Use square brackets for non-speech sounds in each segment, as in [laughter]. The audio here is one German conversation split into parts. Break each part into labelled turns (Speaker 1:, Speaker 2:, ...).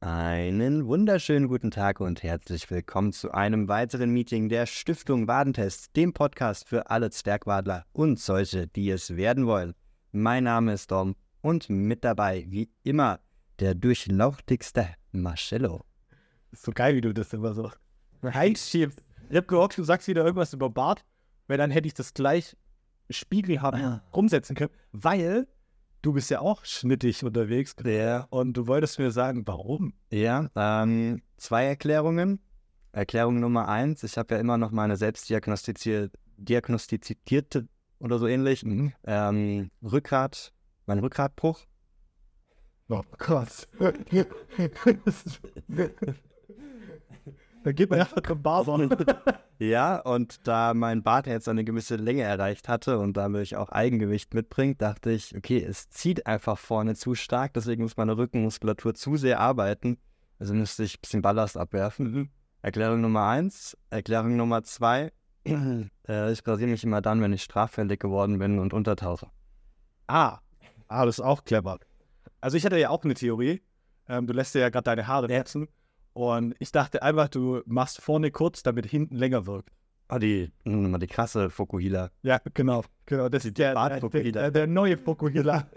Speaker 1: Einen wunderschönen guten Tag und herzlich willkommen zu einem weiteren Meeting der Stiftung Wadentest, dem Podcast für alle Zwergwadler und solche, die es werden wollen. Mein Name ist Dom und mit dabei, wie immer, der durchlauchtigste Marcello.
Speaker 2: Ist so geil, wie du das immer so [laughs] reinschiebst. Ich hab gehofft, du sagst wieder irgendwas über Bart, weil dann hätte ich das gleich spiegelhaft
Speaker 1: Ah.
Speaker 2: rumsetzen können, weil du bist ja auch schnittig unterwegs
Speaker 1: Ja.
Speaker 2: und du wolltest mir sagen, warum?
Speaker 1: Ja, ähm, zwei Erklärungen. Erklärung Nummer eins, ich habe ja immer noch meine selbstdiagnostizierte diagnostizierte oder so ähnlich ähm, Rückgrat, mein Rückgratbruch.
Speaker 2: Oh Gott. [laughs] da geht man einfach zum Barber. [laughs]
Speaker 1: Ja, und da mein Bart jetzt eine gewisse Länge erreicht hatte und damit auch Eigengewicht mitbringt, dachte ich, okay, es zieht einfach vorne zu stark, deswegen muss meine Rückenmuskulatur zu sehr arbeiten. Also müsste ich ein bisschen Ballast abwerfen. Erklärung Nummer eins. Erklärung Nummer zwei. [clears throat] äh, ich rasiere mich immer dann, wenn ich straffällig geworden bin und untertauche.
Speaker 2: Ah, ah, das ist auch clever. Also ich hatte ja auch eine Theorie. Ähm, du lässt dir ja gerade deine Haare wachsen. Und ich dachte einfach, du machst vorne kurz, damit hinten länger wirkt.
Speaker 1: Ah, die, mh, die krasse Fokuhila.
Speaker 2: Ja, genau. genau. Das ist der, der, der, der neue Fokuhila.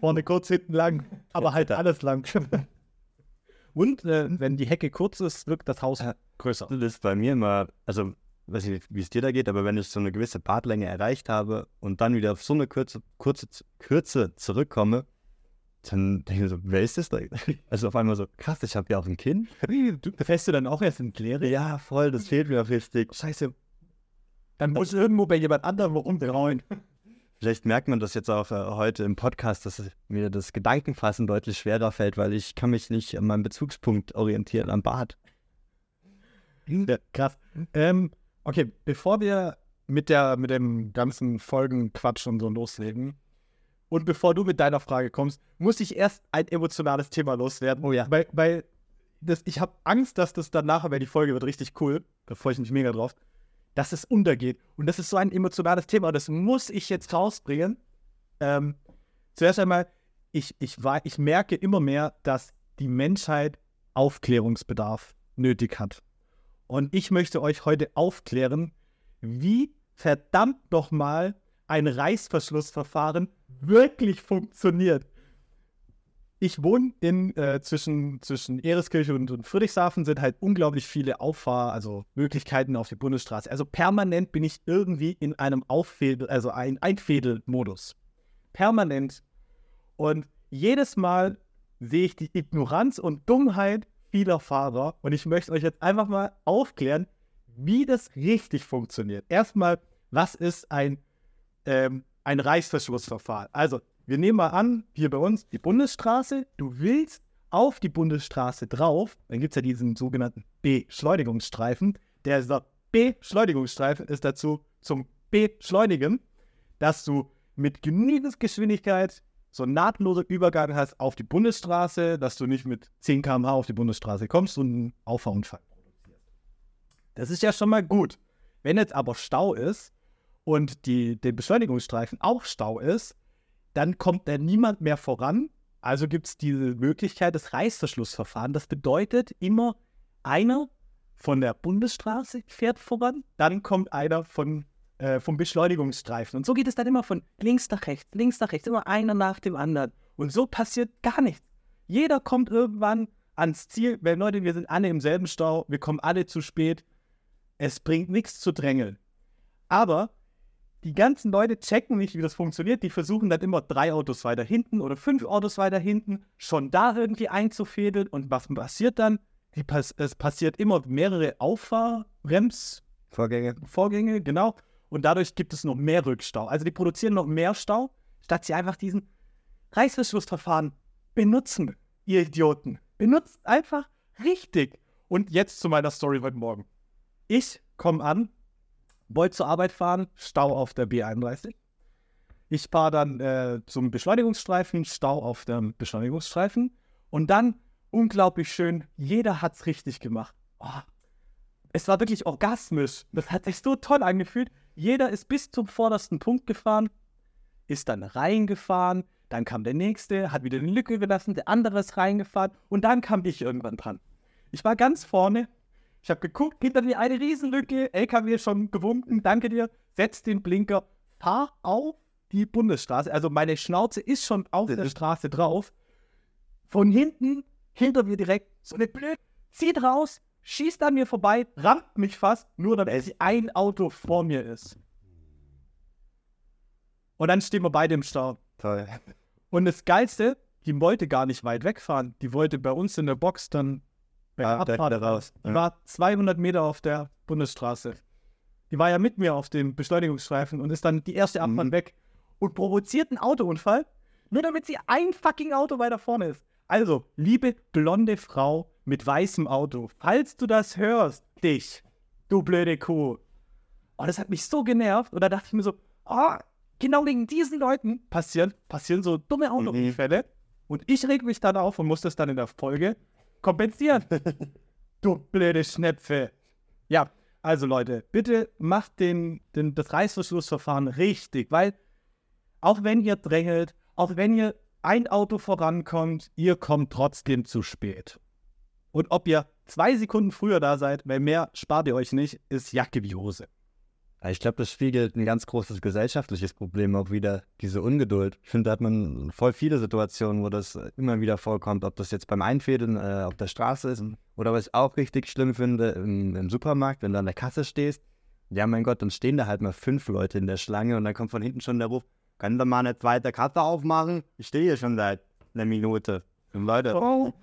Speaker 2: Vorne kurz, hinten lang. Aber halt alles lang. Und äh, wenn die Hecke kurz ist, wirkt das Haus größer.
Speaker 1: Das ist bei mir immer, also weiß ich nicht, wie es dir da geht, aber wenn ich so eine gewisse Bartlänge erreicht habe und dann wieder auf so eine kurze, kurze Kürze zurückkomme, dann denke ich so, wer ist das da? [laughs] Also auf einmal so, krass, ich habe ja auch ein Kinn.
Speaker 2: Du, fährst du dann auch erst in Kläre?
Speaker 1: Ja, voll, das fehlt mir richtig.
Speaker 2: Scheiße. Dann muss irgendwo bei jemand anderem rumtrauen.
Speaker 1: Vielleicht merkt man das jetzt auch äh, heute im Podcast, dass mir das Gedankenfassen deutlich schwerer fällt, weil ich kann mich nicht an meinem Bezugspunkt orientieren am Bart.
Speaker 2: Ja, krass. Ähm, okay, bevor wir mit, der, mit dem ganzen Folgenquatsch und so loslegen und bevor du mit deiner Frage kommst, muss ich erst ein emotionales Thema loswerden.
Speaker 1: Oh ja.
Speaker 2: Weil, weil das, ich habe Angst, dass das dann nachher, weil die Folge wird richtig cool, da freue ich mich mega drauf, dass es untergeht. Und das ist so ein emotionales Thema, das muss ich jetzt rausbringen. Ähm, zuerst einmal, ich, ich, war, ich merke immer mehr, dass die Menschheit Aufklärungsbedarf nötig hat. Und ich möchte euch heute aufklären, wie verdammt nochmal ein Reißverschlussverfahren wirklich funktioniert. Ich wohne in, äh, zwischen, zwischen Ereskirche und, und Friedrichshafen, sind halt unglaublich viele Auffahr-, also Möglichkeiten auf die Bundesstraße. Also permanent bin ich irgendwie in einem Auffädel, also ein Einfädelmodus. Permanent. Und jedes Mal sehe ich die Ignoranz und Dummheit vieler Fahrer und ich möchte euch jetzt einfach mal aufklären, wie das richtig funktioniert. Erstmal, was ist ein, ähm, ein Reißverschlussverfahren? Also, wir nehmen mal an, hier bei uns die Bundesstraße, du willst auf die Bundesstraße drauf, dann gibt es ja diesen sogenannten Beschleunigungsstreifen. Der Beschleunigungsstreifen ist dazu zum Beschleunigen, dass du mit genügend Geschwindigkeit so ein nahtloser Übergang hast auf die Bundesstraße, dass du nicht mit 10 km/h auf die Bundesstraße kommst und einen Auffahrunfall produzierst. Das ist ja schon mal gut. Wenn jetzt aber Stau ist und die, der Beschleunigungsstreifen auch Stau ist, dann kommt da niemand mehr voran. Also gibt es diese Möglichkeit des Reißverschlussverfahrens. Das bedeutet immer, einer von der Bundesstraße fährt voran, dann kommt einer von äh, vom Beschleunigungsstreifen. Und so geht es dann immer von links nach rechts, links nach rechts, immer einer nach dem anderen. Und so passiert gar nichts. Jeder kommt irgendwann ans Ziel, weil Leute, wir sind alle im selben Stau, wir kommen alle zu spät. Es bringt nichts zu drängeln. Aber die ganzen Leute checken nicht, wie das funktioniert. Die versuchen dann immer drei Autos weiter hinten oder fünf Autos weiter hinten schon da irgendwie einzufädeln. Und was passiert dann? Pass es passiert immer mehrere Auffahrrems,
Speaker 1: Vorgänge.
Speaker 2: Vorgänge, genau. Und dadurch gibt es noch mehr Rückstau. Also die produzieren noch mehr Stau, statt sie einfach diesen Reißverschlussverfahren benutzen, ihr Idioten. Benutzt einfach richtig. Und jetzt zu meiner Story heute Morgen. Ich komme an, wollte zur Arbeit fahren, Stau auf der B31. Ich fahre dann äh, zum Beschleunigungsstreifen, Stau auf dem Beschleunigungsstreifen. Und dann, unglaublich schön, jeder hat's richtig gemacht. Oh, es war wirklich orgasmisch. Das hat sich so toll angefühlt. Jeder ist bis zum vordersten Punkt gefahren, ist dann reingefahren, dann kam der nächste, hat wieder eine Lücke gelassen, der andere ist reingefahren und dann kam ich irgendwann dran. Ich war ganz vorne, ich habe geguckt, hinter mir eine Riesenlücke, LKW schon gewunken, danke dir, setz den Blinker, fahr auf die Bundesstraße. Also meine Schnauze ist schon auf der Straße drauf. Von hinten, hinter mir direkt, so eine blöd, zieht raus, schießt an mir vorbei, rammt mich fast, nur damit ein Auto vor mir ist. Und dann stehen wir beide im Stau.
Speaker 1: Toll.
Speaker 2: Und das Geilste, die wollte gar nicht weit wegfahren. Die wollte bei uns in der Box dann bei
Speaker 1: Ah,
Speaker 2: Abfahrt
Speaker 1: raus.
Speaker 2: Die
Speaker 1: Ja.
Speaker 2: war 200 Meter auf der Bundesstraße. Die war ja mit mir auf dem Beschleunigungsstreifen und ist dann die erste Abfahrt
Speaker 1: Mhm.
Speaker 2: weg und provoziert einen Autounfall, nur damit sie ein fucking Auto weiter vorne ist. Also, liebe blonde Frau mit weißem Auto, falls du das hörst, dich, du blöde Kuh. Oh, das hat mich so genervt. Und da dachte ich mir so, ah, genau wegen diesen Leuten passieren, passieren so dumme Autounfälle. Und ich reg mich dann auf und muss das dann in der Folge kompensieren. [laughs] du blöde Schnäpfe. Ja, also Leute, bitte macht den, den, das Reißverschlussverfahren richtig, weil auch wenn ihr drängelt, auch wenn ihr ein Auto vorankommt, ihr kommt trotzdem zu spät. Und ob ihr zwei Sekunden früher da seid, weil mehr spart ihr euch nicht, ist Jacke wie Hose.
Speaker 1: Ich glaube, das spiegelt ein ganz großes gesellschaftliches Problem auch wieder, diese Ungeduld. Ich finde, da hat man voll viele Situationen, wo das äh, immer wieder vorkommt, ob das jetzt beim Einfädeln äh, auf der Straße ist oder was ich auch richtig schlimm finde, im, im Supermarkt, wenn du an der Kasse stehst. Ja, mein Gott, dann stehen da halt mal fünf Leute in der Schlange und dann kommt von hinten schon der Ruf, kann da mal eine zweite Kasse aufmachen? Ich stehe hier schon seit einer Minute. Und Leute,
Speaker 2: Oh,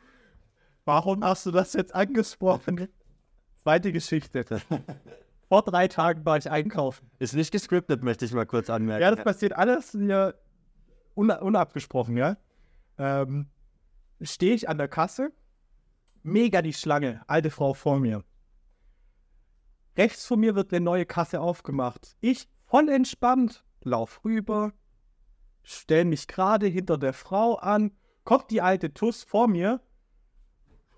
Speaker 2: warum hast du das jetzt angesprochen? [laughs] Zweite Geschichte. [laughs] Vor drei Tagen war ich einkaufen.
Speaker 1: ist nicht gescriptet, möchte ich mal kurz anmerken.
Speaker 2: Ja, das passiert alles hier una unabgesprochen, ja. Ähm, Stehe ich an der Kasse, mega die Schlange, alte Frau vor mir. Rechts von mir wird eine neue Kasse aufgemacht. Ich voll entspannt, lauf rüber, stell mich gerade hinter der Frau an, kommt die alte Tuss vor mir,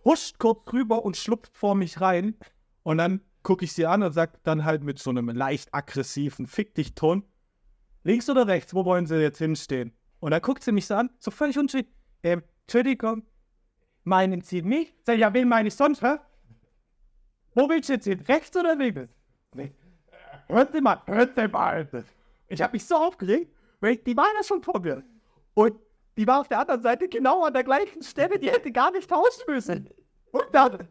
Speaker 2: huscht kurz rüber und schlupft vor mich rein. Und dann gucke ich sie an und sag dann halt mit so einem leicht aggressiven Fick dich Ton, links oder rechts, wo wollen sie jetzt hinstehen? Und dann guckt sie mich so an, so völlig unschuldig, ähm, Entschuldigung, meinen Sie mich? Sag ich, ja, wen meine ich sonst, hä? Wo willst du jetzt hin? Rechts oder links? Nee. Hören Sie mal, hören Sie mal. Ich habe mich so aufgeregt, weil die war ja schon vor mir. Und die war auf der anderen Seite genau an der gleichen Stelle, die hätte gar nicht tauschen müssen. Und dann,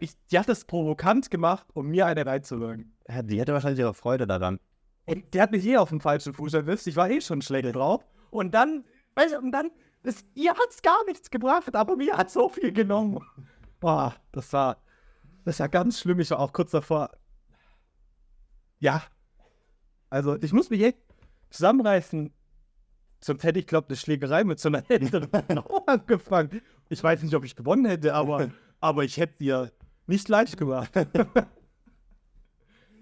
Speaker 2: ich, die hat das provokant gemacht, um mir eine reinzuwirken.
Speaker 1: Ja, die hätte wahrscheinlich ihre Freude daran.
Speaker 2: Und der hat mich eh auf dem falschen Fuß erwischt. Ich war eh schon schlecht drauf. Und dann, weißt du, und dann, das, ihr hat's gar nichts gebracht, aber mir hat so viel genommen. Boah, das war, das war ganz schlimm. Ich war auch kurz davor. Ja. Also, ich muss mich echt zusammenreißen. Sonst hätte ich, glaube eine Schlägerei mit so einer [laughs] älteren Frau angefangen. Ich weiß nicht, ob ich gewonnen hätte, aber, [laughs] aber ich hätte dir nicht leicht gemacht. [laughs]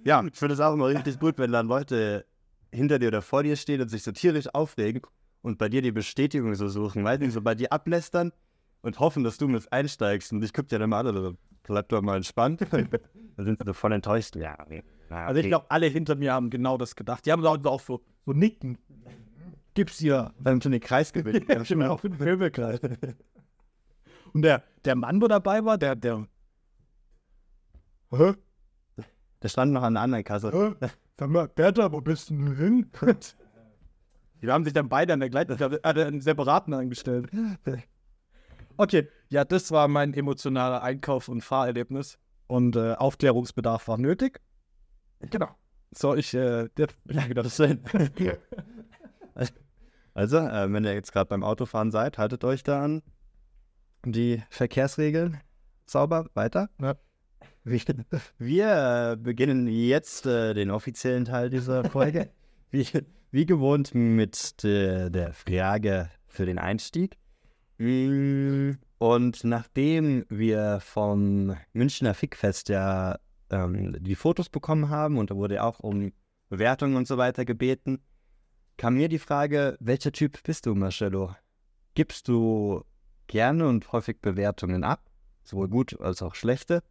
Speaker 1: Ja, ich finde es auch immer richtig gut, wenn dann Leute hinter dir oder vor dir stehen und sich so tierisch aufregen und bei dir die Bestätigung so suchen, weil die so bei dir ablästern und hoffen, dass du mit einsteigst. Und ich gucke dir dann mal an, oder bleib doch mal entspannt. [laughs] dann sind sie so voll enttäuscht. Ja, okay.
Speaker 2: Also ich glaube, alle hinter mir haben genau das gedacht. Die haben auch, auch so, so nicken. Gib's hier.
Speaker 1: Dann schon den Kreis gewinnt. [laughs]
Speaker 2: Ja, schon auf den Pöbelkreis. Und der, der Mann, wo dabei war, der, der. Hä?
Speaker 1: Der stand noch an der anderen Kasse.
Speaker 2: Hä? Sag mal, Bertha, wo bist du denn hin? [laughs] Die haben sich dann beide an der gleichen, äh, einen separaten angestellt. Okay, ja, das war mein emotionaler Einkauf- und Fahrerlebnis. Und äh, Aufklärungsbedarf war nötig. Genau. So, ich, äh, der, ja, genau, das sein.
Speaker 1: Also, äh, wenn ihr jetzt gerade beim Autofahren seid, haltet euch da an die Verkehrsregeln. Sauber, weiter.
Speaker 2: Ja. [laughs]
Speaker 1: Wir äh, beginnen jetzt äh, den offiziellen Teil dieser Folge. [laughs] wie, wie gewohnt mit der, der Frage für den Einstieg. Mm, Und nachdem wir vom Münchner Fickfest ja ähm, die Fotos bekommen haben und da wurde auch um Bewertungen und so weiter gebeten, kam mir die Frage, welcher Typ bist du, Marcello? Gibst du gerne und häufig Bewertungen ab, sowohl gut als auch schlechte?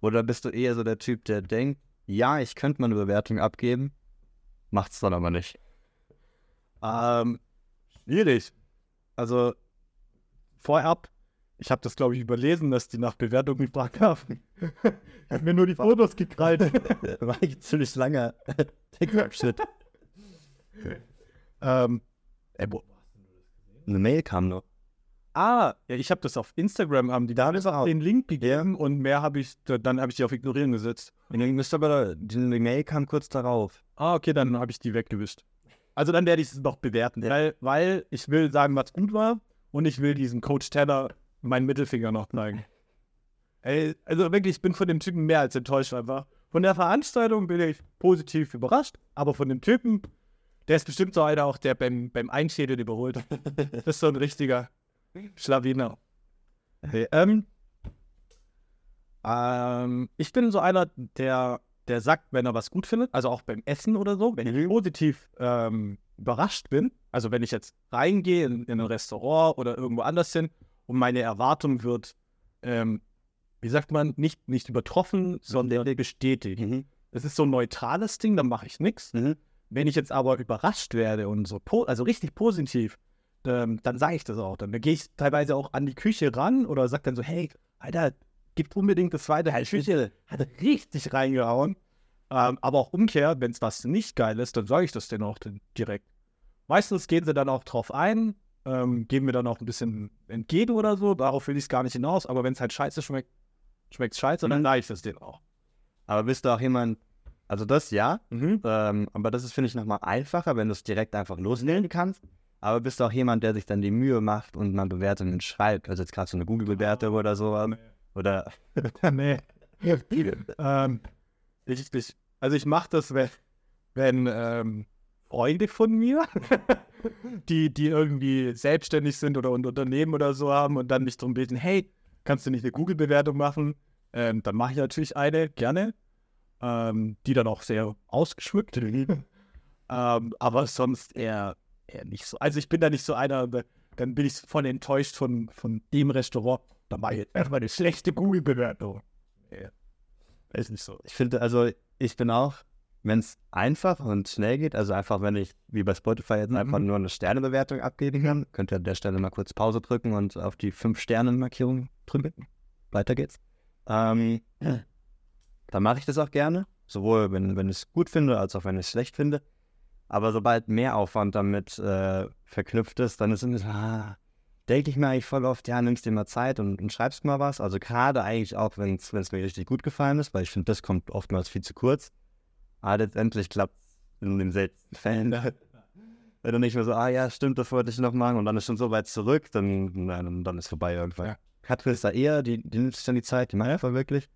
Speaker 1: Oder bist du eher so der Typ, der denkt, ja, ich könnte mal eine Bewertung abgeben, macht's dann aber nicht.
Speaker 2: Ähm, schwierig. Also vorab, ich habe das, glaube ich, überlesen, dass die nach Bewertung gefragt haben. ich habe mir nur die Fotos gekrallt. [laughs]
Speaker 1: War ich ziemlich langer [laughs] TikTok-Shit.
Speaker 2: ähm, äh, wo,
Speaker 1: Eine Mail kam noch.
Speaker 2: Ah, ja, ich habe das auf Instagram, haben die da den Link gegeben und mehr habe ich, dann habe ich die auf Ignorieren gesetzt.
Speaker 1: Und dann müsste aber, die Mail kam kurz darauf.
Speaker 2: Ah, okay, dann habe ich die weggewischt. Also dann werde ich es noch bewerten, weil, weil ich will sagen, was gut war und ich will diesem Coach Tanner meinen Mittelfinger noch zeigen. Ey, also wirklich, ich bin von dem Typen mehr als enttäuscht einfach. Von der Veranstaltung bin ich positiv überrascht, aber von dem Typen, der ist bestimmt so einer auch, der beim, beim Einschädeln überholt. [laughs] Das ist so ein richtiger Schlawiner. Okay, ähm, ähm, ich bin so einer, der, der sagt, wenn er was gut findet, also auch beim Essen oder so, wenn ich positiv ähm, überrascht bin, also wenn ich jetzt reingehe in, in ein Restaurant oder irgendwo anders hin und meine Erwartung wird, ähm, wie sagt man, nicht, nicht übertroffen, sondern bestätigt.
Speaker 1: Mhm.
Speaker 2: Das ist so ein neutrales Ding, dann mache ich nichts.
Speaker 1: Mhm.
Speaker 2: Wenn ich jetzt aber überrascht werde und so, also richtig positiv, ähm, dann sage ich das auch. Dann gehe ich teilweise auch an die Küche ran oder sage dann so, hey, Alter, gib unbedingt das zweite. Hey, Küche hat richtig reingehauen. Ähm, aber auch umgekehrt, wenn es was nicht geil ist, dann sage ich das denen auch dann direkt. Meistens gehen sie dann auch drauf ein, ähm, geben mir dann auch ein bisschen entgegen oder so. Darauf will ich es gar nicht hinaus. Aber wenn es halt scheiße schmeckt, schmeckt es scheiße, dann
Speaker 1: Mhm.
Speaker 2: sage ich das denen auch.
Speaker 1: Aber bist du auch jemand, also das ja,
Speaker 2: Mhm.
Speaker 1: ähm, aber das ist, finde ich, nochmal einfacher, wenn du es direkt einfach loslegen kannst. Aber bist du auch jemand, der sich dann die Mühe macht und mal Bewertungen schreibt? Also jetzt gerade so eine Google-Bewertung oder so. Oder [laughs]
Speaker 2: nee. ähm, ich, ich, also ich mache das, wenn, wenn ähm, Freunde von mir, [laughs] die, die irgendwie selbstständig sind oder ein Unternehmen oder so haben und dann mich darum beten, hey, kannst du nicht eine Google-Bewertung machen? Ähm, dann mache ich natürlich eine, gerne. Ähm, die dann auch sehr ausgeschmückt. [laughs] ähm, aber sonst eher, eher nicht so. Also ich bin da nicht so einer, dann bin ich voll enttäuscht von, von dem Restaurant. Da mache ich jetzt erstmal eine schlechte Google-Bewertung. Nee, ist nicht so.
Speaker 1: ich finde, also ich bin auch, wenn es einfach und schnell geht, also einfach, wenn ich, wie bei Spotify jetzt
Speaker 2: Mhm.
Speaker 1: einfach nur eine Sternebewertung abgeben kann, könnt ihr an der Stelle mal kurz Pause drücken und auf die 5-Sterne-Markierung drücken. Weiter geht's. Ähm, dann mache ich das auch gerne, sowohl wenn, wenn ich es gut finde, als auch wenn ich es schlecht finde. Aber sobald mehr Aufwand damit äh, verknüpft ist, dann ist es, ah, denke ich mir eigentlich voll oft, ja, nimmst dir mal Zeit und, und schreibst mal was. Also gerade eigentlich auch, wenn es mir richtig gut gefallen ist, weil ich finde, das kommt oftmals viel zu kurz. Aber letztendlich klappt es in den seltensten Fällen. [laughs] Wenn du nicht mehr so, ah ja, stimmt, das wollte ich noch machen und dann ist schon so weit zurück, dann, dann, dann ist vorbei irgendwann.
Speaker 2: Ja.
Speaker 1: Katrin ist da eher, die, die nimmt sich dann die Zeit, die macht einfach wirklich.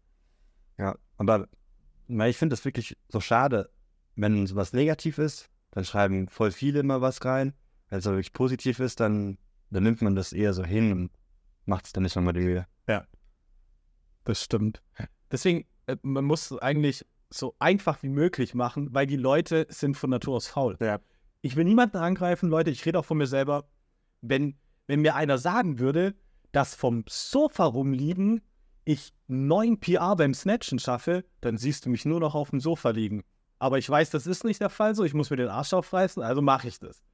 Speaker 1: Ja, aber weil ich finde das wirklich so schade, wenn sowas negativ ist, dann schreiben voll viele immer was rein. Wenn es aber wirklich positiv ist, dann, dann nimmt man das eher so hin und macht es dann nicht nochmal die Mühe.
Speaker 2: Das stimmt. Deswegen, äh, man muss es eigentlich so einfach wie möglich machen, weil die Leute sind von Natur aus faul.
Speaker 1: Ja.
Speaker 2: Ich will niemanden angreifen, Leute, ich rede auch von mir selber. Wenn, wenn mir einer sagen würde, dass vom Sofa rumliegen ich neun PR beim Snatchen schaffe, dann siehst du mich nur noch auf dem Sofa liegen. Aber ich weiß, das ist nicht der Fall so, ich muss mir den Arsch aufreißen, also mache ich das.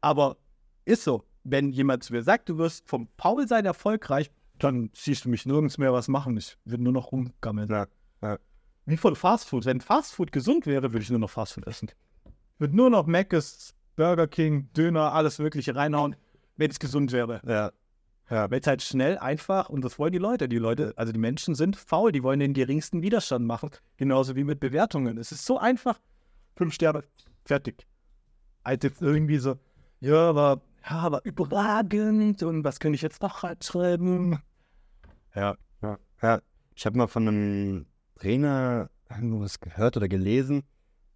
Speaker 2: Aber ist so, wenn jemand zu mir sagt, du wirst vom Faulsein erfolgreich, dann siehst du mich nirgends mehr was machen. Ich würde nur noch rumgammeln.
Speaker 1: Ja, ja.
Speaker 2: Wie von Fastfood. Wenn Fastfood gesund wäre, würde ich nur noch Fastfood essen. Ich würde nur noch Mc's, Burger King, Döner, alles Mögliche reinhauen, wenn es gesund wäre.
Speaker 1: Ja.
Speaker 2: Ja, weil es halt schnell, einfach und das wollen die Leute. Die Leute, also die Menschen sind faul, die wollen den geringsten Widerstand machen. Genauso wie mit Bewertungen. Es ist so einfach. Fünf Sterne, fertig. Als jetzt irgendwie so, ja, aber, ja, aber überragend und was könnte ich jetzt noch schreiben? Ja,
Speaker 1: Ja, ja. Ich habe mal von einem Trainer irgendwas gehört oder gelesen,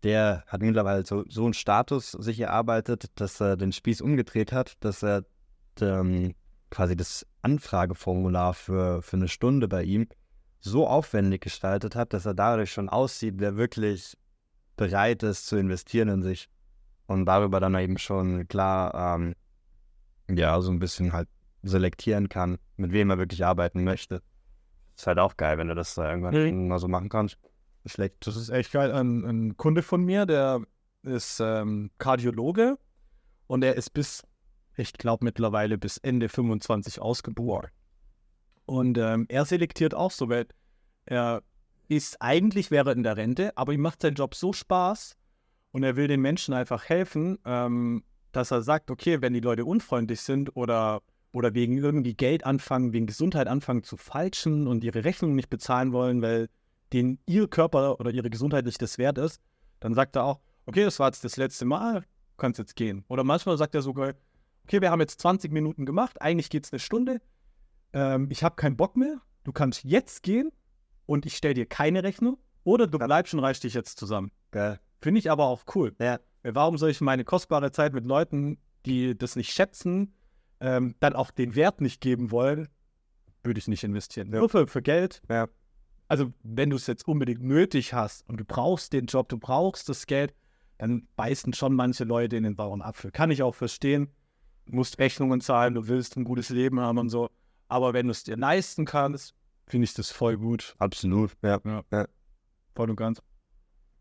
Speaker 1: der hat mittlerweile so, so einen Status sich erarbeitet, dass er den Spieß umgedreht hat, dass er ähm, quasi das Anfrageformular für, für eine Stunde bei ihm so aufwendig gestaltet hat, dass er dadurch schon aussieht, wer wirklich bereit ist zu investieren in sich. Und darüber dann eben schon klar, ähm, ja, so ein bisschen halt selektieren kann, mit wem er wirklich arbeiten möchte. Ist halt auch geil, wenn du das da irgendwann
Speaker 2: Mhm.
Speaker 1: mal so machen kannst. Schlecht.
Speaker 2: Das ist echt geil. Ein, ein Kunde von mir, der ist ähm, Kardiologe und er ist bis, ich glaube mittlerweile bis Ende 25 ausgebucht. Und ähm, er selektiert auch so, weil er ist eigentlich wäre in der Rente, aber ihm macht sein Job so Spaß und er will den Menschen einfach helfen, ähm, dass er sagt, okay, wenn die Leute unfreundlich sind oder, oder wegen irgendwie Geld anfangen, wegen Gesundheit anfangen zu falschen und ihre Rechnungen nicht bezahlen wollen, weil denen ihr Körper oder ihre Gesundheit nicht das wert ist, dann sagt er auch, okay, das war jetzt das letzte Mal, kannst jetzt gehen. Oder manchmal sagt er sogar, okay, wir haben jetzt 20 Minuten gemacht, eigentlich geht es eine Stunde, ähm, ich habe keinen Bock mehr, du kannst jetzt gehen und ich stelle dir keine Rechnung oder du bleibst und reißt dich jetzt zusammen.
Speaker 1: Geil.
Speaker 2: Finde ich aber auch cool.
Speaker 1: Ja.
Speaker 2: Warum soll ich meine kostbare Zeit mit Leuten, die das nicht schätzen, ähm, dann auch den Wert nicht geben wollen, würde ich nicht investieren.
Speaker 1: Ja.
Speaker 2: Nur für, für Geld.
Speaker 1: Ja.
Speaker 2: Also wenn du es jetzt unbedingt nötig hast und du brauchst den Job, du brauchst das Geld, dann beißen schon manche Leute in den sauren Apfel. Kann ich auch verstehen. Du musst Rechnungen zahlen, du willst ein gutes Leben haben und so. Aber wenn du es dir leisten kannst, finde ich das voll gut.
Speaker 1: Absolut. Ja.
Speaker 2: Voll und ganz.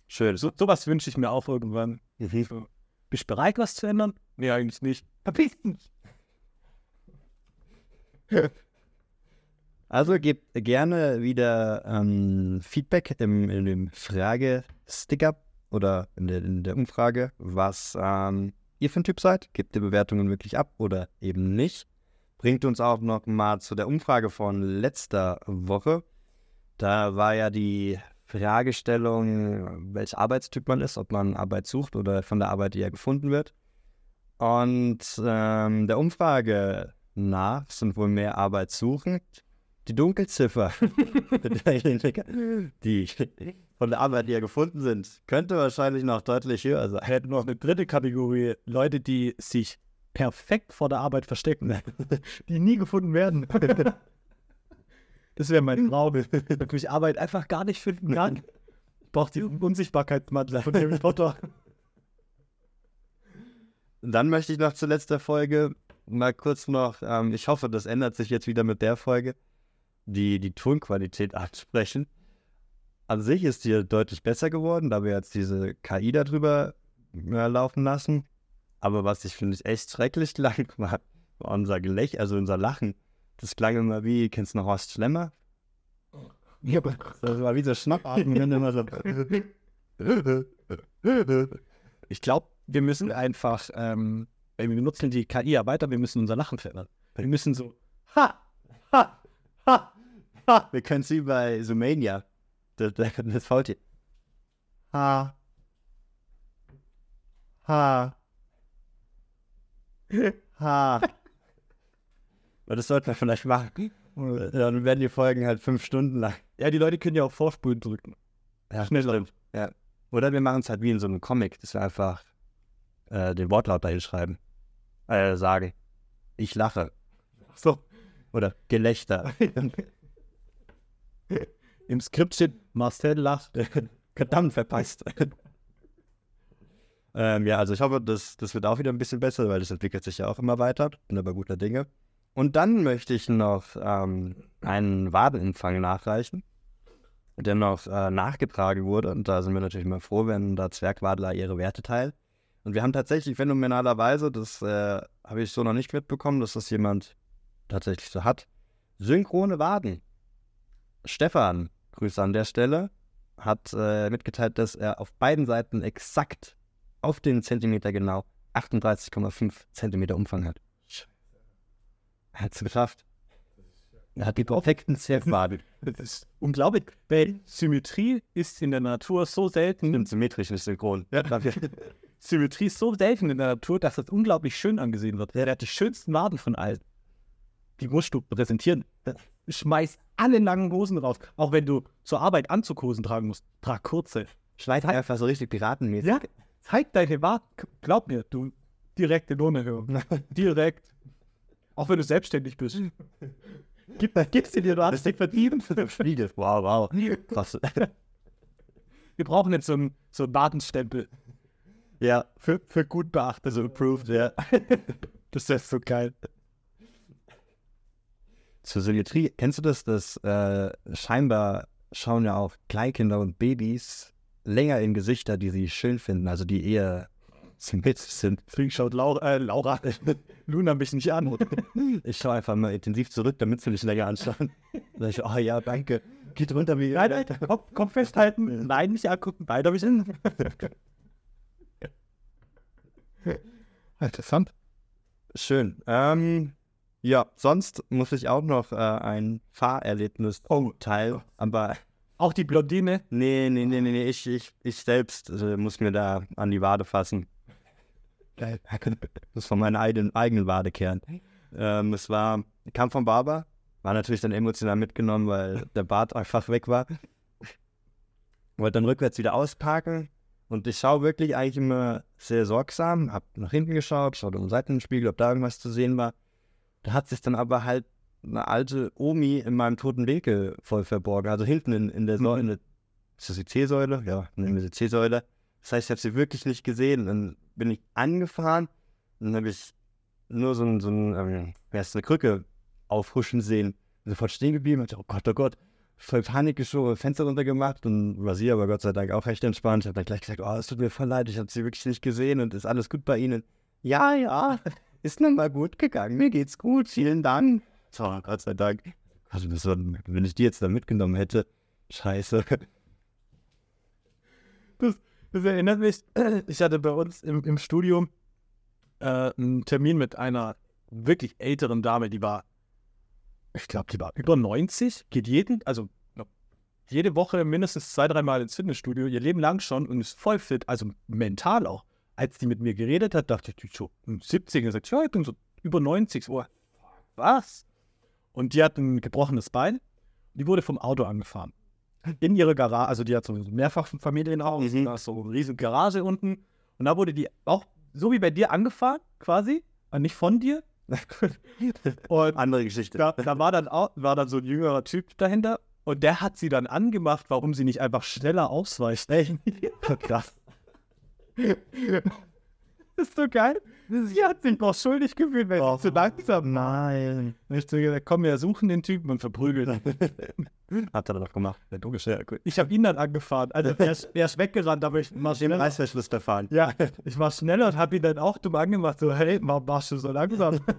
Speaker 1: Schön.
Speaker 2: So, sowas wünsche ich mir auch irgendwann.
Speaker 1: Mhm.
Speaker 2: So. Bist du bereit, was zu ändern? Nee, eigentlich nicht. Verpiss dich! [laughs]
Speaker 1: Also gebt gerne wieder ähm, Feedback im, in dem Frage-Sticker oder in der, in der Umfrage, was ähm, ihr für ein Typ seid. Gebt die Bewertungen wirklich ab oder eben nicht. Bringt uns auch noch mal zu der Umfrage von letzter Woche. Da war ja die Fragestellung, welcher Arbeitstyp man ist, ob man Arbeit sucht oder von der Arbeit eher gefunden wird. Und ähm, der Umfrage nach sind wohl mehr Arbeit suchend. Die Dunkelziffer, [laughs] die [laughs] von der Arbeit eher gefunden sind, könnte wahrscheinlich noch deutlich höher sein.
Speaker 2: Hätten noch eine dritte Kategorie. Leute, die sich perfekt vor der Arbeit verstecken, [laughs] die nie gefunden werden. [laughs] Das wäre mein Traum, wenn ich Arbeit einfach gar nicht finden kann. Ich brauche die Unsichtbarkeitsmantel von Harry Potter.
Speaker 1: Dann möchte ich noch zur letzten Folge mal kurz noch, ähm, ich hoffe, das ändert sich jetzt wieder mit der Folge, die, die Tonqualität ansprechen. An sich ist die deutlich besser geworden, da wir jetzt diese KI darüber äh, laufen lassen. Aber was ich finde ich echt schrecklich [laughs] klang, war, unser Gelächter, also unser Lachen. Das klang immer wie, kennst du noch Horst Schlemmer?
Speaker 2: Ja, aber
Speaker 1: Das war wie so Schnappatmen, wenn immer so.
Speaker 2: ich glaube, wir müssen einfach, ähm, wir benutzen die KI ja weiter, wir müssen unser Lachen verändern. Wir müssen so, ha, ha, ha, ha.
Speaker 1: Wir können es wie bei Sumania. Das, das, das Faultier.
Speaker 2: Ha. Ha.
Speaker 1: Ha. Aber das sollten wir vielleicht machen. Dann werden die Folgen halt fünf Stunden lang.
Speaker 2: Ja, die Leute können ja auch Vorspulen drücken.
Speaker 1: Ja,
Speaker 2: Schnell.
Speaker 1: Ja. Oder wir machen es halt wie in so einem Comic, dass wir einfach äh, den Wortlaut dahin schreiben. Äh, sagen. Ich lache.
Speaker 2: So,
Speaker 1: Oder Gelächter. [laughs]
Speaker 2: im Skript steht, Marcel lacht.
Speaker 1: Verdammt verpasst. [laughs] ähm, ja, also ich hoffe, das, das wird auch wieder ein bisschen besser, weil das entwickelt sich ja auch immer weiter. Bin aber guter Dinge. Und dann möchte ich noch ähm, einen Wadenempfang nachreichen, der noch äh, nachgetragen wurde. Und da sind wir natürlich immer froh, wenn da Zwergwadler ihre Werte teilen. Und wir haben tatsächlich phänomenalerweise, das äh, habe ich so noch nicht mitbekommen, dass das jemand tatsächlich so hat, synchrone Waden. Stefan, Grüße an der Stelle, hat äh, mitgeteilt, dass er auf beiden Seiten exakt auf den Zentimeter genau 38,5 Zentimeter Umfang hat. Er hat es geschafft. Er hat die perfekten Zwergwaden. [laughs]
Speaker 2: Das ist unglaublich, weil Symmetrie ist in der Natur so selten.
Speaker 1: Stimmt, symmetrisch, nicht synchron.
Speaker 2: Ja. [laughs] Symmetrie ist so selten in der Natur, dass das unglaublich schön angesehen wird. Der hat die schönsten Waden von allen. Die musst du präsentieren. Schmeiß alle langen Hosen raus. Auch wenn du zur Arbeit Anzughosen tragen musst. Trag kurze.
Speaker 1: Schneid einfach so richtig piratenmäßig.
Speaker 2: Ja, zeig deine Waden. Glaub mir, du direkte Lohnerhöhung. [laughs] Direkt. Auch wenn du selbstständig bist. Gib, gib's dir, du hast dich verdient. [laughs]
Speaker 1: Spiegel. Wow, wow. [laughs] Krass.
Speaker 2: Wir brauchen jetzt so einen, so einen Datenstempel.
Speaker 1: Ja,
Speaker 2: Für, für gut beachtet.
Speaker 1: also approved, ja.
Speaker 2: Das ist so geil.
Speaker 1: Zur Symmetrie, kennst du das, dass äh, scheinbar schauen ja auch Kleinkinder und Babys länger in Gesichter, die sie schön finden, also die eher symetrisch sind.
Speaker 2: Deswegen schaut Laura, äh, Laura [laughs] Luna mich nicht an. [laughs]
Speaker 1: Ich schaue einfach mal intensiv zurück, damit sie mich länger anschauen. Dann sag ich, oh ja, danke. Geht runter wie
Speaker 2: Nein, nein, Kopf, Kopf festhalten. Nein, nicht angucken. Beide mich hin. [laughs] Interessant.
Speaker 1: Schön. Ähm, ja, sonst muss ich auch noch äh, ein Fahrerlebnis
Speaker 2: Oh.
Speaker 1: teilen, aber
Speaker 2: Auch die Blondine.
Speaker 1: nee, nee, nee, nee, nee, ich, ich, ich selbst äh, muss mir da an die Wade fassen.
Speaker 2: Geil. [laughs]
Speaker 1: Das von meinen eigenen, eigenen Wadekern. Ähm, es war, kam vom Barber, war natürlich dann emotional mitgenommen, weil der Bart einfach weg war. Wollte dann rückwärts wieder ausparken und ich schaue wirklich eigentlich immer sehr sorgsam, hab nach hinten geschaut, schaute im Seitenspiegel, ob da irgendwas zu sehen war. Da hat sich dann aber halt eine alte Omi in meinem toten Winkel voll verborgen, also hinten in, in der Säule.
Speaker 2: Mhm.
Speaker 1: Ist das die C-Säule? Ja, nehmen wir die C-Säule. Das heißt, ich habe sie wirklich nicht gesehen. Dann bin ich angefahren und dann habe ich nur so ein, so ein ähm, eine Krücke aufhuschen sehen. Sofort stehen geblieben und dachte, oh Gott, oh Gott. Voll Panik geschoben, Fenster runtergemacht und war sie aber Gott sei Dank auch recht entspannt. Ich habe dann gleich gesagt, oh, es tut mir voll leid, ich habe sie wirklich nicht gesehen und ist alles gut bei Ihnen? Ja, ja, ist nun mal gut gegangen, mir geht's gut, vielen Dank. So, Gott sei Dank. Also, das war, wenn ich die jetzt da mitgenommen hätte, scheiße.
Speaker 2: Das, das erinnert mich, [clears throat] ich hatte bei uns im, im Studium äh, einen Termin mit einer wirklich älteren Dame, die war, ich glaube, die war über 90, geht jeden, also jede Woche mindestens zwei, dreimal ins Fitnessstudio, ihr Leben lang schon und ist voll fit, also mental auch. Als die mit mir geredet hat, dachte ich, so 70 und sagt, ja, ich bin so über 90. Oh, was? Und die hat ein gebrochenes Bein. Die wurde vom Auto angefahren. In ihre Garage, also die hat so ein Mehrfachfamilienhaus,
Speaker 1: Mhm.
Speaker 2: da ist so eine riesige Garage unten. Und da wurde die auch so wie bei dir angefahren, quasi, und nicht von dir. [laughs] Und
Speaker 1: Andere Geschichte.
Speaker 2: da, da war, dann auch, war dann so ein jüngerer Typ dahinter und der hat sie dann angemacht, warum sie nicht einfach schneller ausweicht. [laughs] Ey,
Speaker 1: Krass.
Speaker 2: Das [laughs] ist so geil. Sie hat sich noch schuldig gefühlt, weil
Speaker 1: Oh.
Speaker 2: sie zu langsam
Speaker 1: Nein.
Speaker 2: Hab ich so gesagt, komm, wir suchen den Typen und verprügeln. [laughs]
Speaker 1: Hat er doch gemacht.
Speaker 2: Ja, logisch, ja, gut. Ich habe ihn dann angefahren. Also er ist, er ist weggerannt, aber ich war schneller.
Speaker 1: Reißverschluss verfahren.
Speaker 2: Ja, ich war schneller und habe ihn dann auch dumm angemacht. So, hey, warum warst du so langsam? [laughs]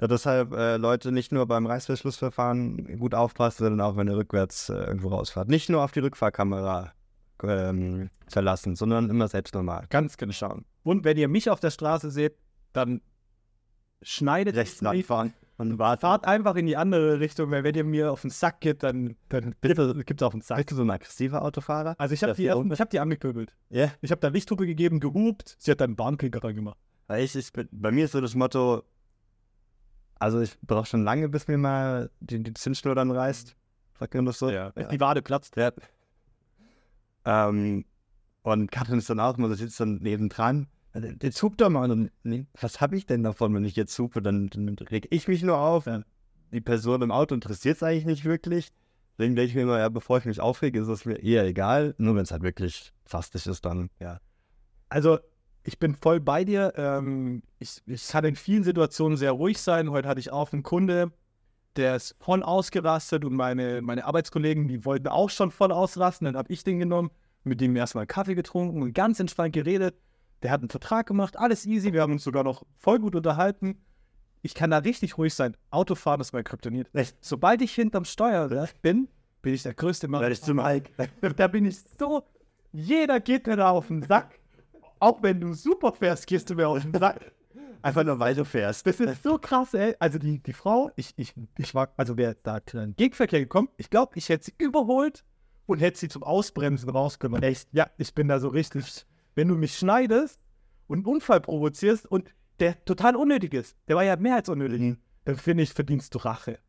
Speaker 1: Ja, deshalb, äh, Leute, nicht nur beim Reißverschlussverfahren gut aufpassen, sondern auch, wenn ihr rückwärts äh, irgendwo rausfahrt. Nicht nur auf die Rückfahrkamera ähm, verlassen, sondern immer selbst normal.
Speaker 2: Ganz genau schauen. Und wenn ihr mich auf der Straße seht, dann schneidet
Speaker 1: Rechts langfahren und warten.
Speaker 2: Fahrt einfach in die andere Richtung, weil wenn ihr mir auf den Sack geht, dann, dann gibt es auf den Sack.
Speaker 1: Bist du so ein aggressiver Autofahrer?
Speaker 2: Also ich habe die, ich hab die angepöbelt.
Speaker 1: Ja.
Speaker 2: Ich habe da Lichthupe gegeben, gehupt. Sie hat dann Warnklinker dran gemacht.
Speaker 1: Weil ich, ich bin, bei mir ist so das Motto, also ich brauche schon lange, bis mir mal die, die Zündschnur dann reißt. Sagt man das so?
Speaker 2: Die Wade platzt.
Speaker 1: Ja. Ähm, und Katrin ist dann auch immer, sitzt dann nebendran. Jetzt hupt doch mal. Was habe ich denn davon, wenn ich jetzt hupe? Dann, dann reg ich mich nur auf. Die Person im Auto interessiert es eigentlich nicht wirklich. Deswegen denke ich mir immer, ja, bevor ich mich aufrege, ist es mir eher egal. Nur wenn es halt wirklich fastig ist, dann, ja.
Speaker 2: Also, ich bin voll bei dir. Ähm, ich, ich kann in vielen Situationen sehr ruhig sein. Heute hatte ich auch einen Kunde, der ist voll ausgerastet und meine, meine Arbeitskollegen, die wollten auch schon voll ausrasten. Dann habe ich den genommen, mit dem erstmal Kaffee getrunken und ganz entspannt geredet. Der hat einen Vertrag gemacht, alles easy. Wir haben uns sogar noch voll gut unterhalten. Ich kann da richtig ruhig sein. Autofahren ist mein Kryptonit. Sobald ich hinterm Steuer bin, bin ich der größte Mann.
Speaker 1: Werde ich zum Mike. [laughs]
Speaker 2: Da bin ich so. Jeder geht mir da auf den Sack. Auch wenn du super fährst, gehst du mir auf den Sack.
Speaker 1: Einfach nur, weil du fährst.
Speaker 2: Das ist so krass, ey. Also die, die Frau, ich, ich, ich war, also wäre da in den Gegenverkehr gekommen, ich glaube, ich hätte sie überholt und hätte sie zum Ausbremsen rausgenommen. Echt? Ja, ich bin da so richtig. Wenn du mich schneidest und einen Unfall provozierst und der total unnötig ist, der war ja mehr als unnötig, dann finde ich, verdienst du Rache. [laughs]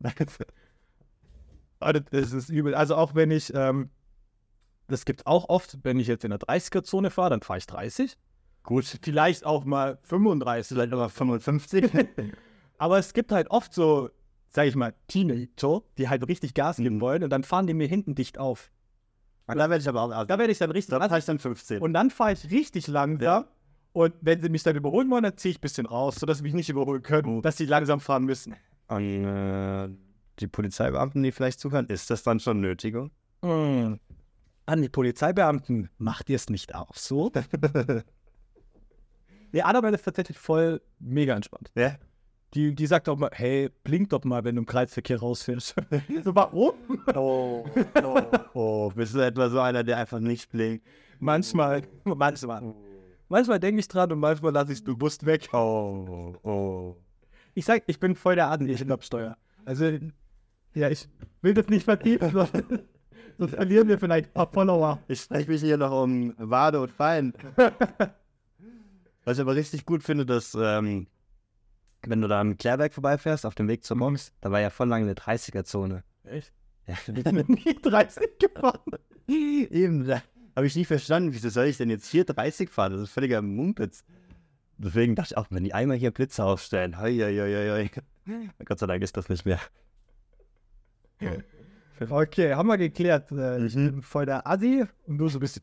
Speaker 2: Also, das ist übel. Also auch wenn ich, ähm, das gibt es auch oft, wenn ich jetzt in der 30er-Zone fahre, dann fahre ich 30.
Speaker 1: Gut.
Speaker 2: Vielleicht auch mal 35.
Speaker 1: Vielleicht aber 55. [laughs]
Speaker 2: Aber es gibt halt oft so, sag ich mal, Teenager, die halt richtig Gas geben
Speaker 1: Mhm.
Speaker 2: wollen und dann fahren die mir hinten dicht auf.
Speaker 1: Und da werde ich aber auch. Also,
Speaker 2: Da werde ich dann richtig
Speaker 1: da fahre ich dann 15.
Speaker 2: und dann fahre ich richtig langsam. Und wenn sie mich dann überholen wollen, dann ziehe ich ein bisschen raus, sodass sie mich nicht überholen können, dass sie langsam fahren müssen.
Speaker 1: Und äh, die Polizeibeamten, die vielleicht zuhören, ist das dann schon Nötigung?
Speaker 2: Hm. An die Polizeibeamten, macht ihr es nicht auch so? [laughs] Die Annabelle ist tatsächlich voll mega entspannt.
Speaker 1: Ja.
Speaker 2: Die, die sagt auch mal, hey, blink doch mal, wenn du im Kreisverkehr rausfährst. [laughs] so, warum? [laughs]
Speaker 1: Oh, oh, oh. Bist du etwa so einer, der einfach nicht blinkt?
Speaker 2: Manchmal, [laughs] manchmal. Manchmal denke ich dran und manchmal lasse ich es bewusst weg.
Speaker 1: Oh, oh.
Speaker 2: Ich sag, ich bin voll der Adel am Steuer. Also, ja, ich will das nicht vertiefen, sonst, sonst verlieren wir vielleicht ein paar Follower.
Speaker 1: Ich spreche mich hier noch um Wade und Fein. Was ich aber richtig gut finde, dass, ähm, wenn du da am Klärwerk vorbeifährst, auf dem Weg zur Moms, da war ja voll lange eine 30er-Zone.
Speaker 2: Echt?
Speaker 1: Ja. [laughs]
Speaker 2: Ich bin nie 30 gefahren.
Speaker 1: Eben, da habe ich nie verstanden, wieso soll ich denn jetzt hier 30 fahren? Das ist völliger Mumpitz. Deswegen dachte ich auch, wenn die einmal hier Blitze aufstellen, hei, hei, hei, hei. Gott sei Dank ist das nicht mehr.
Speaker 2: Okay, haben wir geklärt. Äh, Ich
Speaker 1: Mhm.
Speaker 2: bin voll der Assi und du so ein bisschen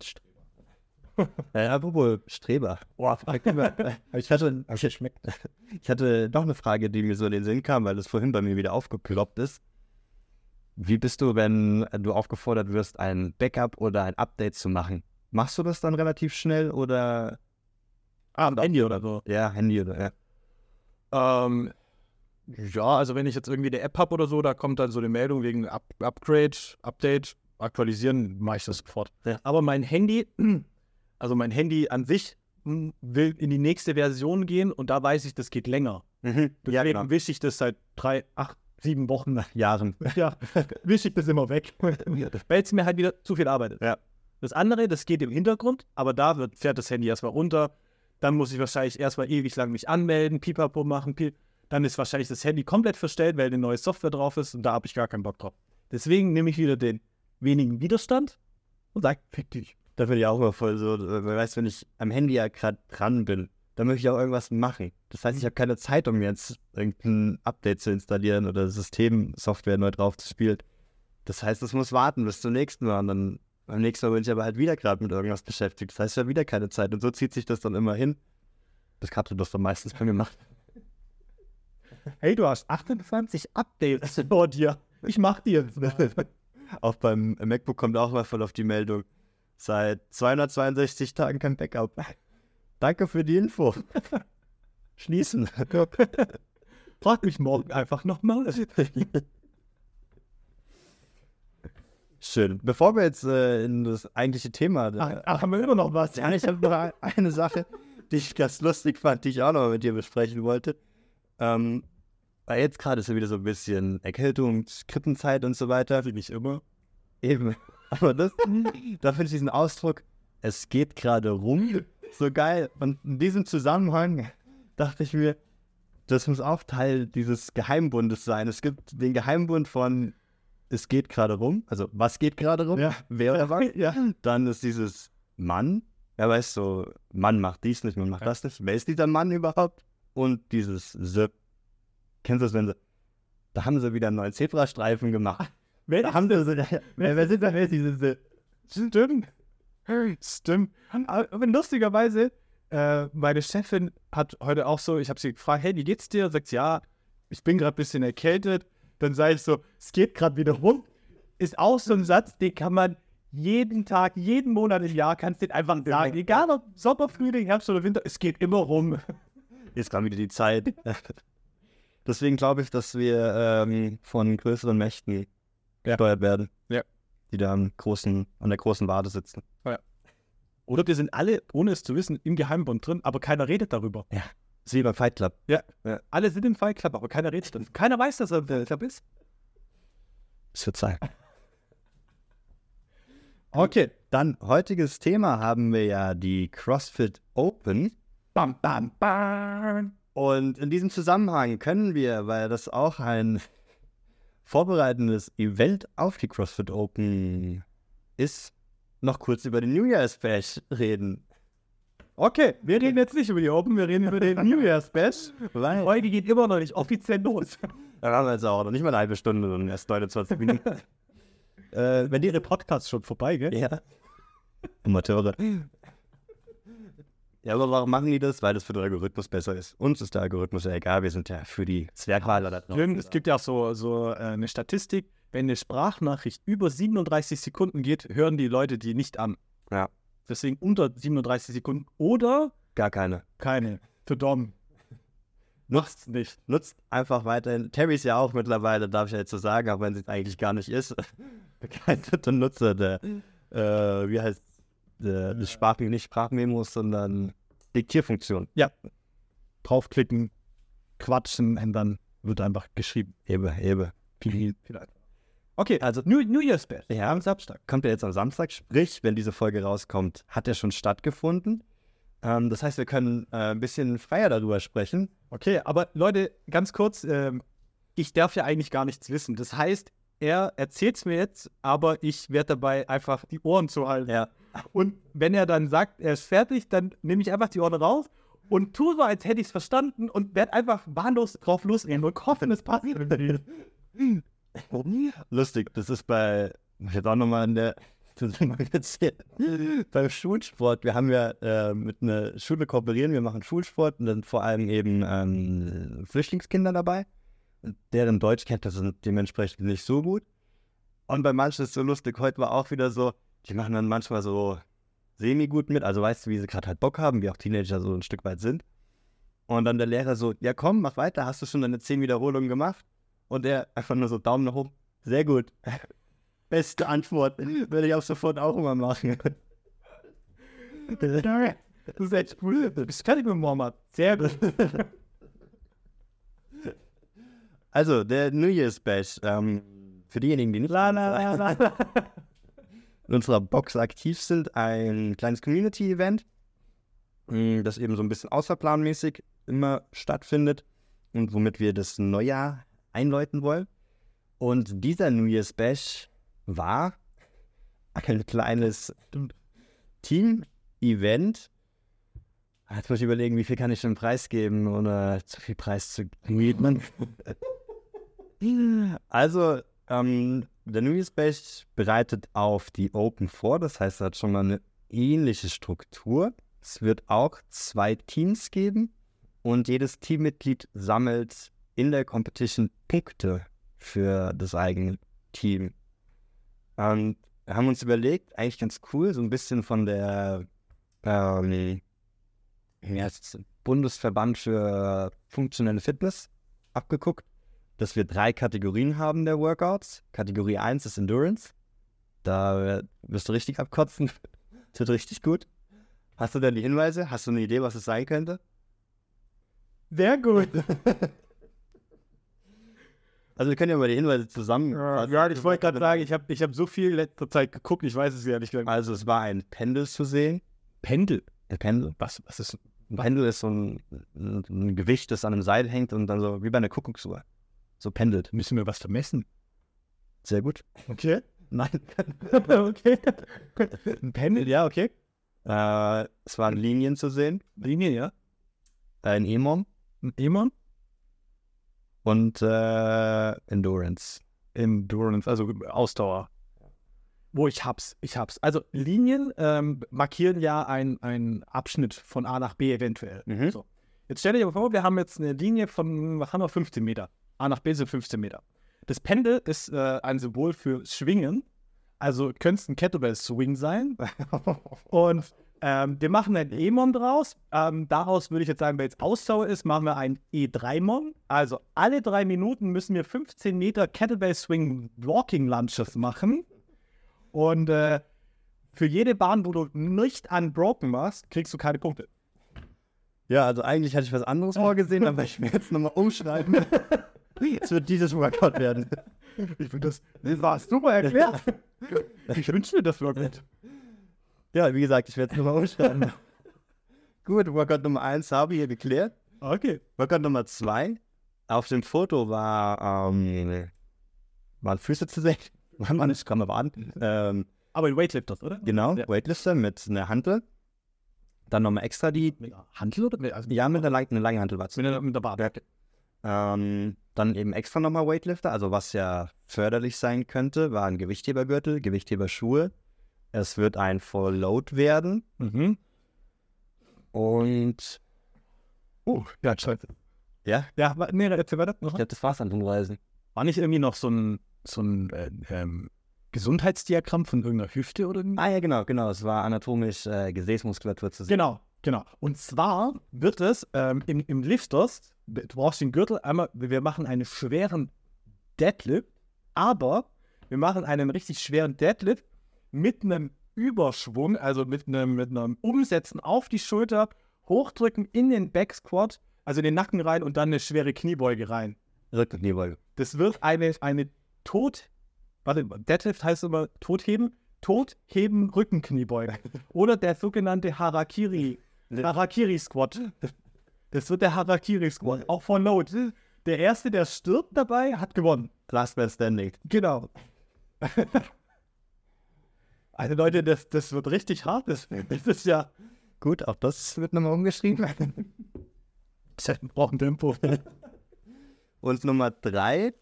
Speaker 2: [laughs]
Speaker 1: Äh, apropos Streber.
Speaker 2: Boah, frag immer.
Speaker 1: Ich hatte, ich, [laughs] ich hatte noch eine Frage, die mir so in den Sinn kam, weil das vorhin bei mir wieder aufgeploppt ist. Wie bist du, wenn du aufgefordert wirst, ein Backup oder ein Update zu machen? Machst du das dann relativ schnell oder
Speaker 2: Ah, am Handy oder so.
Speaker 1: ja, Handy oder ja?
Speaker 2: Ähm, ja, also wenn ich jetzt irgendwie eine App habe oder so, da kommt dann so eine Meldung wegen Up Upgrade, Update, aktualisieren, mache ich das sofort.
Speaker 1: Ja.
Speaker 2: Aber mein Handy, also mein Handy an sich, hm, will in die nächste Version gehen und da weiß ich, das geht länger.
Speaker 1: Mhm. Ja,
Speaker 2: Deswegen
Speaker 1: genau.
Speaker 2: wische ich das seit drei, acht, sieben Wochen. [laughs]
Speaker 1: Jahren.
Speaker 2: Ja, [laughs] wische ich das immer weg. [laughs] Weil es mir halt wieder zu viel Arbeit ist.
Speaker 1: Ja.
Speaker 2: Das andere, das geht im Hintergrund, aber da wird, fährt das Handy erstmal runter. Dann muss ich wahrscheinlich erstmal ewig lang mich anmelden, Pipapo machen. Pi dann ist wahrscheinlich das Handy komplett verstellt, weil eine neue Software drauf ist und da habe ich gar keinen Bock drauf. Deswegen nehme ich wieder den wenigen Widerstand und sage, fick dich.
Speaker 1: Da bin ich auch immer voll so, weißt wenn ich am Handy ja gerade dran bin, dann möchte ich auch irgendwas machen. Das heißt, ich habe keine Zeit, um jetzt irgendein Update zu installieren oder Systemsoftware neu drauf zu spielen. Das heißt, es muss warten bis zum nächsten Mal. Und dann beim nächsten Mal bin ich aber halt wieder gerade mit irgendwas beschäftigt. Das heißt, ich habe wieder keine Zeit. Und so zieht sich das dann immer hin. Das du das dann meistens bei mir machen. [laughs]
Speaker 2: Hey, du hast 28 Updates vor dir. Ich mach dir. [laughs]
Speaker 1: Auch beim MacBook kommt auch mal voll auf die Meldung. Seit 262 Tagen kein Backup. Danke für die Info. Schließen. [laughs]
Speaker 2: Frag mich morgen einfach nochmal.
Speaker 1: Schön. Bevor wir jetzt äh, in das eigentliche Thema.
Speaker 2: Ach, ach, haben wir immer noch was?
Speaker 1: ja, ich habe noch ein- eine Sache, die ich ganz lustig fand, die ich auch noch mal mit dir besprechen wollte. Ähm, weil jetzt gerade ist ja wieder so ein bisschen Erkältung, Krippenzeit und so weiter.
Speaker 2: Wie nicht immer.
Speaker 1: Eben. Aber das, da finde ich diesen Ausdruck, es geht gerade rum, so geil. Und in diesem Zusammenhang dachte ich mir, das muss auch Teil dieses Geheimbundes sein. Es gibt den Geheimbund von es geht gerade rum, also was geht gerade rum,
Speaker 2: Ja.
Speaker 1: wer oder was.
Speaker 2: Ja.
Speaker 1: Dann ist dieses Mann, wer weiß so, Mann macht dies nicht, man macht
Speaker 2: Ja.
Speaker 1: das nicht. Wer ist dieser Mann überhaupt? Und dieses Se. Kennst du das, wenn sie, da haben sie wieder einen neuen Zebrastreifen gemacht.
Speaker 2: Wer
Speaker 1: haben sie so, [laughs] wer, wer sind da, wer diese Se?
Speaker 2: Stimmt. Stimmt. Aber lustigerweise, äh, meine Chefin hat heute auch so, ich habe sie gefragt, hey, wie geht's dir? Sagt sie, ja, ich bin gerade ein bisschen erkältet. Dann sage ich so, es geht gerade wieder rum. Ist auch so ein Satz, den kann man jeden Tag, jeden Monat im Jahr, kannst du den einfach sagen. Egal ob Sommer, Frühling, Herbst oder Winter, es geht immer rum. [laughs]
Speaker 1: Jetzt kam wieder die Zeit. [laughs] Deswegen glaube ich, dass wir ähm, von größeren Mächten
Speaker 2: Ja.
Speaker 1: gesteuert werden.
Speaker 2: Ja.
Speaker 1: Die da am großen, an der großen Wade sitzen.
Speaker 2: Oder wir sind alle, ohne es zu wissen, im Geheimbund drin, aber keiner redet darüber.
Speaker 1: Das ist wie beim Fight Club.
Speaker 2: Alle sind im Fight Club, aber keiner redet drin. Keiner weiß, dass er im Fight Club ist.
Speaker 1: Es wird Zeit.
Speaker 2: Okay.
Speaker 1: Dann heutiges Thema haben wir ja die CrossFit Open.
Speaker 2: Bam, bam, bam.
Speaker 1: Und in diesem Zusammenhang können wir, weil das auch ein vorbereitendes Event auf die CrossFit Open ist, noch kurz über den New Year's Bash reden.
Speaker 2: Okay, wir reden jetzt nicht über die Open, wir reden über den New Year's Bash.
Speaker 1: Weil
Speaker 2: Heute geht immer noch nicht offiziell los.
Speaker 1: da haben wir jetzt auch noch nicht mal eine halbe Stunde, sondern erst 29 Minuten. [laughs]
Speaker 2: Äh, wenn Ihre Podcasts schon vorbei, gell?
Speaker 1: ja. Amateure. Ja, aber warum machen die das? Weil das für den Algorithmus besser ist. Uns ist der Algorithmus ja egal, wir sind ja für die Zwergwaler da.
Speaker 2: Stimmt, es gibt ja auch so, so äh, eine Statistik, wenn eine Sprachnachricht über 37 Sekunden geht, hören die Leute die nicht an.
Speaker 1: Ja.
Speaker 2: Deswegen unter 37 Sekunden oder
Speaker 1: Gar keine.
Speaker 2: keine. Für Dom. Macht's nicht.
Speaker 1: Nutzt einfach weiterhin. Terry ist ja auch mittlerweile, darf ich ja jetzt so sagen, auch wenn sie es eigentlich gar nicht ist, [laughs] begeisterter Nutzer der, äh, wie heißt der, des Sprach nicht Sprachmemos, sondern Diktierfunktion.
Speaker 2: Draufklicken, quatschen und dann wird einfach geschrieben.
Speaker 1: Ebe, ebe.
Speaker 2: Viel, viel einfacher. Okay, also New, New Year's Special.
Speaker 1: Ja, am Samstag. Kommt er jetzt am Samstag, sprich, wenn diese Folge rauskommt, hat er schon stattgefunden. Ähm, das heißt, wir können äh, ein bisschen freier darüber sprechen.
Speaker 2: Okay, aber Leute, ganz kurz, ähm, ich darf ja eigentlich gar nichts wissen. Das heißt, er erzählt es mir jetzt, aber ich werde dabei einfach die Ohren zuhalten.
Speaker 1: Ja.
Speaker 2: Und wenn er dann sagt, er ist fertig, dann nehme ich einfach die Ohren raus und tue so, als hätte ich es verstanden und werde einfach wahllos drauf losrennen und hoffen, es passiert.
Speaker 1: Lustig, das ist bei, ich jetzt auch nochmal in der. Beim Schulsport, wir haben ja äh, mit einer Schule kooperieren, wir machen Schulsport und dann vor allem eben ähm, Flüchtlingskinder dabei. Deren Deutschkenntnisse sind dementsprechend nicht so gut. Und bei manchen ist es so lustig, heute war auch wieder so, die machen dann manchmal so semi-gut mit, also weißt du, wie sie gerade halt Bock haben, wie auch Teenager so ein Stück weit sind. Und dann der Lehrer so, ja komm, mach weiter, hast du schon deine zehn Wiederholungen gemacht? Und er einfach nur so Daumen nach oben, sehr gut. [laughs] Beste Antwort, würde ich auch sofort auch immer machen. [laughs]
Speaker 2: Das ist echt cool. Du bist fertig mit Mohammed. Sehr gut. [laughs]
Speaker 1: Also, der New Year's Bash, ähm, für diejenigen, die nicht
Speaker 2: La, la, la, la.
Speaker 1: In unserer Box aktiv sind, ein kleines Community-Event, mh, das eben so ein bisschen außerplanmäßig immer stattfindet und womit wir das Neujahr einläuten wollen. Und dieser New Year's Bash war ein kleines Team-Event. Ah, Jetzt muss ich überlegen, wie viel kann ich denn preisgeben, ohne zu viel Preis zu geben. [laughs] Also, ähm, der New Bash bereitet auf die Open vor, das heißt, er hat schon mal eine ähnliche Struktur. Es wird auch zwei Teams geben und jedes Teammitglied sammelt in der Competition Punkte für das eigene Team. Und wir haben uns überlegt, eigentlich ganz cool, so ein bisschen von der ähm, es, Bundesverband für funktionelle Fitness abgeguckt, dass wir drei Kategorien haben der Workouts. Kategorie 1 ist Endurance. Da wirst du richtig abkotzen. [laughs] Das wird richtig gut. Hast du denn die Hinweise? Hast du eine Idee, was es sein könnte?
Speaker 2: Sehr gut. [laughs]
Speaker 1: Also wir können ja mal die Hinweise zusammen.
Speaker 2: Ja, ich wollte gerade sagen, ich habe ich hab so viel letzter Zeit geguckt, ich weiß es ja nicht.
Speaker 1: Also es war ein Pendel zu sehen.
Speaker 2: Pendel.
Speaker 1: Ein Pendel.
Speaker 2: Was, was ist
Speaker 1: Ein Pendel ist so ein, ein, ein Gewicht, das an einem Seil hängt und dann so wie bei einer Kuckucksuhr. So pendelt.
Speaker 2: Müssen wir was vermessen?
Speaker 1: Sehr gut.
Speaker 2: Okay.
Speaker 1: Nein. [laughs]
Speaker 2: okay. Ein Pendel, ja, okay.
Speaker 1: Äh, es waren Linien zu sehen.
Speaker 2: Linie, ja.
Speaker 1: Ein Emon
Speaker 2: Ein Emon.
Speaker 1: und äh, Endurance.
Speaker 2: Endurance, also Ausdauer. Wo ich hab's, ich hab's. Also Linien ähm, markieren ja einen Abschnitt von A nach B eventuell.
Speaker 1: Mhm.
Speaker 2: So. Jetzt stell dir vor, wir haben jetzt eine Linie von, was haben wir, 15 Meter. A nach B sind 15 Meter. Das Pendel ist äh, ein Symbol für Schwingen. Also könnte es ein Kettlebell-Swing sein. [laughs] Und ähm, wir machen ein E-Mon draus. Ähm, daraus würde ich jetzt sagen, weil es Ausdauer ist, machen wir ein E3-Mon. Also alle drei Minuten müssen wir 15 Meter Kettlebell-Swing Walking Lunches machen. Und äh, für jede Bahn, wo du nicht unbroken machst, kriegst du keine Punkte.
Speaker 1: Ja, also eigentlich hatte ich was anderes [laughs] vorgesehen, aber ich will jetzt nochmal umschreiben. [laughs] Es wird dieses Workout werden.
Speaker 2: Ich finde das, das war super erklärt. ich wünsche mir das wirklich.
Speaker 1: Ja, wie gesagt, ich werde es nochmal umschreiben. Gut, Workout Nummer 1 habe ich hier geklärt.
Speaker 2: Okay.
Speaker 1: Workout Nummer 2. Auf dem Foto war, ähm, waren Füße zu sehen. Waren wir nicht, kann man warten. Ähm,
Speaker 2: Aber in Weightlifters, oder?
Speaker 1: genau,
Speaker 2: Ja.
Speaker 1: Weightlifter mit einer Hantel. Dann nochmal extra die,
Speaker 2: Mit einer Handel oder mit, also
Speaker 1: ja, mit einer, lang, einer langen Hantel war
Speaker 2: mit, der, mit der Bar?
Speaker 1: Ähm, dann eben extra nochmal Weightlifter, also was ja förderlich sein könnte, war ein Gewichthebergürtel, Gewichtheberschuhe. Es wird ein Full Load werden.
Speaker 2: Mhm.
Speaker 1: Und
Speaker 2: Oh, ja, scheiße.
Speaker 1: ja,
Speaker 2: Ja, wa- nee, erzähl weiter.
Speaker 1: ich glaube, das war's an Hinweisen.
Speaker 2: War nicht irgendwie noch so ein, so ein äh, ähm, Gesundheitsdiagramm von irgendeiner Hüfte oder irgendwie?
Speaker 1: Ah ja, genau, genau. Es war anatomisch äh, Gesäßmuskulatur zu sehen.
Speaker 2: Genau, genau. Und zwar wird es ähm, im, im Lifters, du brauchst den Gürtel einmal, wir machen einen schweren Deadlift, aber wir machen einen richtig schweren Deadlift mit einem Überschwung, also mit einem, mit einem Umsetzen auf die Schulter, hochdrücken in den Back Squat, also in den Nacken rein und dann eine schwere Kniebeuge rein.
Speaker 1: Rückenkniebeuge.
Speaker 2: Das wird eine, eine Tod, warte, Deadlift heißt immer Totheben, Totheben Rückenkniebeuge. [laughs] Oder der sogenannte Harakiri, Harakiri Squat. Das wird der Harakiri Squat, auch von Load. Der Erste, der stirbt dabei, hat gewonnen.
Speaker 1: Last Man Standing.
Speaker 2: Genau. [laughs] Also Leute, das, das wird richtig hart. Das, das ist ja,
Speaker 1: Gut, auch das wird nochmal umgeschrieben.
Speaker 2: das [laughs] braucht ein Tempo. [laughs]
Speaker 1: Und Nummer drei,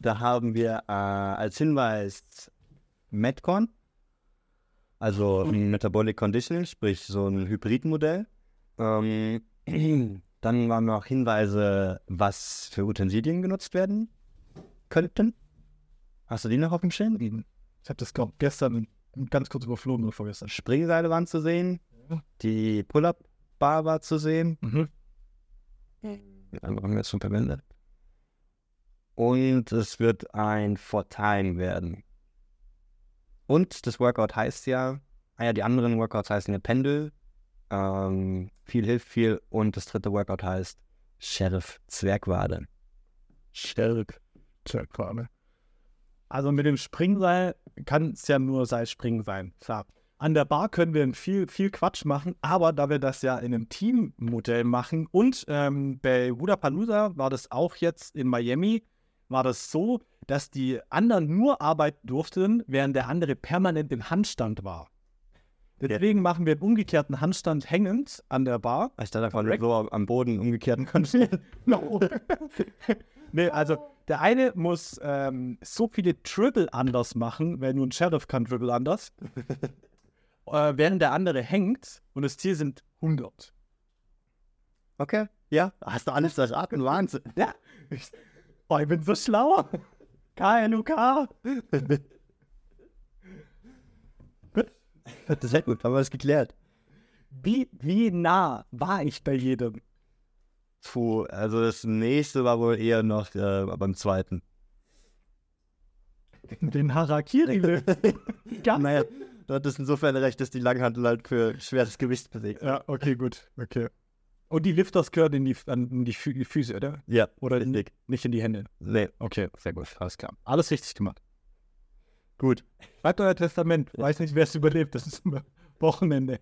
Speaker 1: da haben wir äh, als Hinweis Metcon, also Metabolic Conditioning, sprich so ein Hybridmodell. Ähm, [clears throat] dann waren noch Hinweise, was für Utensilien genutzt werden könnten. Hast du die noch auf dem Schirm?
Speaker 2: Ich habe das glaub, gestern ganz kurz überflogen oder vorgestern.
Speaker 1: Springseile waren zu sehen, die Pull-Up-Bar war zu sehen.
Speaker 2: Mhm.
Speaker 1: Einfach haben wir jetzt schon verwendet. Und es wird ein For Time werden. Und das Workout heißt ja, ah ja, die anderen Workouts heißen ja Pendel, ähm, viel hilft viel und das dritte Workout heißt Sheriff Zwergwade.
Speaker 2: Sheriff Zwergquame. Also mit dem Springseil kann es ja nur Seilspringen sein. Klar. An der Bar können wir viel, viel Quatsch machen, aber da wir das ja in einem Teammodell machen und ähm, bei Wudapalooza war das auch jetzt in Miami, war das so, dass die anderen nur arbeiten durften, während der andere permanent im Handstand war. Deswegen machen wir einen umgekehrten Handstand hängend an der Bar.
Speaker 1: Ich dachte einfach so am Boden umgekehrten [laughs] Konst.
Speaker 2: no. [laughs] nee, also der eine muss ähm, so viele Dribble anders machen, weil nur ein Sheriff kann Dribble anders, [laughs] äh, während der andere hängt und das Ziel sind 100.
Speaker 1: Okay, ja, hast du alles verraten, Wahnsinn.
Speaker 2: Ja. Ich, oh, ich bin so schlau. KLUK.
Speaker 1: Das ist [laughs] sehr gut, haben wir das geklärt.
Speaker 2: Wie, wie nah war ich bei jedem?
Speaker 1: Puh, also das nächste war wohl eher noch äh, beim zweiten.
Speaker 2: Den Harakiri. [laughs] ja.
Speaker 1: Naja, du hattest insofern recht, dass die Langhantel halt für schweres Gewicht bewegt.
Speaker 2: ja, okay, gut. Okay. Und die Lifters gehören in die, an die, Fü die Füße, oder?
Speaker 1: Ja,
Speaker 2: Oder
Speaker 1: richtig.
Speaker 2: ni- nicht in die Hände?
Speaker 1: Nee,
Speaker 2: Okay, sehr gut, alles klar. Alles richtig gemacht.
Speaker 1: Gut.
Speaker 2: Schreibt euer Testament. Weiß nicht, wer es überlebt. Das ist immer Wochenende.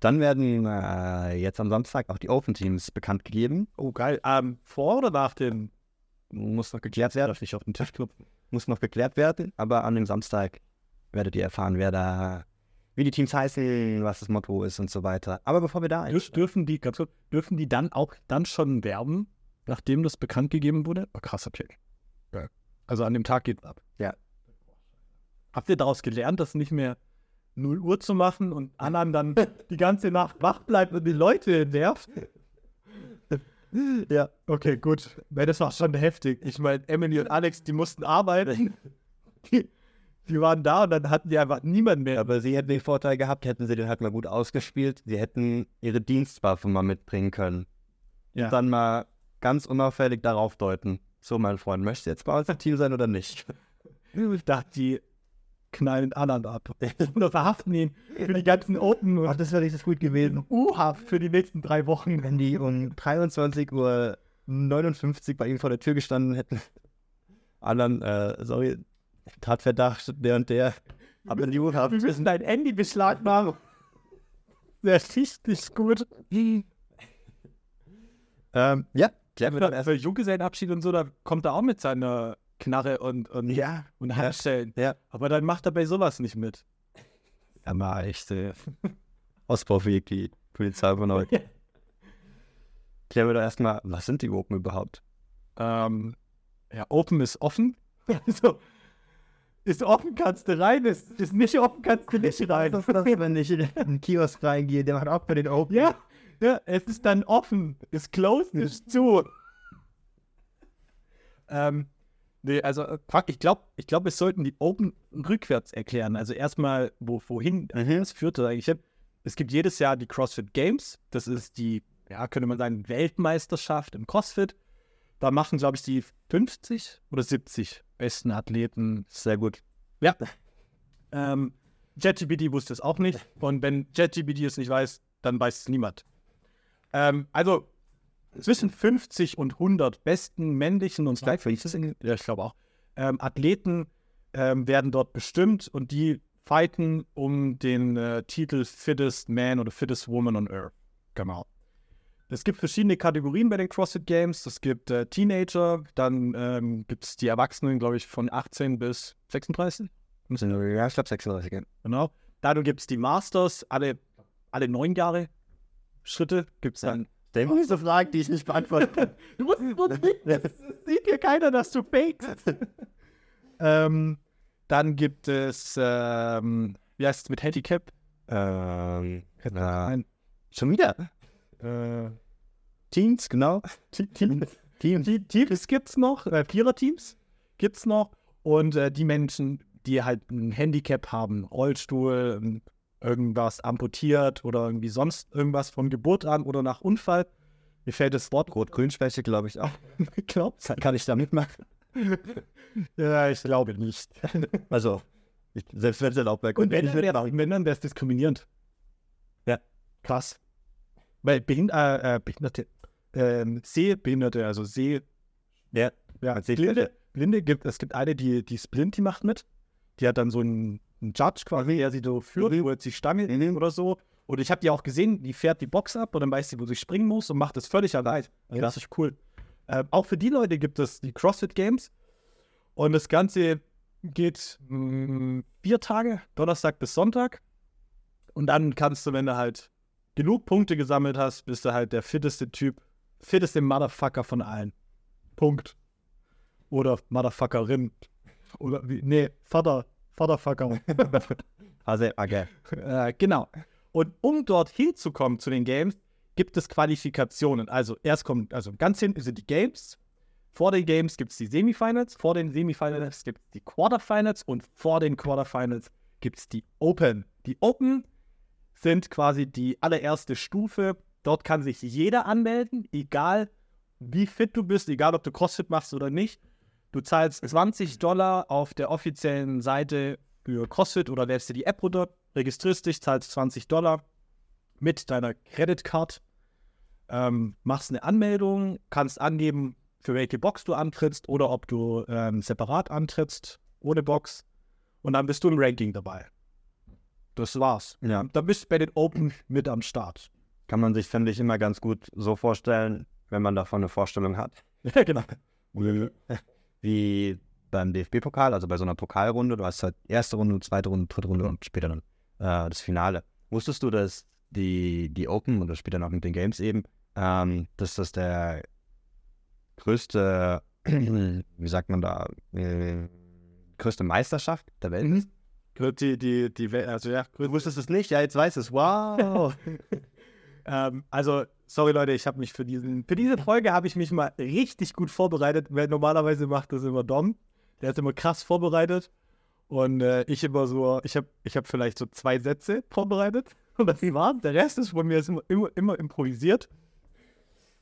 Speaker 1: Dann werden äh, jetzt am Samstag auch die Open Teams bekannt gegeben.
Speaker 2: Oh, geil. Ähm, vor oder nach dem?
Speaker 1: Muss noch geklärt werden.
Speaker 2: Darf ich auf den Tisch klopfen?
Speaker 1: Muss noch geklärt werden. Aber an dem Samstag werdet ihr erfahren, wer da, wie die Teams heißen, was das Motto ist und so weiter. Aber bevor wir da einsteigen,
Speaker 2: dürfen die, ganz kurz, dürfen die dann auch dann schon werben, nachdem das bekannt gegeben wurde? Oh, krass, okay. Geil. Also an dem Tag geht's ab.
Speaker 1: Ja.
Speaker 2: Habt ihr daraus gelernt, das nicht mehr 0 Uhr zu machen und anderen dann [laughs] die ganze Nacht wach bleibt und die Leute nervt?
Speaker 1: ja,
Speaker 2: Okay, gut. Weil das war schon heftig. Ich meine, Emily und Alex, die mussten arbeiten. Die, die waren da und dann hatten die einfach niemanden mehr.
Speaker 1: aber sie hätten den Vorteil gehabt, hätten sie den halt mal gut ausgespielt. Sie hätten ihre Dienstwaffe mal mitbringen können.
Speaker 2: Ja.
Speaker 1: Und dann mal ganz unauffällig darauf deuten. So, mein Freund, möchtest du jetzt bei uns im Team sein oder nicht?
Speaker 2: Ich dachte, die knallen den anderen ab. [laughs] Oder verhaften ihn für die ganzen Open und
Speaker 1: das wäre richtig gut gewesen.
Speaker 2: U-Haft für die nächsten drei Wochen.
Speaker 1: Wenn die um 23.59 Uhr bei ihm vor der Tür gestanden hätten. Anderen, äh, sorry, Tatverdacht, der und der. Aber in die Uhr
Speaker 2: Wir müssen dein Handy beschlagnahmen. Der schießt nicht gut.
Speaker 1: Ähm, ja, erst.
Speaker 2: für Junggesellenabschied und so, da kommt er auch mit seiner Knarre und, und,
Speaker 1: Ja,
Speaker 2: und Handstellen.
Speaker 1: ja.
Speaker 2: Aber dann macht er bei sowas nicht mit.
Speaker 1: Er war echt äh, die Polizei von heute. [laughs] Klären wir doch erstmal, was sind die Open überhaupt?
Speaker 2: Ähm, ja, Open ist offen. Also, [laughs] Ist offen, kannst du rein, ist, ist nicht offen, kannst du nicht rein.
Speaker 1: Das ist [laughs] wenn ich in den Kiosk reingehe, der macht auch bei den Open.
Speaker 2: Ja, ja, es ist dann offen, ist closed, ist zu. ähm, nee, also äh, fuck, ich glaube, ich glaub, wir sollten die Open rückwärts erklären. Also erstmal, wo, wohin
Speaker 1: Mhm.
Speaker 2: das führte eigentlich hin. Es gibt jedes Jahr die CrossFit Games. Das ist die, ja, könnte man sagen, Weltmeisterschaft im CrossFit. Da machen, glaube ich, die 50 oder 70 besten Athleten.
Speaker 1: Sehr gut.
Speaker 2: Ja. [laughs] Ähm, JetGPT wusste es auch nicht. Und wenn JetGPT es nicht weiß, dann weiß es niemand. Ähm, also zwischen 50 und 100 besten männlichen und
Speaker 1: das
Speaker 2: ja, ich glaube auch, ähm, Athleten ähm, werden dort bestimmt und die fighten um den äh, Titel Fittest Man oder Fittest Woman on Earth. Genau. Es gibt verschiedene Kategorien bei den CrossFit Games. Es gibt äh, Teenager, dann ähm, gibt es die Erwachsenen, glaube ich, von 18 bis 36.
Speaker 1: Ja, ich glaube 36. ja.
Speaker 2: Genau. Dann gibt es die Masters, alle, alle neun Jahre Schritte gibt es
Speaker 1: Ja.
Speaker 2: Dann.
Speaker 1: Dem diese Fragen, die ich nicht beantworten kann. [laughs]
Speaker 2: Du musst nur [laughs] nicken, es sieht hier keiner, dass du fakest. [laughs] ähm, dann gibt es, ähm, wie heißt es mit Handicap?
Speaker 1: ähm, äh, schon wieder?
Speaker 2: Äh,
Speaker 1: Teams, genau.
Speaker 2: Teams. Teams. Teams gibt es noch, äh, Vierer-Teams gibt es noch. Und äh, die Menschen, die halt ein Handicap haben, Rollstuhl, ähm, irgendwas amputiert oder irgendwie sonst irgendwas von Geburt an oder nach Unfall. Mir fällt das Wort
Speaker 1: Rot-Grün-Schwäche, glaube ich auch. [laughs]
Speaker 2: Glaubt?
Speaker 1: Kann ich da mitmachen? [laughs]
Speaker 2: Ja, ich glaube nicht.
Speaker 1: Also, ich, selbst wenn es erlaubt wäre,
Speaker 2: Und wenn
Speaker 1: ich
Speaker 2: dann wäre
Speaker 1: mitmachen.
Speaker 2: wenn dann wär's diskriminierend.
Speaker 1: Ja.
Speaker 2: Krass. Weil Behind äh, äh, Behinderte, ähm, Sehbehinderte, also Seh,
Speaker 1: Ja,
Speaker 2: ja, Blinde. Blinde gibt, es gibt eine, die, die ist blind, die macht mit. Die hat dann so einen, einen Judge quasi, der sie so führt, wo jetzt die Stange oder so. Und ich habe die auch gesehen, die fährt die Box ab und dann weiß sie, wo sie springen muss und macht das völlig allein. Also das ist cool. Ähm, auch für die Leute gibt es die CrossFit Games. Und das Ganze geht mh, vier Tage, Donnerstag bis Sonntag. Und dann kannst du, wenn du halt genug Punkte gesammelt hast, bist du halt der fitteste Typ, fitteste Motherfucker von allen. Punkt. Oder Motherfuckerin. Oder wie, nee, Vater, Vaterfucker. [laughs]
Speaker 1: also, okay.
Speaker 2: Äh, genau. Und um dort hinzukommen zu den Games, gibt es Qualifikationen. Also erst kommt, also ganz hinten sind die Games. Vor den Games gibt es die Semifinals, vor den Semifinals gibt es die Quarterfinals und vor den Quarterfinals gibt es die Open. Die Open sind quasi die allererste Stufe. Dort kann sich jeder anmelden, egal wie fit du bist, egal ob du CrossFit machst oder nicht. Du zahlst 20 Dollar auf der offiziellen Seite für CrossFit oder lädst dir die App runter, registrierst dich, zahlst 20 Dollar mit deiner Credit Card, ähm, machst eine Anmeldung, kannst angeben, für welche Box du antrittst oder ob du ähm, separat antrittst, ohne Box. Und dann bist du im Ranking dabei. Das war's.
Speaker 1: Ja.
Speaker 2: Dann bist du bei den Open mit am Start.
Speaker 1: Kann man sich, finde ich, immer ganz gut so vorstellen, wenn man davon eine Vorstellung hat. [laughs]
Speaker 2: Ja, genau. [laughs]
Speaker 1: Wie beim DFB-Pokal, also bei so einer Pokalrunde. Du hast halt erste Runde, zweite Runde, dritte Runde und später dann äh, das Finale. Wusstest du, dass die, die Open oder später noch mit den Games eben, ähm, dass das der größte, [clears throat] wie sagt man da, äh, größte Meisterschaft der Welt ist?
Speaker 2: Die, die, die, also ja,
Speaker 1: Du wusstest es nicht? Ja, jetzt weißt du es. Wow. [laughs] [laughs]
Speaker 2: Ähm, also, sorry Leute, ich habe mich für diesen, für diese Folge habe ich mich mal richtig gut vorbereitet, weil normalerweise macht das immer Dom. Der ist immer krass vorbereitet. Und äh, ich immer so, ich habe ich hab vielleicht so zwei Sätze vorbereitet. [laughs] Und das war's. Der Rest ist von mir ist immer, immer, immer improvisiert.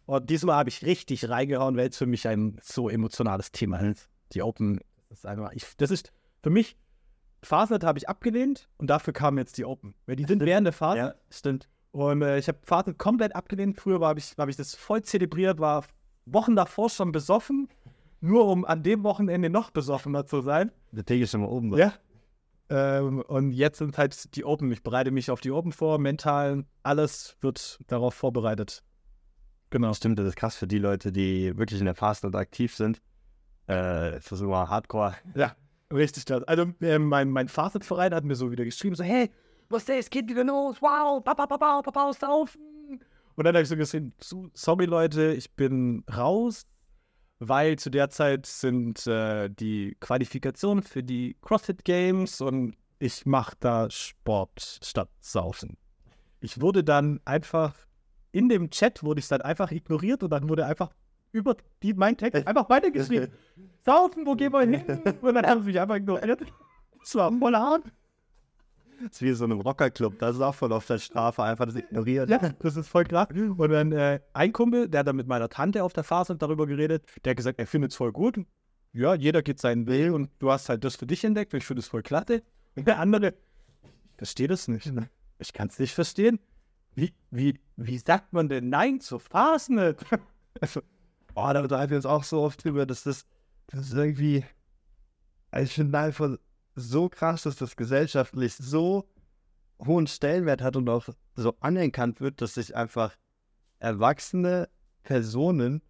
Speaker 2: Und diesmal habe ich richtig reingehauen, weil es für mich ein so emotionales Thema ist. Die Open, das ist einfach, ich, das ist für mich, Fastnet habe ich abgelehnt und dafür kamen jetzt die Open. Weil die sind während der Phase.
Speaker 1: ja, stimmt.
Speaker 2: Und äh, ich habe Fastnet komplett abgelehnt. Früher habe ich, hab ich das voll zelebriert, war Wochen davor schon besoffen, nur um an dem Wochenende noch besoffener zu sein.
Speaker 1: Der Tee ist schon mal oben.
Speaker 2: Ja. Ähm, und jetzt sind halt die Open. Ich bereite mich auf die Open vor, mental, alles wird darauf vorbereitet. Genau.
Speaker 1: Stimmt, das ist krass für die Leute, die wirklich in der Fastnet aktiv sind. Äh, das ist immer Hardcore.
Speaker 2: Ja, richtig. Also äh, mein, mein Fastnet-Verein hat mir so wieder geschrieben, so, hey, was ist das? Geht wieder los? Wow, Papa, Papa, Papa, saufen. Und dann habe ich so gesehen, so, sorry Leute, ich bin raus, weil zu der Zeit sind äh, die Qualifikationen für die CrossFit Games und ich mache da Sport statt Saufen. Ich wurde dann einfach, in dem Chat wurde ich dann einfach ignoriert und dann wurde einfach über die, mein Text [laughs] einfach weitergeschrieben. Saufen, wo gehen wir hin? Und dann haben sie mich einfach ignoriert. Das war voll hart.
Speaker 1: Das ist wie so ein Rockerclub, das ist auch voll auf der Strafe, einfach das ignoriert.
Speaker 2: Ja, das ist voll krass. Und dann äh, ein Kumpel, der hat dann mit meiner Tante auf der Phase darüber geredet, der hat gesagt, er findet es voll gut. Ja, jeder geht seinen Weg und du hast halt das für dich entdeckt ich finde es voll klasse. Und der andere, ich verstehe das nicht. Ich kann es nicht verstehen. Wie, wie, wie sagt man denn Nein zur Phase
Speaker 1: Also, oh, da unterhalten wir uns auch so oft drüber, dass das, das ist irgendwie, also ich finde einfach so krass, dass das gesellschaftlich so hohen Stellenwert hat und auch so anerkannt wird, dass sich einfach erwachsene Personen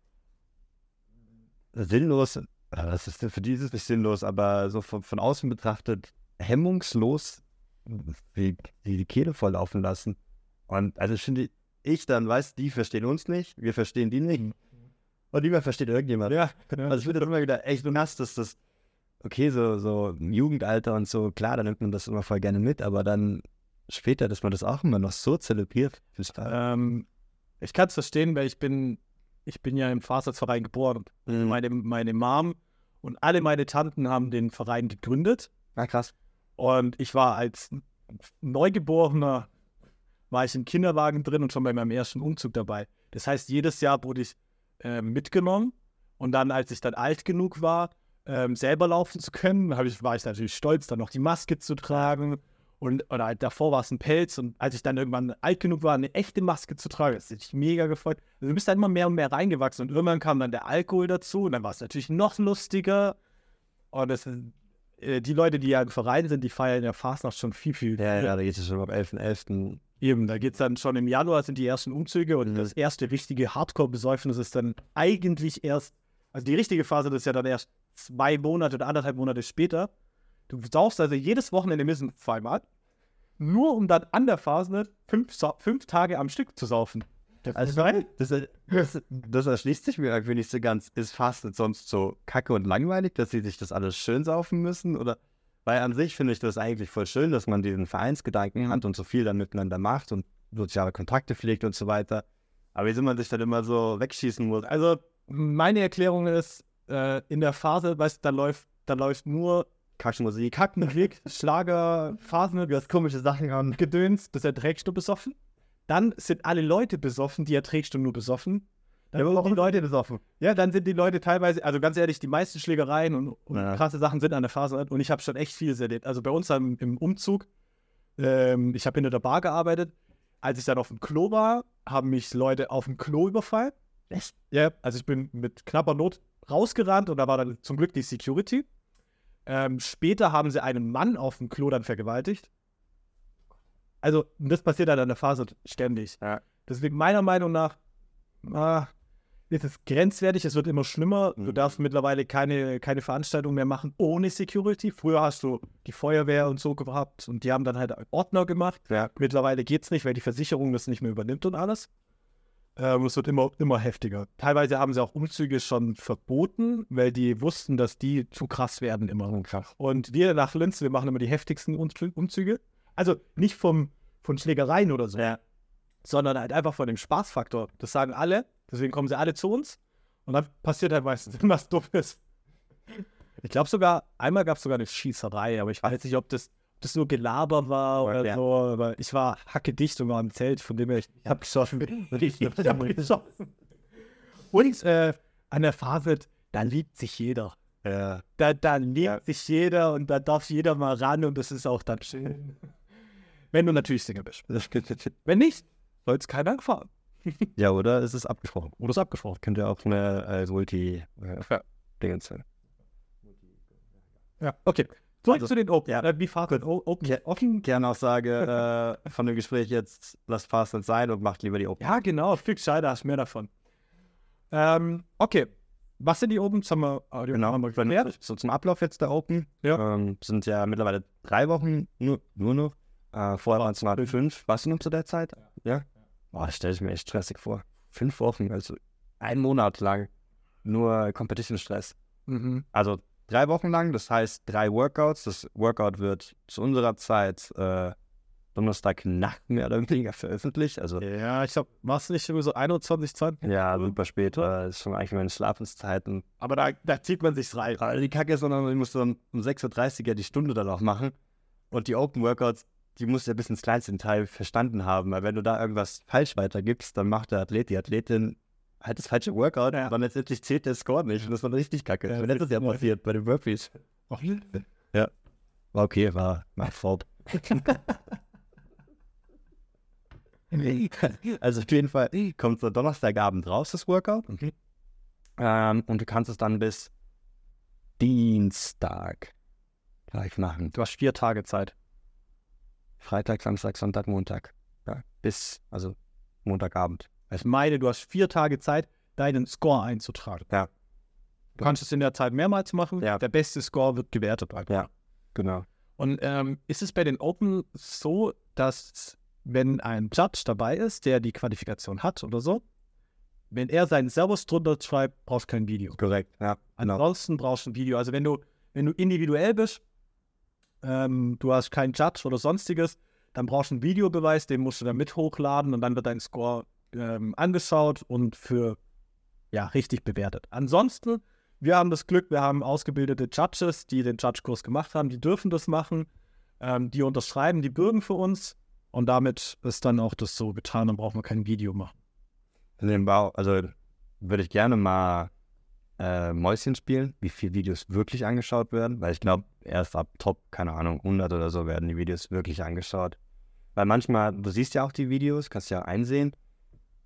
Speaker 1: sinnlos, das ist für dieses nicht sinnlos, aber so von, von außen betrachtet hemmungslos die, die Kehle volllaufen lassen. Und also finde ich dann, weiß, die verstehen uns nicht, wir verstehen die nicht. Und niemand versteht irgendjemand.
Speaker 2: Ja,
Speaker 1: Also ich finde das immer wieder echt [laughs] nass, dass das, okay, so, so im Jugendalter und so, klar, da nimmt man das immer voll gerne mit, aber dann später, dass man das auch immer noch so zelebriert.
Speaker 2: ähm, ich kann es verstehen, weil ich bin, ich bin ja im Faserverein geboren.
Speaker 1: Mhm.
Speaker 2: Meine, meine Mom und alle meine Tanten haben den Verein gegründet.
Speaker 1: Ah, krass.
Speaker 2: Und ich war als Neugeborener, war ich im Kinderwagen drin und schon bei meinem ersten Umzug dabei. Das heißt, jedes Jahr wurde ich äh, mitgenommen und dann, als ich dann alt genug war, ähm, selber laufen zu können, ich, war ich natürlich stolz, dann noch die Maske zu tragen. Und oder halt davor war es ein Pelz und als ich dann irgendwann alt genug war, eine echte Maske zu tragen, das hat mich mega gefreut. Also, du bist dann immer mehr und mehr reingewachsen und irgendwann kam dann der Alkohol dazu und dann war es natürlich noch lustiger. Und das, äh, die Leute, die ja im Verein sind, die feiern ja Fastnacht schon viel, viel
Speaker 1: Ja, ja, da geht es schon am 11.11.
Speaker 2: Eben, da geht es dann schon im Januar sind die ersten Umzüge und
Speaker 1: Mhm.
Speaker 2: das erste richtige Hardcore-Besäufnis ist dann eigentlich erst, also die richtige Phase das ist ja dann erst zwei Monate oder anderthalb Monate später. Du saufst also jedes Wochenende mindestens zweimal, nur um dann an der Phase fünf, fünf Tage am Stück zu saufen.
Speaker 1: Also, das, das, das erschließt sich mir irgendwie nicht so ganz. Ist Fastnet sonst so kacke und langweilig, dass sie sich das alles schön saufen müssen? Oder weil an sich finde ich das eigentlich voll schön, dass man diesen Vereinsgedanken hat und so viel dann miteinander macht und soziale Kontakte pflegt und so weiter. Aber wieso man sich dann immer so wegschießen muss?
Speaker 2: Also meine Erklärung ist, äh, in der Phase, weißt du, da läuft, da läuft nur
Speaker 1: Kackmusik.
Speaker 2: Kackmusik, [laughs] Schlager, Phasen,
Speaker 1: Du hast komische Sachen an.
Speaker 2: Gedöns, das erträgst du besoffen. Dann sind alle Leute besoffen, die erträgst du nur besoffen. Dann sind die Leute
Speaker 1: besoffen.
Speaker 2: Ja, dann sind die Leute teilweise, also ganz ehrlich, die meisten Schlägereien und, und
Speaker 1: Ja.
Speaker 2: krasse Sachen sind an der Phase und ich habe schon echt vieles erlebt. Also bei uns am, im Umzug, ähm, ich habe hinter der Bar gearbeitet. Als ich dann auf dem Klo war, haben mich Leute auf dem Klo überfallen.
Speaker 1: Echt?
Speaker 2: Ja, also ich bin mit knapper Not rausgerannt und da war dann zum Glück die Security. Ähm, später haben sie einen Mann auf dem Klo dann vergewaltigt. Also, das passiert dann an der Phase ständig.
Speaker 1: Ja.
Speaker 2: Deswegen meiner Meinung nach ah, ist es grenzwertig, es wird immer schlimmer. Du
Speaker 1: Mhm.
Speaker 2: darfst mittlerweile keine, keine Veranstaltung mehr machen ohne Security. Früher hast du die Feuerwehr und so gehabt und die haben dann halt Ordner gemacht.
Speaker 1: Ja.
Speaker 2: Mittlerweile geht es nicht, weil die Versicherung das nicht mehr übernimmt und alles. Ähm, es wird immer, immer heftiger. Teilweise haben sie auch Umzüge schon verboten, weil die wussten, dass die zu krass werden immer. Und wir nach Linz, wir machen immer die heftigsten Umzü- Umzüge. Also nicht vom, von Schlägereien oder so,
Speaker 1: Ja.
Speaker 2: sondern halt einfach von dem Spaßfaktor. Das sagen alle, deswegen kommen sie alle zu uns. Und dann passiert halt meistens [laughs] was Dummes. Ich glaube sogar, einmal gab es sogar eine Schießerei, aber ich weiß nicht, ob das, das nur Gelaber war oder
Speaker 1: Ja.
Speaker 2: so. Aber ich war hackedicht und war im Zelt, von dem her ich, habe geschossen. [laughs] Ich, hab geschossen. Und äh, an der Phase, da liebt sich jeder.
Speaker 1: Ja.
Speaker 2: Da, da liebt
Speaker 1: Ja.
Speaker 2: sich jeder und da darf jeder mal ran und das ist auch dann schön. Wenn du natürlich Single bist. Wenn nicht, soll es keiner fahren. [laughs]
Speaker 1: ja, oder? Es ist abgesprochen.
Speaker 2: Oder ist abgesprochen.
Speaker 1: Könnte ja auch eine äh,
Speaker 2: Ja.
Speaker 1: Dingens sein.
Speaker 2: Ja, okay. Zurück
Speaker 1: Also,
Speaker 2: zu den Open.
Speaker 1: ja.
Speaker 2: Äh, wie Fahrt O- Open?
Speaker 1: Ja.
Speaker 2: Offen?
Speaker 1: Kernaussage äh, von dem Gespräch jetzt, lasst Fastnet sein und macht lieber die Open.
Speaker 2: Ja, genau. Viel gescheiter, hast mehr davon. Ähm, okay. Was sind die Opens? Haben wir, die
Speaker 1: Genau,
Speaker 2: haben wir geklärt.
Speaker 1: so zum Ablauf jetzt der Open.
Speaker 2: Ja.
Speaker 1: Ähm, sind ja mittlerweile drei Wochen, nur, nur noch. Äh, vorher waren es mal fünf. Warst du noch zu der Zeit? Ja. Boah, das stelle ich mir echt stressig vor. Fünf Wochen, also ein Monat lang. nur Competition-Stress.
Speaker 2: Mhm.
Speaker 1: Also drei Wochen lang, das heißt drei Workouts. Das Workout wird zu unserer Zeit äh, Donnerstagnacht mehr oder weniger veröffentlicht. Also
Speaker 2: Ja, ich glaube, war es nicht irgendwie so 21, 20?
Speaker 1: ja, super spät, äh, ist schon eigentlich meine Schlafenszeiten.
Speaker 2: Aber da, da zieht man sich's rein.
Speaker 1: Also die Kacke ist, sondern ich muss dann um 6.30 Uhr ja die Stunde dann auch machen. Und die Open Workouts, die musst du ja bis ins kleinste Detail verstanden haben. Weil wenn du da irgendwas falsch weitergibst, dann macht der Athlet, die Athletin halt das falsche Workout
Speaker 2: Ja.
Speaker 1: dann letztendlich zählt der Score nicht. Und das war richtig kacke.
Speaker 2: Ja,
Speaker 1: Ja, letztes Jahr
Speaker 2: ja.
Speaker 1: passiert bei den Burpees.
Speaker 2: Ach,
Speaker 1: War okay, war, war fort. [laughs] also auf jeden Fall kommt so Donnerstagabend raus, das Workout. Ähm, und du kannst es dann bis Dienstag gleich machen.
Speaker 2: Du hast vier Tage Zeit.
Speaker 1: Freitag, Samstag, Sonntag, Montag. Ja, bis, also Montagabend.
Speaker 2: Ich meine, du hast vier Tage Zeit, deinen Score einzutragen.
Speaker 1: Ja.
Speaker 2: Du kannst es in der Zeit mehrmals machen.
Speaker 1: Ja.
Speaker 2: Der beste Score wird gewertet. einfach.
Speaker 1: Ja. Genau.
Speaker 2: Und ähm, ist es bei den Open so, dass wenn ein Judge dabei ist, der die Qualifikation hat oder so, wenn er seinen Servus drunter schreibt, brauchst du kein Video.
Speaker 1: Korrekt. Ja, genau.
Speaker 2: Ansonsten brauchst du ein Video. Also wenn du, wenn du individuell bist, ähm, du hast keinen Judge oder sonstiges, dann brauchst du einen Videobeweis, den musst du dann mit hochladen und dann wird dein Score ähm, angeschaut und für ja, richtig bewertet. Ansonsten, wir haben das Glück, wir haben ausgebildete Judges, die den Judge-Kurs gemacht haben, die dürfen das machen, ähm, die unterschreiben, die bürgen für uns und damit ist dann auch das so getan, dann brauchen wir kein Video machen.
Speaker 1: In Bau, also würde ich gerne mal äh, Mäuschen spielen, wie viele Videos wirklich angeschaut werden, weil ich glaube, erst ab Top, keine Ahnung, 100 oder so werden die Videos wirklich angeschaut. Weil manchmal, du siehst ja auch die Videos, kannst ja einsehen,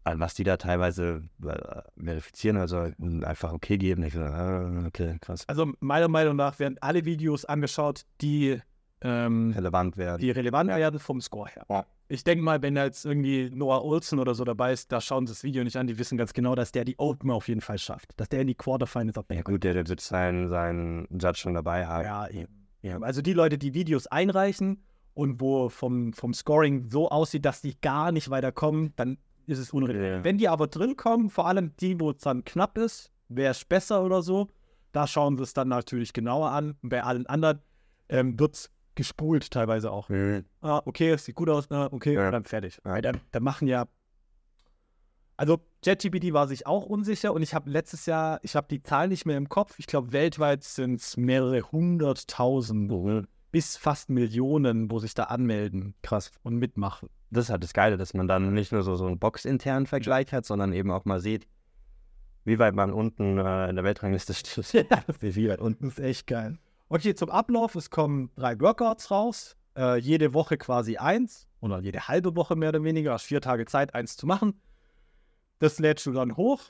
Speaker 1: was die da teilweise äh, verifizieren, also einfach okay geben. Ich so, äh, okay, krass.
Speaker 2: Also meiner Meinung nach werden alle Videos angeschaut, die, ähm,
Speaker 1: Relevant werden.
Speaker 2: die relevant werden vom Score her.
Speaker 1: Ja.
Speaker 2: Ich denke mal, wenn da jetzt irgendwie Noah Olsen oder so dabei ist, da schauen sie das Video nicht an, die wissen ganz genau, dass der die Open auf jeden Fall schafft. Dass der in die Quarterfinals auf
Speaker 1: Ja gut, der, der wird seinen, seinen Judge schon dabei haben.
Speaker 2: Ja, eben. Ja. Also die Leute, die Videos einreichen und wo vom, vom Scoring so aussieht, dass die gar nicht weiterkommen, dann ist es.
Speaker 1: Ja.
Speaker 2: Wenn die aber drin kommen, vor allem die, wo es dann knapp ist, wäre es besser oder so, da schauen sie es dann natürlich genauer an. Und bei allen anderen ähm, wird es gespult teilweise auch.
Speaker 1: Mhm.
Speaker 2: Ah, okay, es sieht gut aus, ah, okay,
Speaker 1: Ja.
Speaker 2: und dann fertig.
Speaker 1: Ja.
Speaker 2: Dann, dann machen ja. Also ChatGPT war sich auch unsicher und ich habe letztes Jahr, ich habe die Zahl nicht mehr im Kopf, ich glaube weltweit sind es mehrere hunderttausend
Speaker 1: Mhm.
Speaker 2: bis fast Millionen, wo sich da anmelden
Speaker 1: Krass.
Speaker 2: und mitmachen.
Speaker 1: Das ist halt das Geile, dass man dann nicht nur so, so einen boxinternen Vergleich hat, sondern eben auch mal sieht, wie weit man unten äh, in der Weltrangliste steht. [laughs] wie weit unten.
Speaker 2: Ist echt geil. Okay, zum Ablauf, es kommen drei Workouts raus, äh, jede Woche quasi eins oder jede halbe Woche mehr oder weniger, hast vier Tage Zeit, eins zu machen. Das lädst du dann hoch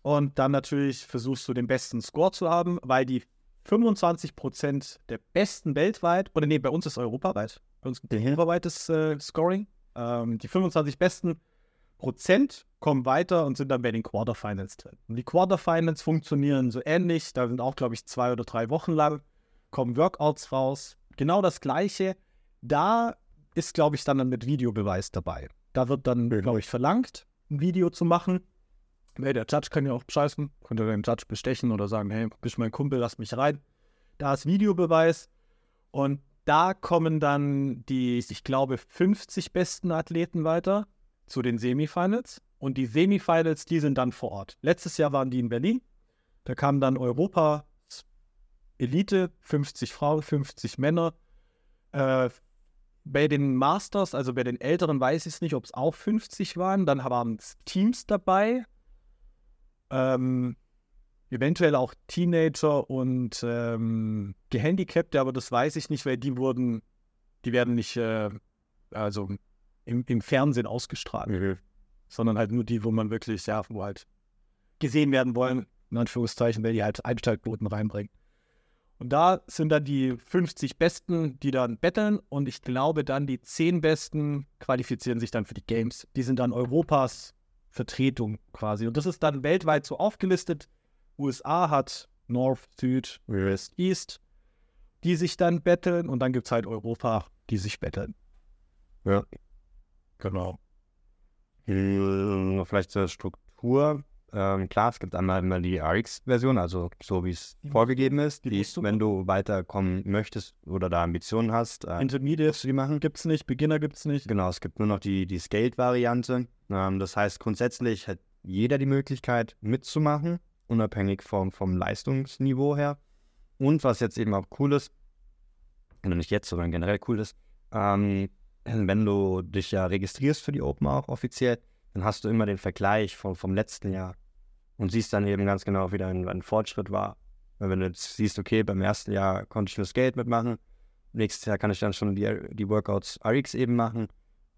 Speaker 2: und dann natürlich versuchst du den besten Score zu haben, weil die 25% der besten weltweit, oder nee, bei uns ist europaweit, bei uns gibt es europaweites äh, Scoring. Ähm, die 25 besten Prozent kommen weiter und sind dann bei den Quarterfinals drin. Und die Quarterfinals funktionieren so ähnlich. Da sind auch, glaube ich, zwei oder drei Wochen lang, kommen Workouts raus. Genau das Gleiche. Da ist, glaube ich, dann mit Videobeweis dabei. Da wird dann, glaube ich, verlangt, ein Video zu machen. Hey, der Judge kann ja auch scheißen, könnte den Judge bestechen oder sagen, hey, bist mein Kumpel, lass mich rein. Da ist Videobeweis und da kommen dann die, ich glaube, 50 besten Athleten weiter zu den Semifinals. Und die Semifinals, die sind dann vor Ort. Letztes Jahr waren die in Berlin. Da kam dann Europa Elite, 50 Frauen, 50 Männer. Äh, bei den Masters, also bei den Älteren, weiß ich es nicht, ob es auch 50 waren. Dann waren Teams dabei. Ähm, eventuell auch Teenager und ähm, Gehandicapte, aber das weiß ich nicht, weil die wurden, die werden nicht, äh, also im, im Fernsehen ausgestrahlt,
Speaker 1: Mhm.
Speaker 2: sondern halt nur die, wo man wirklich, ja, wo halt gesehen werden wollen, in Anführungszeichen, weil die halt Einsteigquoten reinbringen. Und da sind dann die 50 Besten, die dann betteln und ich glaube dann die 10 Besten qualifizieren sich dann für die Games. Die sind dann Europas Vertretung quasi. Und das ist dann weltweit so aufgelistet. USA hat North, Süd, West, East, die sich dann betteln und dann gibt es halt Europa, die sich betteln.
Speaker 1: Ja.
Speaker 2: Genau.
Speaker 1: Hm, Vielleicht zur Struktur. Ähm, klar, es gibt einmal immer die RX-Version, also so wie es vorgegeben ist.
Speaker 2: die
Speaker 1: Die,
Speaker 2: du
Speaker 1: wenn du weiterkommen möchtest oder da Ambitionen hast, äh,
Speaker 2: Intermediate
Speaker 1: die machen.
Speaker 2: gibt's nicht, Beginner gibt's nicht.
Speaker 1: Genau, es gibt nur noch die, die Scaled-Variante. Ähm, das heißt, grundsätzlich hat jeder die Möglichkeit mitzumachen, unabhängig vom, vom Leistungsniveau her. Und was jetzt eben auch cool ist, oder nicht jetzt, sondern generell cool ist, ähm, wenn du dich ja registrierst für die Open auch offiziell, dann hast du immer den Vergleich vom, vom letzten Jahr und siehst dann eben ganz genau, wie dein, dein Fortschritt war. Weil wenn du jetzt siehst, okay, beim ersten Jahr konnte ich nur Skate mitmachen, nächstes Jahr kann ich dann schon die, die Workouts RX eben machen.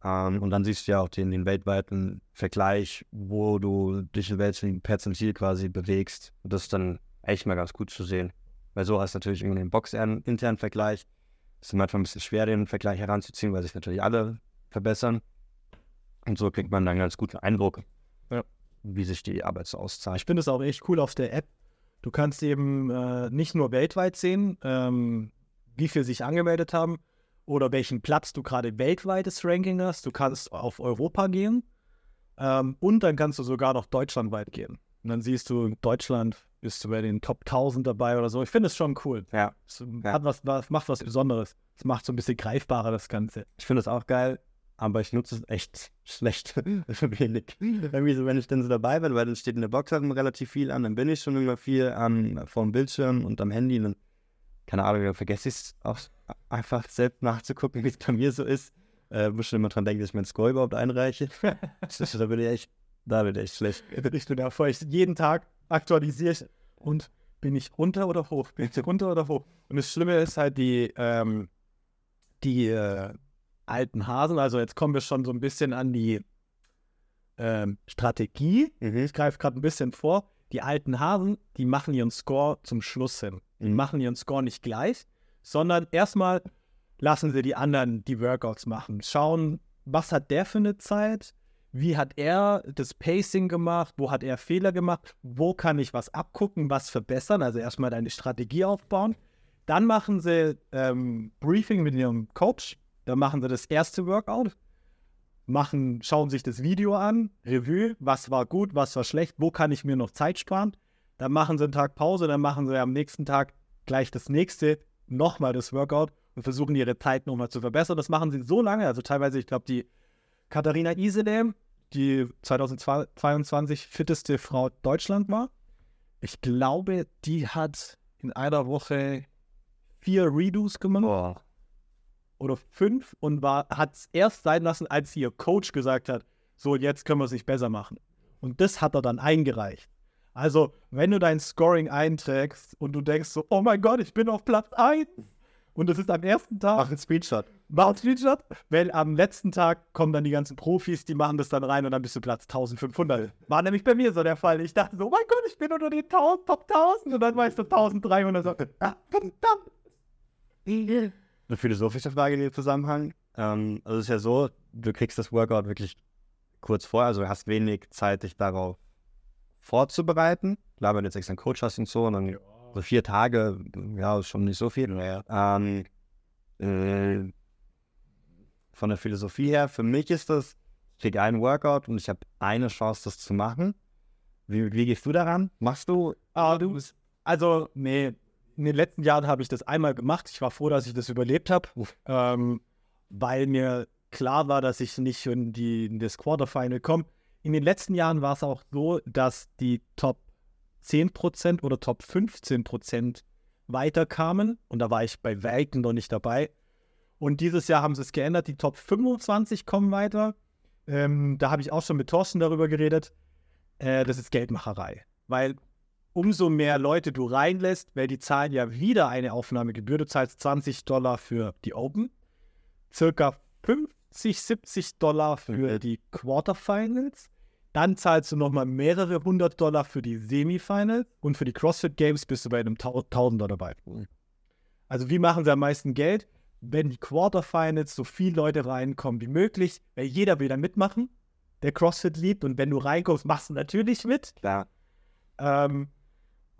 Speaker 1: Ähm, und dann siehst du ja auch den, den weltweiten Vergleich, wo du dich in welchem Perzentil quasi bewegst. Und das ist dann echt mal ganz gut zu sehen. Weil so hast du natürlich irgendwie den box-internen Vergleich. Es ist manchmal ein bisschen schwer, den Vergleich heranzuziehen, weil sich natürlich alle verbessern. Und so kriegt man dann ganz guten Eindruck,
Speaker 2: Ja.
Speaker 1: wie sich die Arbeit so
Speaker 2: Ich
Speaker 1: auszeichnet.
Speaker 2: finde es auch echt cool auf der App. Du kannst eben äh, nicht nur weltweit sehen, ähm, wie viele sich angemeldet haben oder welchen Platz du gerade weltweites Ranking hast. Du kannst auf Europa gehen ähm, und dann kannst du sogar noch deutschlandweit gehen. Und dann siehst du, in Deutschland bist du bei den Top 1000 dabei oder so. Ich finde es schon cool.
Speaker 1: Ja,
Speaker 2: Es hat was, was, macht was Besonderes. Es macht so ein bisschen greifbarer, das Ganze.
Speaker 1: ich finde es auch geil, aber ich nutze es echt schlecht. [laughs] Wenig. Irgendwie so, wenn ich dann so dabei bin, weil dann steht in der Box halt relativ viel an, dann bin ich schon immer viel am vorm Bildschirm und am Handy. Und dann, keine Ahnung, dann vergesse ich es auch einfach selbst nachzugucken, [laughs] wie es bei mir so ist. Äh, muss schon immer dran denken, dass ich meinen Score überhaupt einreiche. [laughs] Das- da bin ich echt, da bin ich echt schlecht.
Speaker 2: Ich bin davor, ich jeden Tag aktualisiere ich und bin ich runter oder hoch? Bin ich runter oder hoch? Und das Schlimme ist halt die, ähm, die äh, alten Hasen, also jetzt kommen wir schon so ein bisschen an die ähm, Strategie.
Speaker 1: Mhm.
Speaker 2: Ich greife gerade ein bisschen vor. Die alten Hasen, die machen ihren Score zum Schluss hin. Die
Speaker 1: Mhm.
Speaker 2: machen ihren Score nicht gleich, sondern erstmal lassen sie die anderen die Workouts machen. Schauen, was hat der für eine Zeit? Wie hat er das Pacing gemacht? Wo hat er Fehler gemacht? Wo kann ich was abgucken, was verbessern? Also erstmal deine Strategie aufbauen. Dann machen sie ähm, Briefing mit ihrem Coach. Dann machen sie das erste Workout. Machen, schauen sich das Video an, Revue, was war gut, was war schlecht, wo kann ich mir noch Zeit sparen. Dann machen sie einen Tag Pause, dann machen sie am nächsten Tag gleich das nächste, nochmal das Workout und versuchen ihre Zeit nochmal zu verbessern. Das machen sie so lange, also teilweise, ich glaube, die Katharina Isedem, die 2022 fitteste Frau Deutschland war. Ich glaube, die hat in einer Woche vier Redos gemacht
Speaker 1: Boah.
Speaker 2: Oder fünf und war hat es erst sein lassen, als ihr Coach gesagt hat, so jetzt können wir es nicht besser machen. Und das hat er dann eingereicht. Also, wenn du dein Scoring einträgst und du denkst so, oh mein Gott, ich bin auf Platz 1 und das ist am ersten Tag,
Speaker 1: Mach einen Screenshot.
Speaker 2: Mach einen Screenshot, weil am letzten Tag kommen dann die ganzen Profis, die machen das dann rein und dann bist du Platz 1500. War nämlich bei mir so der Fall. Ich dachte so, oh mein Gott, ich bin unter den 1000, Top 1000 und dann ich so 1300 so, ah, verdammt. [laughs]
Speaker 1: Eine philosophische Frage in dem Zusammenhang. Ähm, also es ist ja so, du kriegst das Workout wirklich kurz vor, also du hast wenig Zeit, dich darauf vorzubereiten. Klar, wenn du jetzt extra einen Coach hast und so, und dann so vier Tage, ja, ist schon nicht so viel. Ähm, äh, von der Philosophie her, für mich ist das, ich kriege einen Workout und ich habe eine Chance, das zu machen. Wie, wie gehst du daran? Machst du?
Speaker 2: Ah, du, also, nee, in den letzten Jahren habe ich das einmal gemacht. Ich war froh, dass ich das überlebt habe, ähm, weil mir klar war, dass ich nicht in, die, in das Quarterfinal komme. In den letzten Jahren war es auch so, dass die Top 10% oder Top 15% weiterkamen und da war ich bei Weitem noch nicht dabei. Und dieses Jahr haben sie es geändert, die Top 25 kommen weiter. Ähm, da habe ich auch schon mit Thorsten darüber geredet. Äh, das ist Geldmacherei. Weil umso mehr Leute du reinlässt, weil die zahlen ja wieder eine Aufnahmegebühr. Du zahlst 20 Dollar für die Open, circa 50, 70 Dollar für die Quarterfinals. Dann zahlst du nochmal mehrere hundert Dollar für die Semifinals und für die CrossFit Games bist du bei einem Tau- Tausender dabei. Also wie machen sie am meisten Geld? Wenn die Quarterfinals so viele Leute reinkommen wie möglich, weil jeder will da mitmachen, der CrossFit liebt und wenn du reinkommst, machst du natürlich mit.
Speaker 1: Klar.
Speaker 2: Ähm,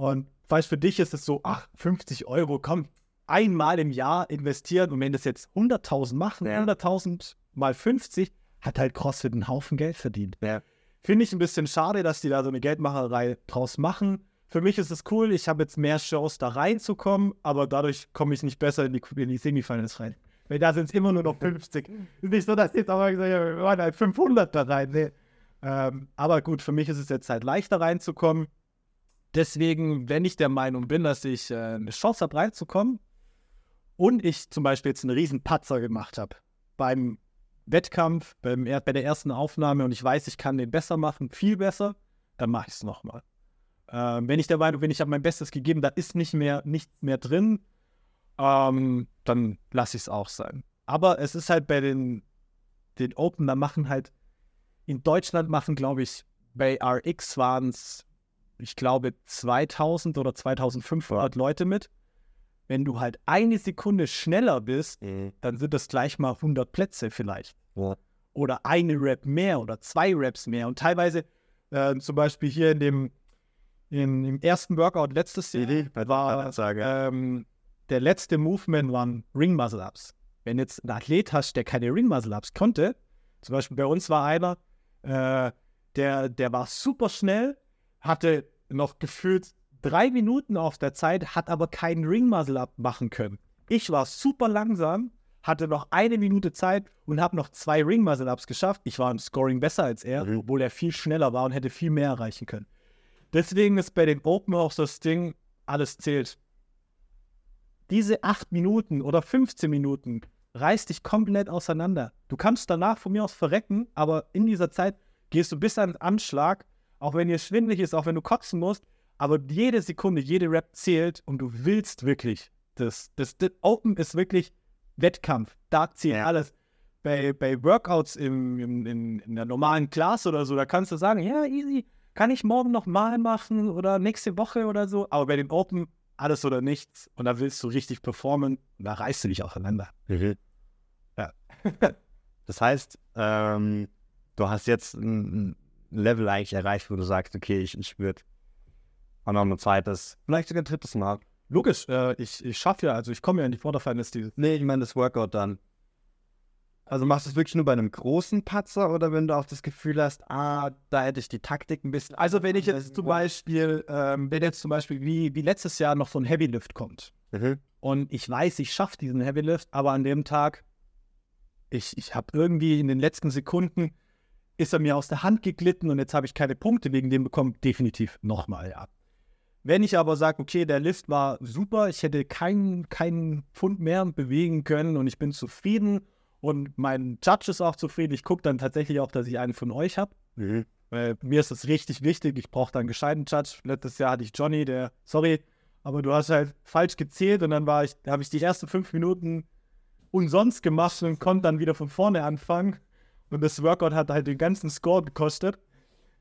Speaker 2: und weißt für dich ist es so, ach, 50 Euro, komm, einmal im Jahr investieren und wenn das jetzt 100.000 machen,
Speaker 1: Ja.
Speaker 2: 100.000 mal 50, hat halt CrossFit einen Haufen Geld verdient.
Speaker 1: Ja.
Speaker 2: Finde ich ein bisschen schade, dass die da so eine Geldmacherei draus machen. Für mich ist es cool, ich habe jetzt mehr Shows da reinzukommen, aber dadurch komme ich nicht besser in die, in die Semifinals rein. Weil da sind es immer nur noch 50. Ist nicht so, dass jetzt aber gesagt haben, wir wollen halt 500 da rein. Nee. Ähm, aber gut, für mich ist es jetzt halt leichter reinzukommen. Deswegen, wenn ich der Meinung bin, dass ich äh, eine Chance habe reinzukommen und ich zum Beispiel jetzt einen riesen Patzer gemacht habe beim Wettkampf, beim, bei der ersten Aufnahme und ich weiß, ich kann den besser machen, viel besser, dann mache ich es nochmal. Ähm, wenn ich der Meinung bin, ich habe mein Bestes gegeben, da ist nicht mehr nichts mehr drin, ähm, dann lasse ich es auch sein. Aber es ist halt bei den, den Open, da machen halt, in Deutschland machen, glaube ich, bei RX waren es, ich glaube, 2000 oder 2500 Leute mit. Wenn du halt eine Sekunde schneller bist,
Speaker 1: Mhm.
Speaker 2: dann sind das gleich mal 100 Plätze vielleicht.
Speaker 1: Ja.
Speaker 2: Oder eine Rap mehr oder zwei Raps mehr. Und teilweise, äh, zum Beispiel hier in dem, in, im ersten Workout letztes Jahr, war
Speaker 1: Sage.
Speaker 2: ähm, der letzte Movement waren Ring Muscle Ups. Wenn jetzt ein Athlet hast, der keine Ring Muscle Ups konnte, zum Beispiel bei uns war einer, äh, der, der war super schnell, hatte noch gefühlt drei Minuten auf der Zeit, hat aber keinen Ring Muscle Up machen können. Ich war super langsam, hatte noch eine Minute Zeit und habe noch zwei Ring Muscle Ups geschafft. Ich war im Scoring besser als er,
Speaker 1: Mhm.
Speaker 2: obwohl er viel schneller war und hätte viel mehr erreichen können. Deswegen ist bei den Open auch das Ding, alles zählt. Diese 8 Minuten oder 15 Minuten reißt dich komplett auseinander. Du kannst danach von mir aus verrecken, aber in dieser Zeit gehst du bis an den Anschlag, auch wenn dir schwindelig ist, auch wenn du kotzen musst, aber jede Sekunde, jede Rap zählt und du willst wirklich. Das, das, das Open ist wirklich Wettkampf. Da zählt
Speaker 1: Ja.
Speaker 2: alles. Bei, bei Workouts im, im, in, in der normalen Class oder so, da kannst du sagen, ja, easy, kann ich morgen noch mal machen oder nächste Woche oder so. Aber bei den Open alles oder nichts und da willst du richtig performen und da reißt du dich auseinander.
Speaker 1: Mhm.
Speaker 2: Ja.
Speaker 1: das heißt, ähm, du hast jetzt ein Level eigentlich erreicht, wo du sagst, okay, ich, ich würde auch noch ein zweites, vielleicht sogar ein drittes Mal.
Speaker 2: Logisch, äh, ich, ich schaffe ja, also ich komme ja in die Vorderfinals dieses.
Speaker 1: Nee, ich meine das Workout dann. Also machst du es wirklich nur bei einem großen Patzer oder wenn du auch das Gefühl hast, ah, da hätte ich die Taktik ein bisschen.
Speaker 2: Also wenn ich jetzt zum Beispiel, ähm, wenn jetzt zum Beispiel wie, wie letztes Jahr noch so ein Heavy Lift kommt
Speaker 1: Mhm.
Speaker 2: und ich weiß, ich schaffe diesen Heavy Lift, aber an dem Tag, ich, ich habe irgendwie in den letzten Sekunden, ist er mir aus der Hand geglitten und jetzt habe ich keine Punkte wegen dem bekommen, definitiv nochmal, ja. Wenn ich aber sage, okay, der Lift war super, ich hätte keinen keinen Pfund mehr bewegen können und ich bin zufrieden und mein Judge ist auch zufrieden, ich gucke dann tatsächlich auch, dass ich einen von euch habe.
Speaker 1: Mhm.
Speaker 2: Weil mir ist das richtig wichtig. Ich brauche da einen gescheiten Judge. Letztes Jahr hatte ich Johnny, der, sorry, aber du hast halt falsch gezählt und dann war ich, da habe ich die ersten fünf Minuten umsonst gemacht und konnte dann wieder von vorne anfangen. Und das Workout hat halt den ganzen Score gekostet.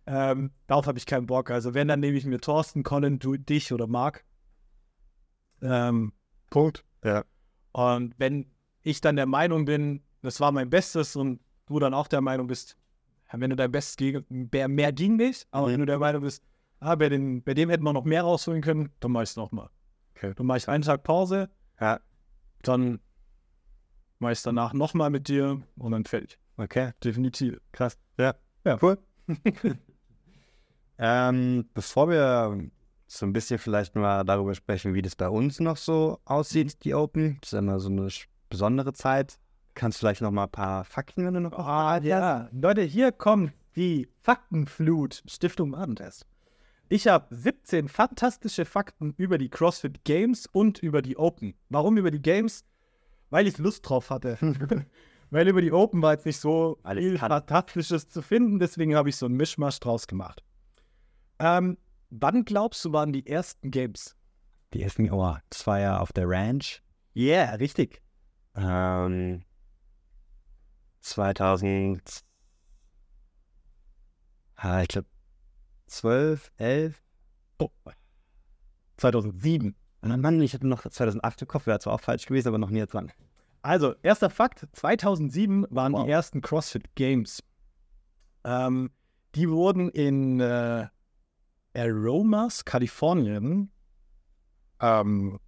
Speaker 2: Ähm, darauf habe ich keinen Bock. Also wenn, dann nehme ich mir Thorsten, Colin, du, dich oder Marc. Ähm, Punkt.
Speaker 1: Ja.
Speaker 2: Und wenn ich dann der Meinung bin, das war mein Bestes und du dann auch der Meinung bist, wenn du dein Bestes gegen mehr, mehr ging nicht, aber
Speaker 1: Mhm.
Speaker 2: wenn du der Meinung bist, ah, bei, den, bei dem hätten wir noch mehr rausholen können, dann mach ich es nochmal.
Speaker 1: Okay.
Speaker 2: Dann mache ich einen Tag Pause,
Speaker 1: Ja,
Speaker 2: dann mache ich es danach nochmal mit dir und dann fertig.
Speaker 1: Okay.
Speaker 2: Definitiv.
Speaker 1: Krass. Ja.
Speaker 2: Ja.
Speaker 1: Cool. [laughs] ähm, bevor wir so ein bisschen vielleicht mal darüber sprechen, wie das bei uns noch so aussieht, die Open, das ist immer so eine besondere Zeit. Kannst du vielleicht noch mal ein paar Fakten, wenn du noch
Speaker 2: Ah, ja. Leute, hier kommt die Faktenflut Stiftung Warentest. Ich habe 17 fantastische Fakten über die CrossFit Games und über die Open. Warum über die Games? Weil ich Lust drauf hatte. [laughs] Weil über die Open war jetzt nicht so
Speaker 1: Alles
Speaker 2: viel
Speaker 1: kann.
Speaker 2: Fantastisches zu finden, deswegen habe ich so einen Mischmasch draus gemacht. Ähm, wann glaubst du, waren die ersten Games?
Speaker 1: Die ersten, oh, das war ja auf der Ranch.
Speaker 2: Yeah, richtig.
Speaker 1: Ähm, 2000, ah, ich glaube 12, 11.
Speaker 2: Oh. 2007.
Speaker 1: Und Mann, ich hatte noch 2008 im Kopf, wäre zwar auch falsch gewesen, aber noch nie dran.
Speaker 2: Also, erster Fakt: 2007 waren
Speaker 1: Wow.
Speaker 2: die ersten CrossFit Games. Ähm, die wurden in äh, Aromas, Kalifornien, ähm,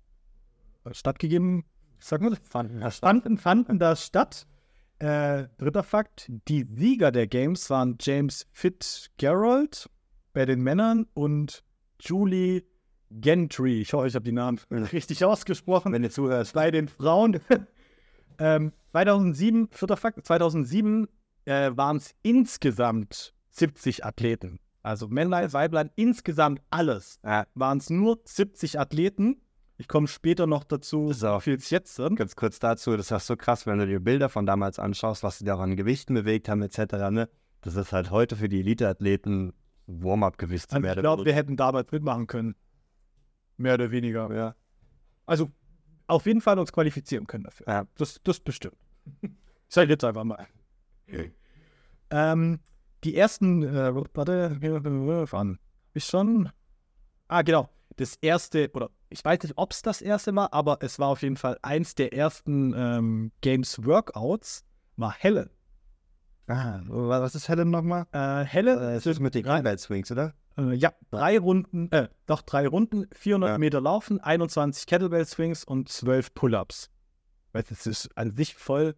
Speaker 2: stattgegeben. Sag mal,
Speaker 1: Fanden das
Speaker 2: fanden, fanden da statt. Äh, dritter Fakt: Die Sieger der Games waren James Fitzgerald bei den Männern und Julie Gentry. Ich hoffe, ich habe die Namen [laughs] richtig ausgesprochen.
Speaker 1: Wenn du zuhörst.
Speaker 2: Bei den Frauen. Ähm, 2007, vierter Fakt: 2007 äh, waren es insgesamt 70 Athleten. Also Männlein, Weiblein, insgesamt alles
Speaker 1: Ja,
Speaker 2: waren es nur 70 Athleten. Ich komme später noch dazu,
Speaker 1: auch-
Speaker 2: wie viel es jetzt sind.
Speaker 1: ganz kurz dazu, das ist auch so krass, wenn du dir Bilder von damals anschaust, was sie da an Gewichten bewegt haben, etc. Ne? Das ist halt heute für die Elite-Athleten Warm-up-Gewicht.
Speaker 2: Also ich glaube, wir hätten damals mitmachen können. Mehr oder weniger.
Speaker 1: ja.
Speaker 2: Also auf jeden Fall uns qualifizieren können dafür.
Speaker 1: Ja.
Speaker 2: Das, das bestimmt. Ich sage jetzt einfach mal. Ähm, die ersten, äh, warte, wann? Ich schon. Ah, genau. Das erste, oder ich weiß nicht, ob es das erste war, aber es war auf jeden Fall eins der ersten ähm, Games Workouts, war Helen.
Speaker 1: Ah, was ist Helen nochmal?
Speaker 2: Äh, Helen
Speaker 1: Äh, es
Speaker 2: sind
Speaker 1: ist mit den
Speaker 2: drei-
Speaker 1: Combat Swings, oder?
Speaker 2: Äh, ja, drei Runden, äh, doch drei Runden, 400
Speaker 1: Ja.
Speaker 2: Meter laufen, 21 Kettlebell Swings und 12 Pull-Ups. Weißt du, das ist an sich voll,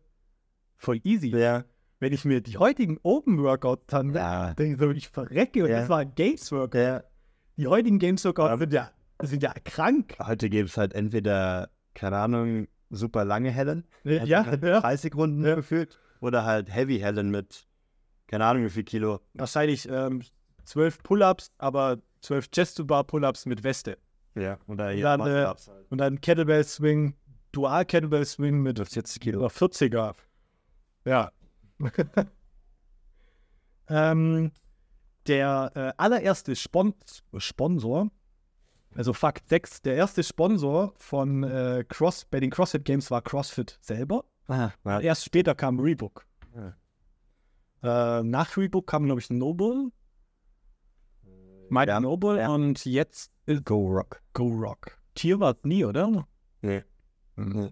Speaker 2: voll easy.
Speaker 1: Ja.
Speaker 2: Wenn ich mir die heutigen Open Workouts dann
Speaker 1: Ja.
Speaker 2: denke, ich so, ich verrecke und
Speaker 1: Ja.
Speaker 2: das war ein Games Workout.
Speaker 1: ja.
Speaker 2: Die heutigen Games Workouts sind ja, sind ja krank.
Speaker 1: Heute gibt es halt entweder, keine Ahnung, super lange Helen,
Speaker 2: Ja,
Speaker 1: also
Speaker 2: ja,
Speaker 1: mit
Speaker 2: ja.
Speaker 1: 30 Runden
Speaker 2: Ja.
Speaker 1: gefühlt, oder halt Heavy Helen mit, keine Ahnung wie viel Kilo.
Speaker 2: Wahrscheinlich ähm, 12 Pull-Ups, aber 12 Chest-to-Bar Pull-Ups mit Weste.
Speaker 1: Ja. Oder
Speaker 2: Und
Speaker 1: hier
Speaker 2: dann,
Speaker 1: Muscle-Ups halt.
Speaker 2: Und dann Kettlebell Swing, Dual Kettlebell Swing mit
Speaker 1: 40 Kilo.
Speaker 2: Oder 40er. Ja. [laughs] ähm, der äh, allererste Spon Sponsor, also Fakt 6, der erste Sponsor von äh, Cross, bei den CrossFit Games war CrossFit selber.
Speaker 1: Ah, ja.
Speaker 2: Erst später kam Reebok.
Speaker 1: Ja.
Speaker 2: Äh, nach Reebok kam, glaube ich, Noble. Mighty
Speaker 1: Ja.
Speaker 2: Noble
Speaker 1: Ja.
Speaker 2: und jetzt ist
Speaker 1: Go Rock.
Speaker 2: Go Rock. Tier war es nie, oder?
Speaker 1: Nee. Mhm.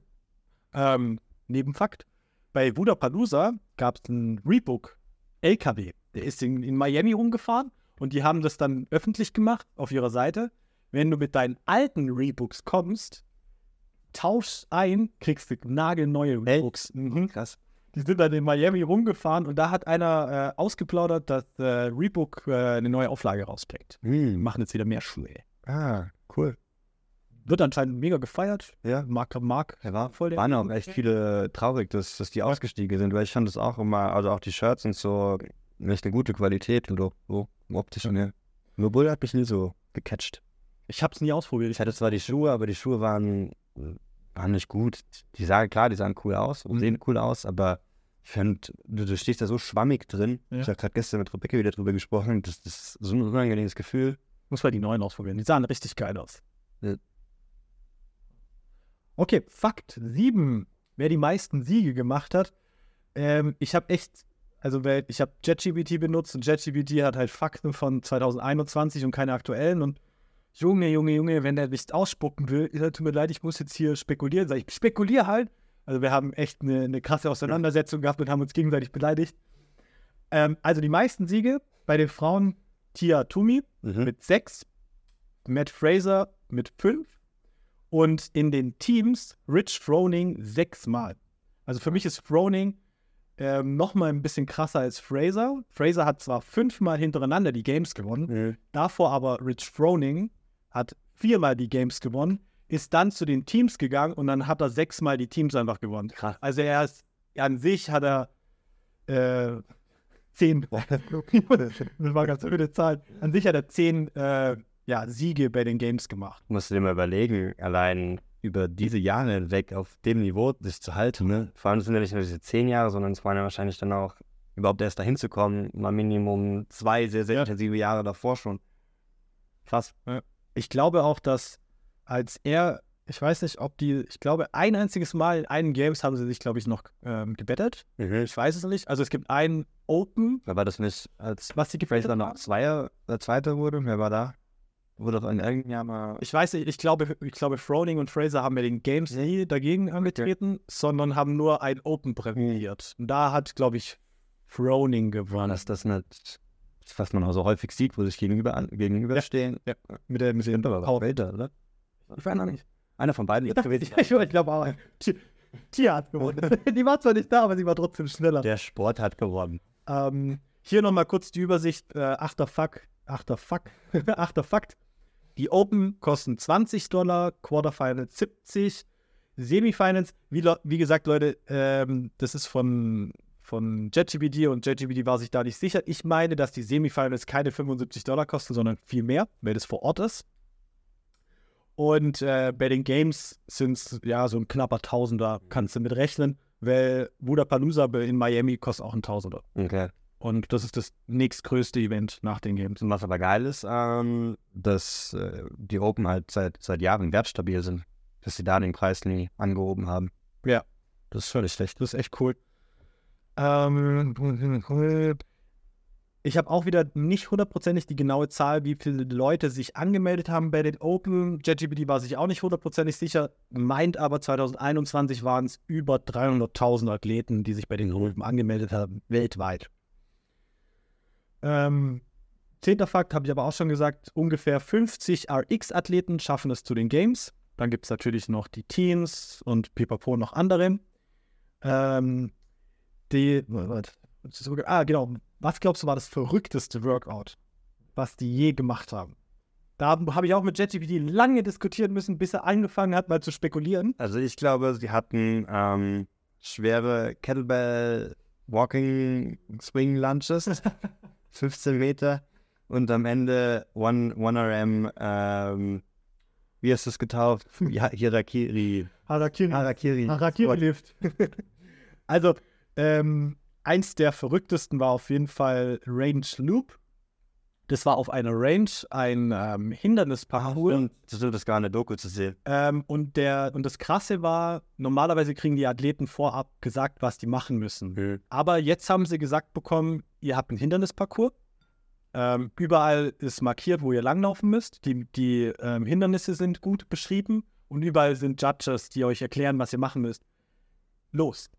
Speaker 2: Ähm, Nebenfakt. Bei Wudapalooza gab es einen Reebok LKW. Der ist in, in Miami rumgefahren und die haben das dann öffentlich gemacht auf ihrer Seite. Wenn du mit deinen alten Reeboks kommst, tauschst ein, kriegst du nagelneue Reeboks. Mhm.
Speaker 1: Krass.
Speaker 2: Die sind dann in Miami rumgefahren und da hat einer äh, ausgeplaudert, dass äh, Reebok äh, eine neue Auflage rausbringt. Die
Speaker 1: Hm.
Speaker 2: machen jetzt wieder mehr Schuhe.
Speaker 1: Ah, cool.
Speaker 2: Wird anscheinend mega gefeiert.
Speaker 1: Ja.
Speaker 2: Mark, Mark
Speaker 1: Ja, war,
Speaker 2: voll der
Speaker 1: waren auch echt viele traurig, dass, dass die ausgestiegen sind, weil ich fand das auch immer, also auch die Shirts und so, echt eine gute Qualität und so, so optisch. Ja. Nur Bull hat mich nie so gecatcht.
Speaker 2: Ich habe es nie ausprobiert.
Speaker 1: Ich hatte zwar die Schuhe, aber die Schuhe waren, waren nicht gut. Die sahen, klar, die sahen cool aus und
Speaker 2: Mhm.
Speaker 1: sehen cool aus, aber ich finde, du, du stehst da so schwammig drin.
Speaker 2: Ja.
Speaker 1: Ich habe gerade gestern mit Rebecca wieder drüber gesprochen. Das, das ist so ein unangenehmes Gefühl.
Speaker 2: Muss mal die neuen ausprobieren. Die sahen richtig geil aus.
Speaker 1: Ja.
Speaker 2: Okay, Fakt 7. Wer die meisten Siege gemacht hat. Ähm, ich habe echt, also ich habe JetGPT benutzt und JetGPT hat halt Fakten von 2021 und keine aktuellen. Und Junge, Junge, Junge, wenn der nicht ausspucken will, tut mir leid, ich muss jetzt hier spekulieren. Sag ich, spekulier halt. Also wir haben echt eine, eine krasse Auseinandersetzung gehabt und haben uns gegenseitig beleidigt. Ähm, also die meisten Siege bei den Frauen Tia Tumi
Speaker 1: Mhm.
Speaker 2: mit sechs, Matt Fraser mit fünf und in den Teams Rich Froning sechsmal. Also für mich ist Froning ähm, nochmal ein bisschen krasser als Fraser. Fraser hat zwar fünfmal hintereinander die Games gewonnen,
Speaker 1: Mhm.
Speaker 2: davor aber Rich Froning hat viermal die Games gewonnen, ist dann zu den Teams gegangen und dann hat er sechsmal die Teams einfach gewonnen.
Speaker 1: Krass.
Speaker 2: Also er ist, an sich hat er äh, zehn, [laughs] das war ganz öde Zahl, an sich hat er zehn äh, ja, Siege bei den Games gemacht.
Speaker 1: musst du dir mal überlegen, allein über diese Jahre hinweg auf dem Niveau sich zu halten. Ne? Vor allem sind ja nicht nur diese zehn Jahre, sondern es waren ja wahrscheinlich dann auch, überhaupt erst dahin zu kommen, mal Minimum zwei sehr, sehr
Speaker 2: Ja.
Speaker 1: intensive Jahre davor schon. Krass.
Speaker 2: Ich glaube auch, dass als er, ich weiß nicht, ob die, ich glaube, ein einziges Mal in einem Games haben sie sich, glaube ich, noch ähm, gebettet.
Speaker 1: Mhm.
Speaker 2: Ich weiß es nicht. Also es gibt einen Open,
Speaker 1: Wer war das nicht, als
Speaker 2: was sie gebettet
Speaker 1: Fraser noch. Zweier, äh, Zweiter wurde? Wer war da? Wurde doch in irgendeinem Jahr mal.
Speaker 2: Ich weiß nicht, ich glaube, ich glaube, Froning und Fraser haben ja den Games nie dagegen angetreten, sondern haben nur ein Open prämiert. Und da hat, glaube ich, Froning gewonnen.
Speaker 1: Das, das nicht, was man auch so häufig sieht, wo sich gegenüber gegenüberstehen.
Speaker 2: Ja, mit der, mit
Speaker 1: Stimmt aber
Speaker 2: Power-
Speaker 1: Welter, oder?
Speaker 2: Ich weiß noch nicht.
Speaker 1: Einer von beiden.
Speaker 2: Ja, ich glaube auch. Tia hat gewonnen. [laughs] die war zwar nicht da, aber sie war trotzdem schneller.
Speaker 1: Der Sport hat gewonnen.
Speaker 2: Ähm, hier nochmal kurz die Übersicht. Äh, achter Fuck, achter Fuck, [laughs] achter Fakt. Die Open kosten 20 Dollar, Quarterfinals 70, Semifinals, wie, wie gesagt, Leute, ähm, das ist von, von JetGPT und JetGPT war sich da nicht sicher. Ich meine, dass die Semifinals keine 75 Dollar kosten, sondern viel mehr, weil das vor Ort ist. Und äh, bei den Games sind es ja so ein knapper Tausender, kannst du mit rechnen, weil Budapalooza in Miami kostet auch ein Tausender.
Speaker 1: Okay.
Speaker 2: Und das ist das nächstgrößte Event nach den Games.
Speaker 1: Und was aber geil ist, ähm, dass äh, die Open halt seit, seit Jahren wertstabil sind. Dass sie da den Preis nie angehoben haben.
Speaker 2: Ja.
Speaker 1: Das ist völlig schlecht.
Speaker 2: Das ist echt cool. Ähm, ich habe auch wieder nicht hundertprozentig die genaue Zahl, wie viele Leute sich angemeldet haben bei den Open. JetGPT war sich auch nicht hundertprozentig sicher, meint aber 2021 waren es über 300.000 Athleten, die sich bei den Open angemeldet haben, weltweit. Ähm, zehnter Fakt habe ich aber auch schon gesagt, ungefähr 50 RX-Athleten schaffen es zu den Games. Dann gibt es natürlich noch die Teens und Pipapo noch andere. Ähm, die, ah, genau. Was glaubst du war das verrückteste Workout, was die je gemacht haben? Da habe ich auch mit JetGPT lange diskutieren müssen, bis er angefangen hat, mal zu spekulieren.
Speaker 1: Also ich glaube, sie hatten ähm, schwere Kettlebell Walking Swing Lunches, 15 [laughs] Meter und am Ende One, one RM, ähm, wie hast du es getauft? Hirakiri.
Speaker 2: Harakiri.
Speaker 1: Harakiri.
Speaker 2: Harakiri-Lift. also, ähm, eins der verrücktesten war auf jeden Fall Range Loop. Das war auf einer Range ein ähm, Hindernisparcours.
Speaker 1: Und das ist gar eine Doku zu sehen.
Speaker 2: Ähm, und, der, und das Krasse war, normalerweise kriegen die Athleten vorab gesagt, was die machen müssen. Aber jetzt haben sie gesagt bekommen, ihr habt einen Hindernisparcours. Ähm, überall ist markiert, wo ihr langlaufen müsst. Die, die ähm, Hindernisse sind gut beschrieben und überall sind Judges, die euch erklären, was ihr machen müsst. Los.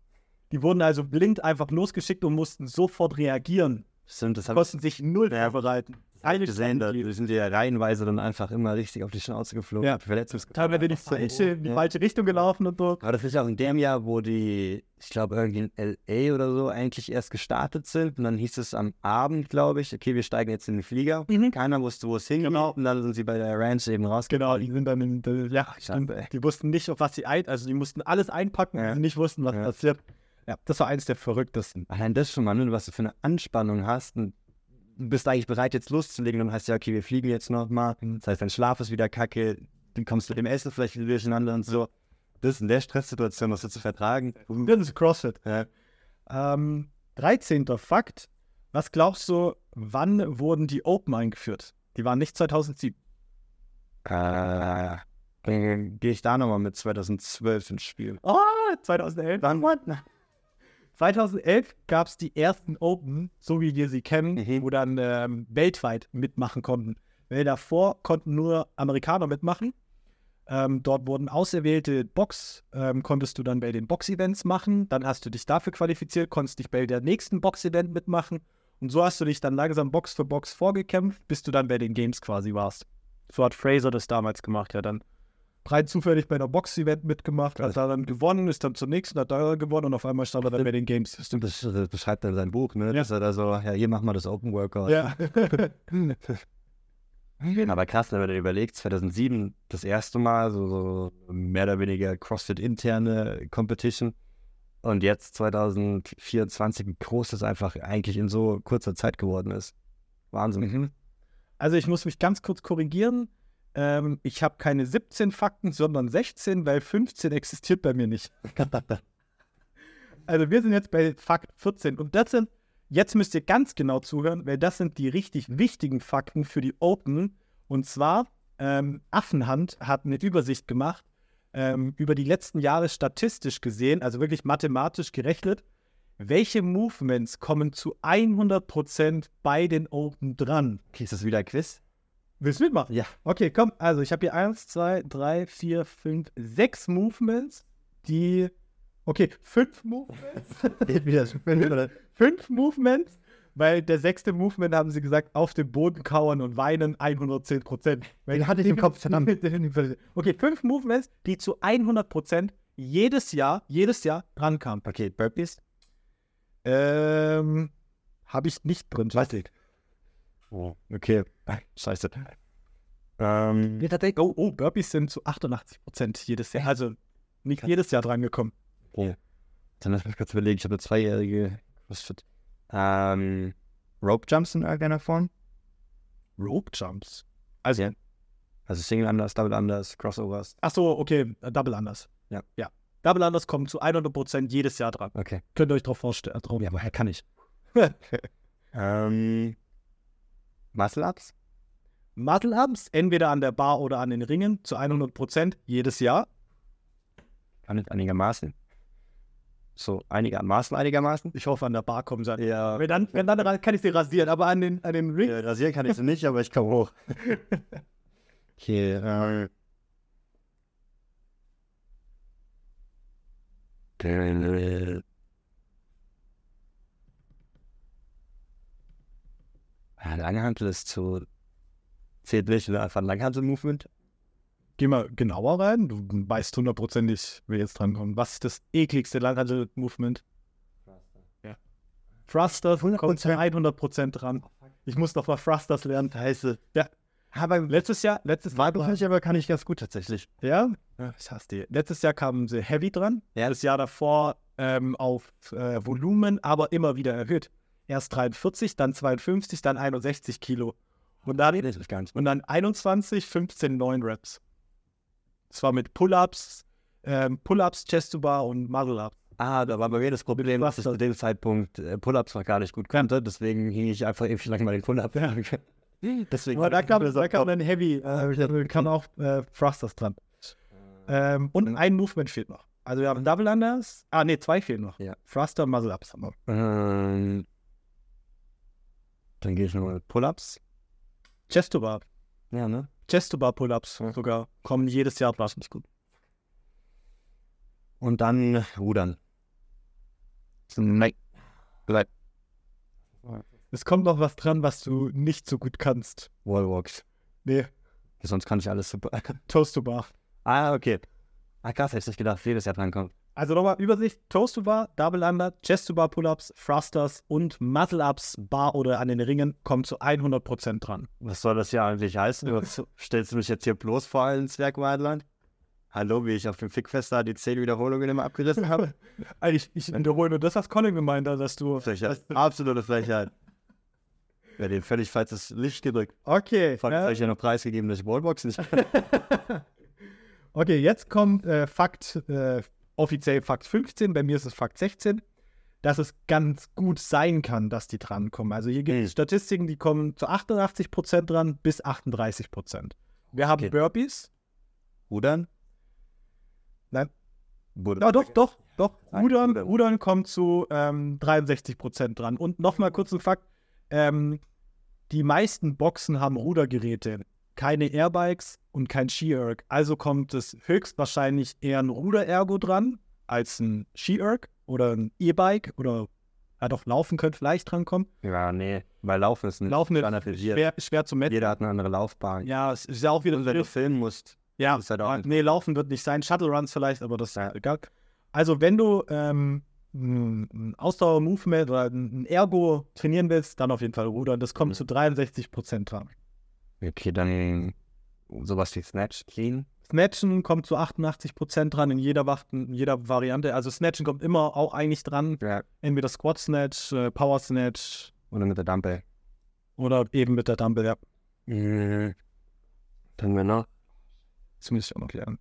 Speaker 2: Die wurden also blind einfach losgeschickt und mussten sofort reagieren.
Speaker 1: Stimmt, das habe ich
Speaker 2: Konnten sich null
Speaker 1: Ja.
Speaker 2: vorbereiten.
Speaker 1: Eine gesehen, da
Speaker 2: Strategie.
Speaker 1: die sind ja reihenweise dann einfach immer richtig auf die Schnauze geflogen.
Speaker 2: Ja. Teilweise nicht so
Speaker 1: einfach
Speaker 2: in die
Speaker 1: Ja.
Speaker 2: falsche Richtung gelaufen und so.
Speaker 1: Aber das ist ja auch in dem Jahr, wo die, ich glaube, irgendwie in L.A. oder so eigentlich erst gestartet sind. Und dann hieß es am Abend, glaube ich, okay, wir steigen jetzt in den Flieger.
Speaker 2: Mhm.
Speaker 1: Keiner wusste, wo es hingeht.
Speaker 2: Genau.
Speaker 1: Und dann sind sie bei der Ranch eben rausgekommen.
Speaker 2: Genau, die sind dann in, ja, stimmt.
Speaker 1: Scheiße, ey.
Speaker 2: die wussten nicht, auf was sie ein, also die mussten alles einpacken,
Speaker 1: Ja.
Speaker 2: sie nicht wussten, was
Speaker 1: Ja.
Speaker 2: passiert. Ja, das war eins der verrücktesten.
Speaker 1: Allein das schon mal, ne, was du für eine Anspannung hast. Und du bist eigentlich bereit, jetzt loszulegen. Dann heißt ja, okay, wir fliegen jetzt noch mal. Das heißt, dein Schlaf ist wieder kacke. Dann kommst du mit dem Essen vielleicht wieder durcheinander und so. Das in der Stresssituation, das zu vertragen.
Speaker 2: Das ist CrossFit.
Speaker 1: Ja.
Speaker 2: Ähm, 13. Fakt. Was glaubst du, wann wurden die Open eingeführt? Die waren nicht 2007.
Speaker 1: Äh, gehe ich da nochmal mit 2012 ins Spiel.
Speaker 2: Oh, 2011.
Speaker 1: Dann,
Speaker 2: 2011 gab es die ersten Open, so wie wir sie kennen,
Speaker 1: Mhm.
Speaker 2: wo dann ähm, weltweit mitmachen konnten. Weil davor konnten nur Amerikaner mitmachen. Ähm, dort wurden auserwählte Box, ähm, konntest du dann bei den Box-Events machen. Dann hast du dich dafür qualifiziert, konntest dich bei der nächsten Box-Event mitmachen. Und so hast du dich dann langsam Box für Box vorgekämpft, bis du dann bei den Games quasi warst. So hat Fraser das damals gemacht, ja dann. Rein zufällig bei einer Box-Event mitgemacht, hat da dann gewonnen, ist dann zum nächsten, hat da gewonnen und auf einmal stand er dann bei den Games.
Speaker 1: Stimmt, das, das beschreibt er in seinem Buch, ne?
Speaker 2: Ja.
Speaker 1: Dass er da so, ja, hier machen wir das Open Workout.
Speaker 2: Ja. [laughs]
Speaker 1: Aber krass, wenn man dann überlegt, 2007 das erste Mal, so, so mehr oder weniger CrossFit-interne Competition. Und jetzt 2024, wie groß das einfach eigentlich in so kurzer Zeit geworden ist. Wahnsinn.
Speaker 2: Also ich muss mich ganz kurz korrigieren. Ähm, ich habe keine 17 Fakten, sondern 16, weil 15 existiert bei mir nicht. [laughs] Also wir sind jetzt bei Fakt 14 und das sind, jetzt müsst ihr ganz genau zuhören, weil das sind die richtig wichtigen Fakten für die Open. Und zwar, ähm, Affenhand hat eine Übersicht gemacht ähm, über die letzten Jahre statistisch gesehen, also wirklich mathematisch gerechnet, welche Movements kommen zu 100% bei den Open dran.
Speaker 1: Okay, ist das wieder ein Quiz?
Speaker 2: Willst du mitmachen?
Speaker 1: Ja.
Speaker 2: Okay, komm. Also, ich habe hier eins, zwei, drei, vier, fünf, sechs Movements, die. Okay, fünf Movements. [laughs]
Speaker 1: wieder.
Speaker 2: fünf Movements, weil der sechste Movement haben sie gesagt, auf dem Boden kauern und weinen 110 Prozent.
Speaker 1: Den hatte ich im Kopf, verdammt. [laughs]
Speaker 2: Okay, fünf Movements, die zu 100 Prozent jedes Jahr, jedes Jahr dran kam.
Speaker 1: Okay, Burpees?
Speaker 2: Ähm, habe ich nicht drin. Weiß ich.
Speaker 1: Oh, okay. [laughs] Scheiße. Ähm,
Speaker 2: tatsächlich. Oh, oh, Burpees sind zu 88% jedes Jahr. Also nicht jedes Jahr dran gekommen.
Speaker 1: okay. Dann lass mich kurz überlegen. Ich habe eine zweijährige CrossFit. Ähm, Rope Jumps in irgendeiner Form?
Speaker 2: Rope Jumps.
Speaker 1: Also, also Single Unders, Double Unders, Crossovers.
Speaker 2: Ach so, okay, äh, Double Unders.
Speaker 1: Ja.
Speaker 2: Ja. Double Unders kommen zu 100% jedes Jahr dran.
Speaker 1: Okay.
Speaker 2: Könnt ihr euch drauf vorstellen. Drauf.
Speaker 1: Ja, woher kann ich? [laughs] Ähm, Muscle Ups?
Speaker 2: Muscle Ups, entweder an der Bar oder an den Ringen, zu 100% jedes Jahr.
Speaker 1: Kann ich einigermaßen. So, einigermaßen, einigermaßen.
Speaker 2: Ich hoffe, an der Bar kommen sie an.
Speaker 1: Ja.
Speaker 2: Wenn dann, wenn dann kann ich sie rasieren, aber an den, an den Ring.
Speaker 1: Ja, rasieren kann ich sie nicht, aber ich komme hoch. [laughs] okay, ähm. Ja, Langhantel ist zu. Zählt nicht oder einfach ein Langhantel-Movement?
Speaker 2: Geh mal genauer rein. Du weißt hundertprozentig, wer jetzt dran kommt. Was ist das ekligste Langhandel-Movement? Ja. Thrusters kommt zu 100% dran. Ich muss noch mal Thrusters lernen.
Speaker 1: Scheiße.
Speaker 2: Ja. Aber letztes Jahr, letztes Mal,
Speaker 1: Wahlbereich aber kann ich ganz gut tatsächlich.
Speaker 2: ja, ich hasse die. Letztes Jahr kamen sie Heavy dran.
Speaker 1: Ja.
Speaker 2: Das Jahr davor ähm, auf äh, Volumen, aber immer wieder erhöht. Erst 43, dann 52, dann 61 Kilo. Und dann, und dann 21, 15, 9 Reps. Das war mit Pull-Ups, ähm, Pull-Ups, Chest-to-Bar und Muscle-Ups.
Speaker 1: Ah, da war bei mir das Problem, dass ich zu dem Zeitpunkt äh, Pull-Ups noch gar nicht gut kannte. Deswegen hing ich einfach ewig lang mal den Pull-Up. [laughs] Deswegen.
Speaker 2: Aber da kam, da kam dann Heavy, [laughs] äh, kam auch äh, Thrusters dran. Ähm, und ein Movement fehlt noch. Also wir haben Double Unders. Ah, nee, zwei fehlen noch.
Speaker 1: Ja.
Speaker 2: Thruster, Muscle-Ups haben wir.
Speaker 1: Ähm, dann gehe ich nochmal mit Pull-Ups.
Speaker 2: Chest-to-Bar.
Speaker 1: Ja, ne?
Speaker 2: Chest-to-Bar Pull-Ups
Speaker 1: Ja.
Speaker 2: sogar kommen jedes Jahr dran. Nicht gut.
Speaker 1: Und dann Rudern. Nein. Bleib.
Speaker 2: Es kommt noch was dran, was du nicht so gut kannst.
Speaker 1: Wallwalks.
Speaker 2: Nee,
Speaker 1: Sonst kann ich alles super.
Speaker 2: Toast-to-Bar.
Speaker 1: ah, okay. Ah, krass, hätte ich nicht gedacht, jedes Jahr drankommt.
Speaker 2: Also nochmal Übersicht: Toast-to-Bar, Double Under, Chest-to-Bar-Pull-Ups, Thrusters und Muscle-Ups, Bar oder an den Ringen kommen zu 100% dran.
Speaker 1: Was soll das hier eigentlich heißen? Was, [laughs] stellst du mich jetzt hier bloß vor allen Zwergwadlern? Hallo, wie ich auf dem Fickfest da die 10 Wiederholungen immer abgerissen habe? [laughs]
Speaker 2: Ich, ich wiederhole nur das, was Colin gemeint hat, dass du.
Speaker 1: Frechheit. [laughs] Absolute Frechheit. Ja, dem völlig falsches Licht gedrückt.
Speaker 2: Okay. Ja.
Speaker 1: habe ich ja noch preisgegeben, dass ich Wallbox nicht.
Speaker 2: Okay, jetzt kommt äh, Fakt, äh, offiziell Fakt 15, bei mir ist es Fakt 16, dass es ganz gut sein kann, dass die drankommen. Also hier gibt es
Speaker 1: Hm.
Speaker 2: Statistiken, die kommen zu 88% dran bis 38%. Wir haben
Speaker 1: Okay.
Speaker 2: Burpees.
Speaker 1: Rudern?
Speaker 2: Nein.
Speaker 1: Wurde
Speaker 2: Ja, doch, doch, doch. Rudern.
Speaker 1: Rudern
Speaker 2: kommt zu ähm, 63% dran. Und nochmal kurz ein Fakt. Ähm, die meisten Boxen haben Rudergeräte, keine Airbikes und kein Ski-Erg. Also kommt es höchstwahrscheinlich eher ein Ruder-Ergo dran als ein Ski-Erg oder ein E-Bike oder ja doch, Laufen könnte vielleicht drankommen.
Speaker 1: Ja, nee, weil Laufen ist nicht
Speaker 2: Laufen ist
Speaker 1: standardisiert.
Speaker 2: schwer, schwer zu messen.
Speaker 1: Jeder hat eine andere Laufbahn.
Speaker 2: Ja, es ist ja auch wieder
Speaker 1: Und wenn du filmen musst,
Speaker 2: Ja,
Speaker 1: ist halt auch
Speaker 2: nee, Laufen wird nicht sein. Shuttle Runs vielleicht, aber das ist
Speaker 1: Ja.
Speaker 2: egal. Also, wenn du ähm, ein ein Ausdauer-Movement oder ein Ergo trainieren willst, dann auf jeden Fall Rudern. Das kommt
Speaker 1: Mhm.
Speaker 2: zu 63 Prozent dran.
Speaker 1: Okay, dann sowas wie Snatch, Clean.
Speaker 2: Snatchen kommt zu 88 Prozent dran in jeder, in jeder Variante. Also, Snatchen kommt immer auch eigentlich dran.
Speaker 1: Ja.
Speaker 2: Entweder Squat Snatch, äh, Power Snatch
Speaker 1: Oder mit der Dumbbell.
Speaker 2: oder eben mit der Dumbbell. Ja,
Speaker 1: Mhm. Dann wir noch
Speaker 2: das muss ich auch noch lernen.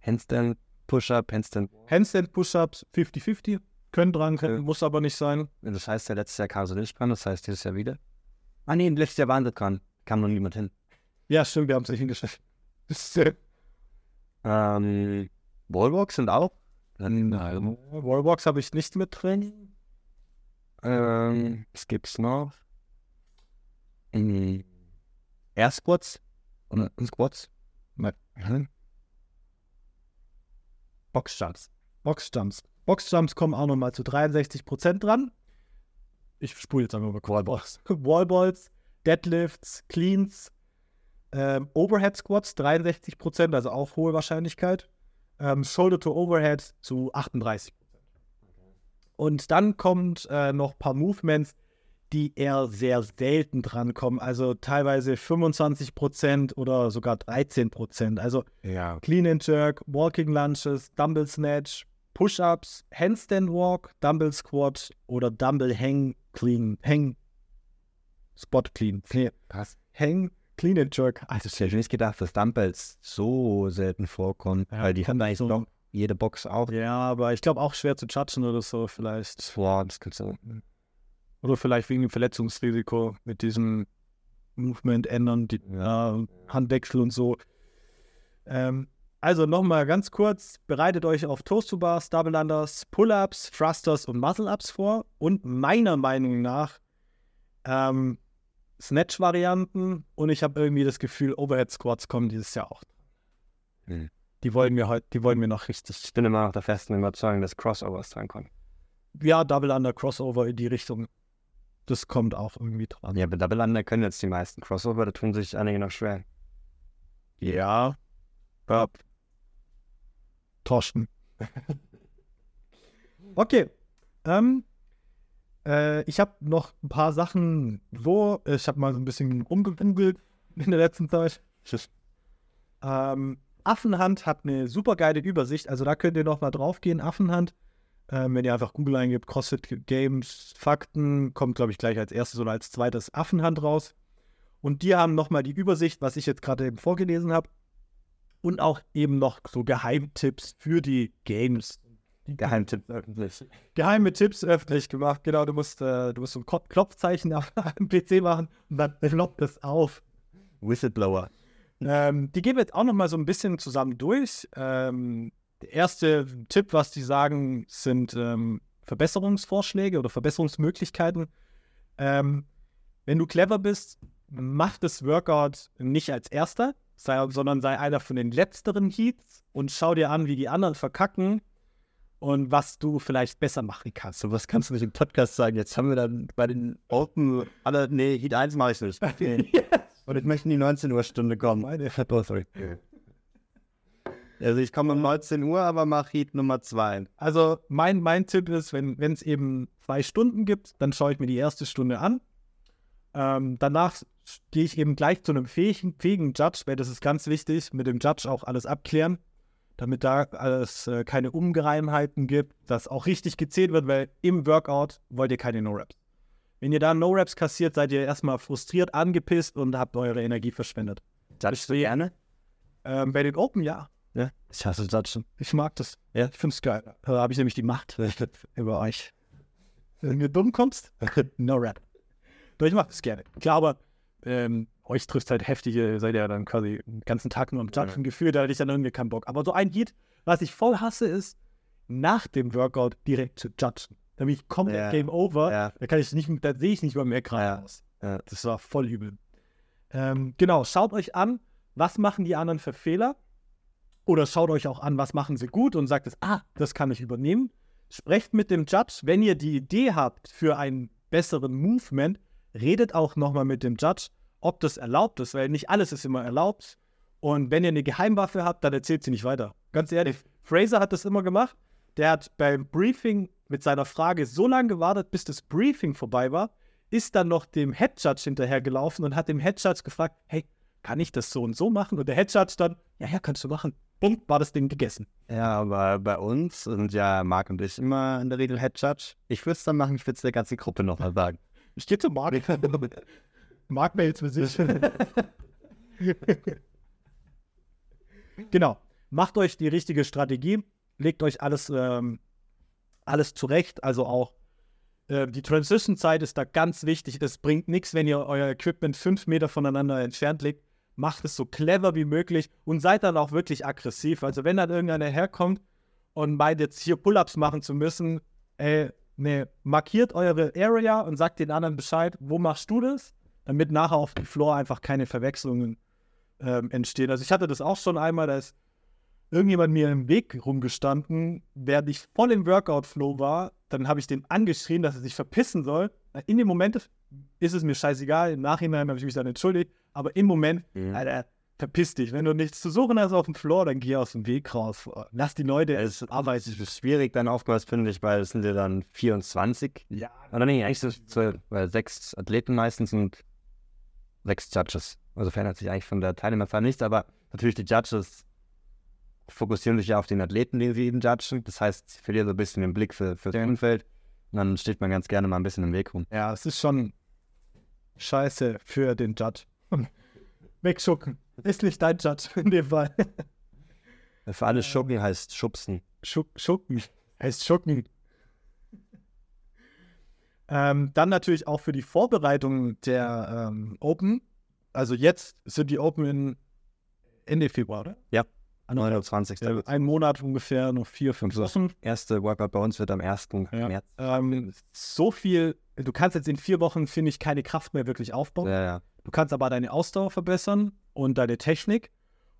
Speaker 1: Handstand, Push-Up, Handstand.
Speaker 2: Handstand Push-Ups 50-50. Können dran, können,
Speaker 1: Ja.
Speaker 2: muss aber nicht sein.
Speaker 1: Das heißt ja letztes Jahr kam sie nicht dran, das heißt dieses Jahr wieder. Ah nee, letztes Jahr waren sie dran. Kam noch niemand hin.
Speaker 2: Ja, stimmt, wir haben es nicht hingeschafft. [laughs]
Speaker 1: Ähm, Wallwalks sind auch. Dann,
Speaker 2: Nein. Wallbox habe ich nicht mit drin.
Speaker 1: Ähm, was gibt's noch? Mhm. Air Squats? Oder Squats?
Speaker 2: Nein. [laughs] Boxjumps. Boxjumps. Boxjumps kommen auch nochmal zu 63% dran. Ich spule jetzt einfach mal Wallballs. [laughs] Wallballs, Deadlifts, Cleans, ähm, Overhead Squats 63%, also auch hohe Wahrscheinlichkeit. ähm, Shoulder to Overhead zu 38% Und dann kommt äh, noch ein paar Movements, die eher sehr selten drankommen. Also teilweise 25% oder sogar 13%. Also
Speaker 1: Ja.
Speaker 2: Clean and Jerk, Walking Lunges, Dumbbell Snatch, Push-Ups, Handstand Walk, Dumbbell Squat oder Dumbbell Hang Clean, Hang Spot Clean. Nee,
Speaker 1: Krass.
Speaker 2: Hang Clean and Jerk.
Speaker 1: Also ich hätte nicht gedacht, dass Dumbbells so selten vorkommen,
Speaker 2: Ja,
Speaker 1: weil die haben eigentlich
Speaker 2: so-
Speaker 1: noch jede Box auch.
Speaker 2: Ja, aber ich glaube auch schwer zu judgen oder so vielleicht.
Speaker 1: Boah, das kannst du.
Speaker 2: Oder vielleicht wegen dem Verletzungsrisiko mit diesem Movement ändern, die
Speaker 1: Ja.
Speaker 2: äh, Handwechsel und so. Ähm, also nochmal ganz kurz, bereitet euch auf Toast to Bars, Double Unders, Pull-Ups, Thrusters und Muscle-Ups vor und meiner Meinung nach ähm, Snatch-Varianten und ich habe irgendwie das Gefühl, Overhead-Squats kommen dieses Jahr auch.
Speaker 1: Hm.
Speaker 2: Die wollen wir heute, die wollen wir noch richtig.
Speaker 1: Ich bin immer noch der festen Überzeugung, dass Crossovers drankommen.
Speaker 2: Ja, Double Under Crossover in die Richtung. Das kommt auch irgendwie dran.
Speaker 1: Ja, bei Double Under können jetzt die meisten Crossover, da tun sich einige noch schwer.
Speaker 2: Ja. ja. Torsten. [laughs] okay. Ähm, äh, ich habe noch ein paar Sachen so. Ich habe mal so ein bisschen rumgegoogelt [laughs] in der letzten Zeit. Ähm, Affenhand hat eine super geile Übersicht. Also da könnt ihr noch mal drauf gehen. Affenhand. Ähm, wenn ihr einfach Google eingibt, CrossFit Games, Fakten, kommt, glaube ich, gleich als erstes oder als zweites Affenhand raus. Und die haben noch mal die Übersicht, was ich jetzt gerade eben vorgelesen habe. Und auch eben noch so Geheimtipps für die Games.
Speaker 1: Geheimtipp öffentlich.
Speaker 2: Geheime Tipps öffentlich gemacht. Genau, du musst, äh, du musst so ein Klopfzeichen am [laughs] PC machen und dann ploppt es auf.
Speaker 1: Whistleblower.
Speaker 2: Ähm, die gehen wir jetzt auch noch mal so ein bisschen zusammen durch. Ähm, der erste Tipp, was die sagen, sind ähm, Verbesserungsvorschläge oder Verbesserungsmöglichkeiten. Ähm, wenn du clever bist, mach das Workout nicht als erster, sei, sondern sei einer von den letzteren Heats und schau dir an, wie die anderen verkacken und was du vielleicht besser machen kannst.
Speaker 1: So was kannst du nicht im Podcast sagen. Jetzt haben wir dann bei den Open alle. Nee, Heat 1 mache ich nicht. [laughs] Und ich möchte in die 19 Uhr Stunde kommen. Oh. Also ich komme um 19 Uhr, aber mache Heat Nummer 2.
Speaker 2: Also mein, mein Tipp ist, wenn es eben zwei Stunden gibt, dann schaue ich mir die erste Stunde an. Ähm, danach gehe ich eben gleich zu einem fähigen, fähigen Judge, weil das ist ganz wichtig, mit dem Judge auch alles abklären, damit da alles äh, keine Ungereimheiten gibt, dass auch richtig gezählt wird, weil im Workout wollt ihr keine No-Raps. Wenn ihr da No-Raps kassiert, seid ihr erstmal frustriert, angepisst und habt eure Energie verschwendet.
Speaker 1: Judgst du gerne?
Speaker 2: Ähm, bei den Open, ja.
Speaker 1: Ja. Ich hasse Judgen.
Speaker 2: Ich mag das.
Speaker 1: Ja.
Speaker 2: Ich finde es geil. Da habe ich nämlich die Macht [laughs] über euch. Wenn du dumm kommst, [laughs] no rap. Doch ich mag das gerne. Klar, aber ähm, euch trifft halt heftig, ihr seid ja dann quasi den ganzen Tag nur am Judgen gefühlt, da hatte ich dann irgendwie keinen Bock. Aber so ein Heat, was ich voll hasse, ist, nach dem Workout direkt zu judgen. Da bin ich komplett
Speaker 1: Ja.
Speaker 2: Game Over.
Speaker 1: Ja.
Speaker 2: Da kann ich nicht, da sehe ich nicht mal mehr
Speaker 1: Ja.
Speaker 2: aus.
Speaker 1: Ja.
Speaker 2: Das war voll übel. Ähm, genau, schaut euch an, was machen die anderen für Fehler. Oder schaut euch auch an, was machen sie gut und sagt es, ah, das kann ich übernehmen. Sprecht mit dem Judge, wenn ihr die Idee habt für einen besseren Movement, redet auch nochmal mit dem Judge, ob das erlaubt ist, weil nicht alles ist immer erlaubt. Und wenn ihr eine Geheimwaffe habt, dann erzählt sie nicht weiter. Ganz ehrlich, Fraser hat das immer gemacht. Der hat beim Briefing mit seiner Frage so lange gewartet, bis das Briefing vorbei war, ist dann noch dem Head Judge hinterhergelaufen und hat dem Head Judge gefragt, hey, kann ich das so und so machen? Und der Head Judge dann, ja, ja, kannst du machen. Bumm, war das Ding gegessen.
Speaker 1: Ja, aber bei uns sind ja Marc und ich immer in der Regel Head Judge. Ich würde es dann machen, ich würde es der ganzen Gruppe nochmal sagen.
Speaker 2: Ich gehe zu Mark. Mark mails für sich. [laughs] genau. Macht euch die richtige Strategie. Legt euch alles, ähm, alles zurecht. Also auch äh, die Transition-Zeit ist da ganz wichtig. Es bringt nichts, wenn ihr euer Equipment fünf Meter voneinander entfernt legt. Macht es so clever wie möglich und seid dann auch wirklich aggressiv. Also wenn dann irgendeiner herkommt und meint jetzt hier Pull-ups machen zu müssen, ey, nee, markiert eure Area und sagt den anderen Bescheid, wo machst du das, damit nachher auf dem Floor einfach keine Verwechslungen ähm, entstehen. Also ich hatte das auch schon einmal, da ist irgendjemand mir im Weg rumgestanden, während ich voll im Workout-Flow war, dann habe ich den angeschrien, dass er sich verpissen soll. In dem Moment ist es mir scheißegal, im Nachhinein habe ich mich dann entschuldigt, aber im Moment,
Speaker 1: Mhm.
Speaker 2: Alter, verpiss dich. Wenn du nichts zu suchen hast auf dem Floor, dann geh aus dem Weg raus. Lass die Leute
Speaker 1: Es
Speaker 2: arbeiten.
Speaker 1: ist schwierig dann aufgehört, finde ich, weil es sind ja dann 24.
Speaker 2: Ja,
Speaker 1: Oder nee, eigentlich so weil sechs Athleten meistens und sechs Judges. Also verändert sich eigentlich von der Teilnehmerzahl nichts, aber natürlich die Judges fokussieren sich ja auf den Athleten, den sie eben judgen. Das heißt, sie verlieren so ein bisschen den Blick für, für das
Speaker 2: Ja.
Speaker 1: Umfeld. Und dann steht man ganz gerne mal ein bisschen im Weg rum.
Speaker 2: ja, es ist schon scheiße für den Judge. [laughs] Wegschucken. Ist nicht dein Judge in dem Fall.
Speaker 1: Für alle Schuppen heißt Schubsen.
Speaker 2: Schuck, schucken. Heißt Schucken. Ähm, dann natürlich auch für die Vorbereitung der ähm, Open. Also jetzt sind die Open in Ende Februar, oder?
Speaker 1: Ja.
Speaker 2: Ah, noch
Speaker 1: 29.
Speaker 2: Ja, ein Monat ungefähr, noch vier, fünf. Wochen.
Speaker 1: erste Workout bei uns wird am 1.
Speaker 2: Ja.
Speaker 1: März.
Speaker 2: Ähm, so viel, du kannst jetzt in vier Wochen, finde ich, keine Kraft mehr wirklich aufbauen.
Speaker 1: Ja, ja.
Speaker 2: Du kannst aber deine Ausdauer verbessern und deine Technik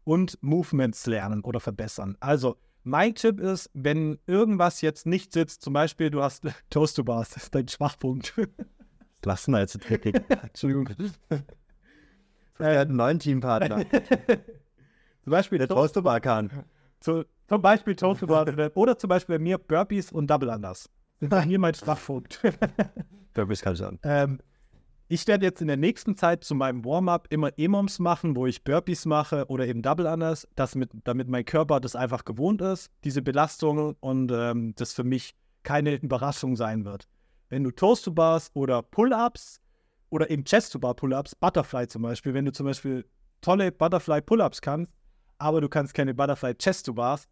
Speaker 2: und Movements lernen oder verbessern. Also, mein Tipp ist, wenn irgendwas jetzt nicht sitzt, zum Beispiel du hast [laughs] Toast to Bars, das ist dein Schwachpunkt. [laughs]
Speaker 1: Lassen wir jetzt wirklich. [laughs]
Speaker 2: Entschuldigung.
Speaker 1: Er hat einen neuen Teampartner.
Speaker 2: Zum Beispiel
Speaker 1: Der
Speaker 2: Toast,
Speaker 1: Toaster kann.
Speaker 2: zu, zum Beispiel Toast to Bars oder zum Beispiel bei mir Burpees und Double Unders. Das ist bei mir mein Schwachpunkt.
Speaker 1: Burpees kann schon.
Speaker 2: Ähm, ich werde jetzt in der nächsten Zeit zu meinem Warm-up immer EMOMs machen, wo ich Burpees mache oder eben Double Unders, das mit, damit mein Körper das einfach gewohnt ist, diese Belastung und ähm, das für mich keine Überraschung sein wird. Wenn du Toast to Bars oder Pull-Ups oder eben Chest to Bar Pull-Ups, Butterfly zum Beispiel, wenn du zum Beispiel tolle Butterfly Pull-Ups kannst, aber du kannst keine Butterfly Chest to Bars,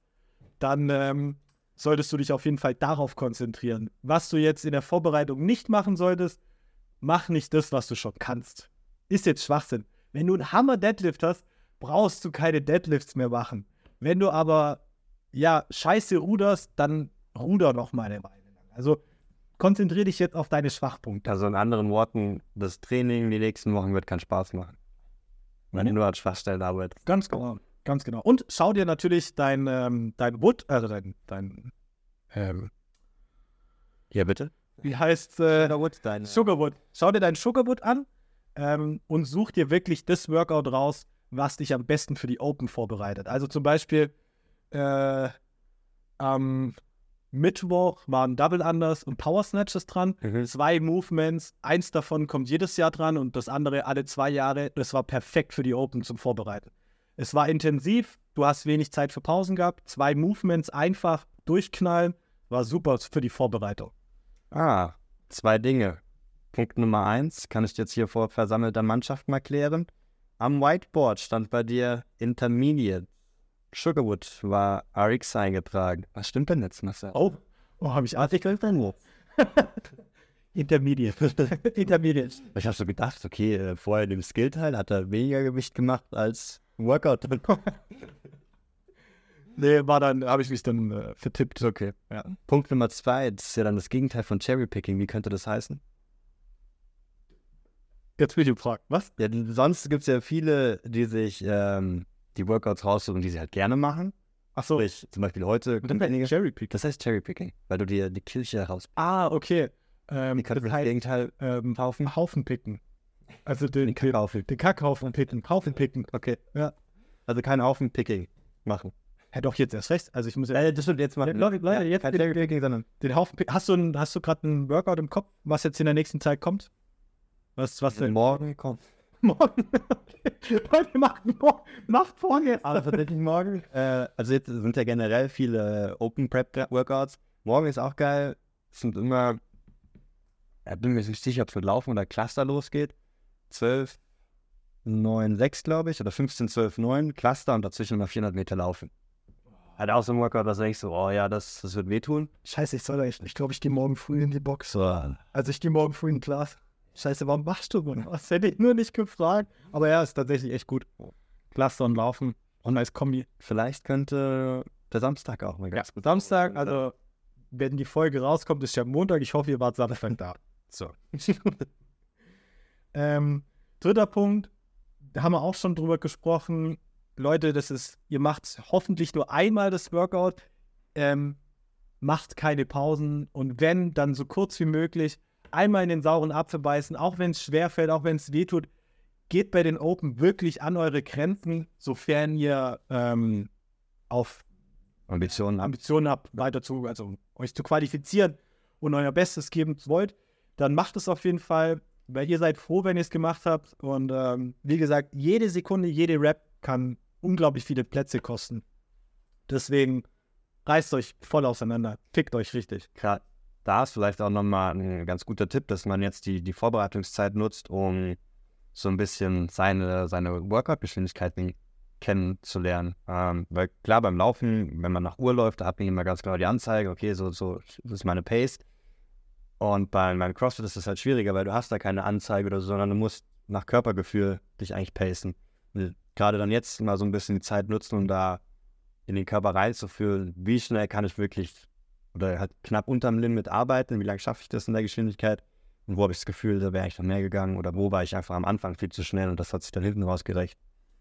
Speaker 2: dann ähm, solltest du dich auf jeden Fall darauf konzentrieren. Was du jetzt in der Vorbereitung nicht machen solltest, mach nicht das, was du schon kannst. Ist jetzt Schwachsinn. Wenn du einen Hammer Deadlift hast, brauchst du keine Deadlifts mehr machen. Wenn du aber ja scheiße ruderst, dann ruder noch mal eine Weile lang. Also konzentriere dich jetzt auf deine Schwachpunkte.
Speaker 1: Also in anderen Worten, das Training die nächsten Wochen wird keinen Spaß machen. Wenn du nur an Schwachstellen arbeitest.
Speaker 2: Ganz genau. Ganz genau. Und schau dir natürlich dein, ähm, dein Wood, also dein, dein ähm,
Speaker 1: Ja, bitte?
Speaker 2: Wie heißt äh,
Speaker 1: dein
Speaker 2: Sugarwood. Schau dir dein Sugarwood an ähm, und such dir wirklich das Workout raus, was dich am besten für die Open vorbereitet. Also zum Beispiel äh, am Mittwoch waren Double Unders und Power Snatches dran.
Speaker 1: Mhm.
Speaker 2: Zwei Movements, eins davon kommt jedes Jahr dran und das andere alle zwei Jahre. Das war perfekt für die Open zum Vorbereiten. Es war intensiv, du hast wenig Zeit für Pausen gehabt. Zwei Movements einfach durchknallen, war super für die Vorbereitung.
Speaker 1: Ah, zwei Dinge. Punkt Nummer eins, kann ich jetzt hier vor versammelter Mannschaft mal klären. Am Whiteboard stand bei dir Intermediate. Sugarwood war RX eingetragen. Was stimmt denn jetzt, Marcel?
Speaker 2: Oh, oh habe ich Artikel drin? [laughs] Intermediate. [laughs] Intermediate.
Speaker 1: Ich habe so gedacht, okay, äh, vorher im Skillteil hat er weniger Gewicht gemacht als Workout. [laughs]
Speaker 2: Nee, war dann, habe ich mich dann äh, vertippt.
Speaker 1: okay.
Speaker 2: Ja.
Speaker 1: Punkt Nummer zwei, das ist ja dann das Gegenteil von Cherrypicking. Wie könnte das heißen?
Speaker 2: Jetzt bin ich gefragt, was?
Speaker 1: Ja, sonst gibt es ja viele, die sich ähm, die Workouts raussuchen, die sie halt gerne machen.
Speaker 2: Ach so.
Speaker 1: Sprich, zum Beispiel heute kommt einige.
Speaker 2: Cherrypick.
Speaker 1: Das heißt Cherrypicking, weil du dir die Kirche heraus.
Speaker 2: Ah, okay. Ähm,
Speaker 1: Wie könnte
Speaker 2: das heißt,
Speaker 1: Gegenteil
Speaker 2: ähm,
Speaker 1: Haufen?
Speaker 2: Haufen picken. Also den,
Speaker 1: Den Kackhaufen.
Speaker 2: den Kackhaufen picken. Haufen picken.
Speaker 1: Okay.
Speaker 2: Ja.
Speaker 1: Also kein Haufen-Picking machen.
Speaker 2: Ja, doch, jetzt erst recht. Also ich muss ja
Speaker 1: das stimmt jetzt mal.
Speaker 2: Leute, Leute, jetzt den-
Speaker 1: Cherrypicking, sondern.
Speaker 2: den Haufen. Hast du, ein- hast du gerade einen Workout im Kopf, was jetzt in der nächsten Zeit kommt? Was, was denn?
Speaker 1: Morgen kommt. [laughs]
Speaker 2: Morgen. Leute, macht, macht vorne.
Speaker 1: Aber tatsächlich morgen. Äh, also jetzt sind ja generell viele Open Prep Workouts. Morgen ist auch geil. Es sind immer. Ich bin mir nicht sicher, ob es mit Laufen oder Cluster losgeht. 12, 9, 6, glaube ich. Oder 15, 12, 9. Cluster und dazwischen immer 400 Meter laufen. Hat auch so ein Workout, da sage ich so, oh ja, das, das wird wehtun.
Speaker 2: Scheiße, ich soll echt. Ich glaube, ich gehe morgen früh in die Box.
Speaker 1: So,
Speaker 2: Also ich gehe morgen früh in Class. Scheiße, warum machst du das? Das hätte ich nur nicht gefragt. Aber ja, ist tatsächlich echt gut. Cluster und Laufen. Und als Kombi.
Speaker 1: vielleicht könnte der Samstag auch mal
Speaker 2: Ja,
Speaker 1: ganz gut.
Speaker 2: Samstag, also wenn die Folge rauskommt, ist ja Montag. Ich hoffe, ihr wart Samstag da.
Speaker 1: So. [laughs]
Speaker 2: Ähm, dritter Punkt, da haben wir auch schon drüber gesprochen. Leute, das ist, ihr macht hoffentlich nur einmal das Workout. Ähm, macht keine Pausen und wenn, dann so kurz wie möglich. Einmal in den sauren Apfel beißen, auch wenn es schwerfällt, auch wenn es wehtut. geht bei den Open wirklich an eure Grenzen, sofern ihr ähm, auf
Speaker 1: Ambitionen habt.
Speaker 2: Ambitionen habt, weiter zu, also euch zu qualifizieren und euer Bestes geben wollt, dann macht es auf jeden Fall, weil ihr seid froh, wenn ihr es gemacht habt. Und ähm, wie gesagt, jede Sekunde, jede Rap kann unglaublich viele Plätze kosten. Deswegen reißt euch voll auseinander, fickt euch richtig.
Speaker 1: Gerade da ist vielleicht auch nochmal ein ganz guter Tipp, dass man jetzt die, die Vorbereitungszeit nutzt, um so ein bisschen seine, seine Workout-Geschwindigkeiten kennenzulernen. Ähm, weil klar, beim Laufen, wenn man nach Uhr läuft, da hat man immer ganz genau die Anzeige, okay, so, so ist meine Pace. Und bei meinem CrossFit ist das halt schwieriger, weil du hast da keine Anzeige oder so, sondern du musst nach Körpergefühl dich eigentlich pacen. Gerade dann jetzt mal so ein bisschen die Zeit nutzen, um da in den Körper reinzufühlen, wie schnell kann ich wirklich oder halt knapp unterm Limit arbeiten, wie lange schaffe ich das in der Geschwindigkeit und wo habe ich das Gefühl, da wäre ich noch mehr gegangen oder wo war ich einfach am Anfang viel zu schnell und das hat sich dann hinten raus gerecht.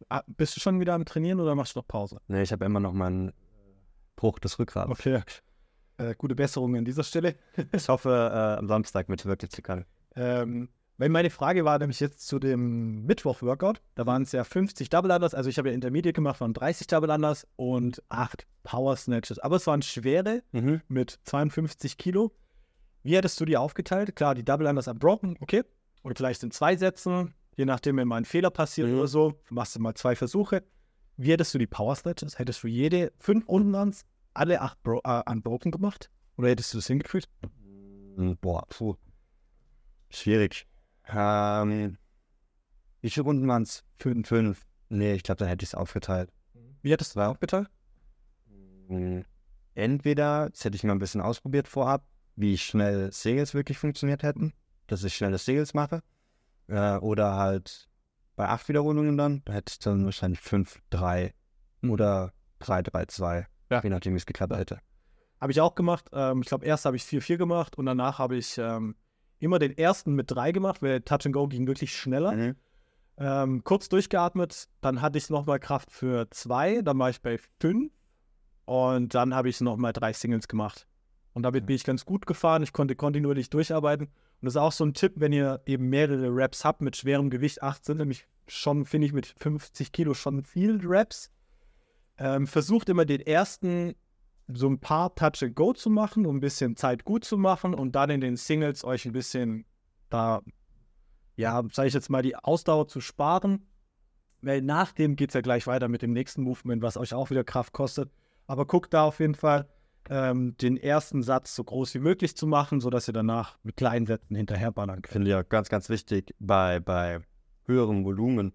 Speaker 2: Ah, bist du schon wieder am Trainieren oder machst du noch Pause?
Speaker 1: Nee, ich habe immer noch meinen Bruch des Rückgrats.
Speaker 2: Okay. Äh, gute Besserung an dieser Stelle.
Speaker 1: ich hoffe, äh, am Samstag mit wirklich zu können.
Speaker 2: Ähm, weil meine Frage war nämlich jetzt zu dem Mittwoch-Workout. Da waren es ja 50 Double Unders. Also ich habe ja Intermediate gemacht, waren 30 Double Unders und 8 Power Snatches. Aber es waren schwere
Speaker 1: Mhm.
Speaker 2: mit 52 Kilo. Wie hättest du die aufgeteilt? Klar, die Double Unders unbroken, okay. Und vielleicht in zwei Sätzen, je nachdem, wenn mal ein Fehler passiert
Speaker 1: Mhm.
Speaker 2: oder so, machst du mal zwei Versuche. Wie hättest du die Power Snatches? Hättest du jede fünf Runden ans, alle acht bro äh, unbroken gemacht? Oder hättest du das hingekriegt?
Speaker 1: Mm, Boah, puh. Schwierig. Ähm, wie viele Runden waren es? Fünf. Fünf. Nee, ich glaube, dann hätte ich es aufgeteilt.
Speaker 2: Wie hättest du das aufgeteilt?
Speaker 1: Mm, Entweder, das hätte ich mal ein bisschen ausprobiert vorab, wie schnell Singles wirklich funktioniert hätten, dass ich schnelle Singles mache. Äh, oder halt bei acht Wiederholungen dann, da hätte ich dann wahrscheinlich fünf, drei oder drei, drei, zwei.
Speaker 2: Ja.
Speaker 1: Je nachdem, wie es geklappt hätte.
Speaker 2: Habe ich auch gemacht. Ähm, ich glaube, erst habe ich 4-4 gemacht und danach habe ich ähm, immer den ersten mit 3 gemacht, weil Touch and Go ging wirklich schneller.
Speaker 1: Mhm.
Speaker 2: Ähm, kurz durchgeatmet, dann hatte ich nochmal Kraft für 2, dann war ich bei 5 und dann habe ich nochmal drei Singles gemacht. Und damit
Speaker 1: Ja.
Speaker 2: bin ich ganz gut gefahren. Ich konnte kontinuierlich durcharbeiten. Und das ist auch so ein Tipp, wenn ihr eben mehrere Reps habt mit schwerem Gewicht. 8 sind nämlich schon, finde ich, mit 50 Kilo schon viel Reps. Ähm, versucht immer den ersten so ein paar Touch and Go zu machen, um ein bisschen Zeit gut zu machen und dann in den Singles euch ein bisschen da, ja, sage ich jetzt mal, die Ausdauer zu sparen. Weil nach dem geht es ja gleich weiter mit dem nächsten Movement, was euch auch wieder Kraft kostet. Aber guckt da auf jeden Fall, ähm, den ersten Satz so groß wie möglich zu machen, sodass ihr danach mit kleinen Sätzen hinterherballern könnt.
Speaker 1: Finde ich auch ganz, ganz wichtig bei, bei höherem Volumen,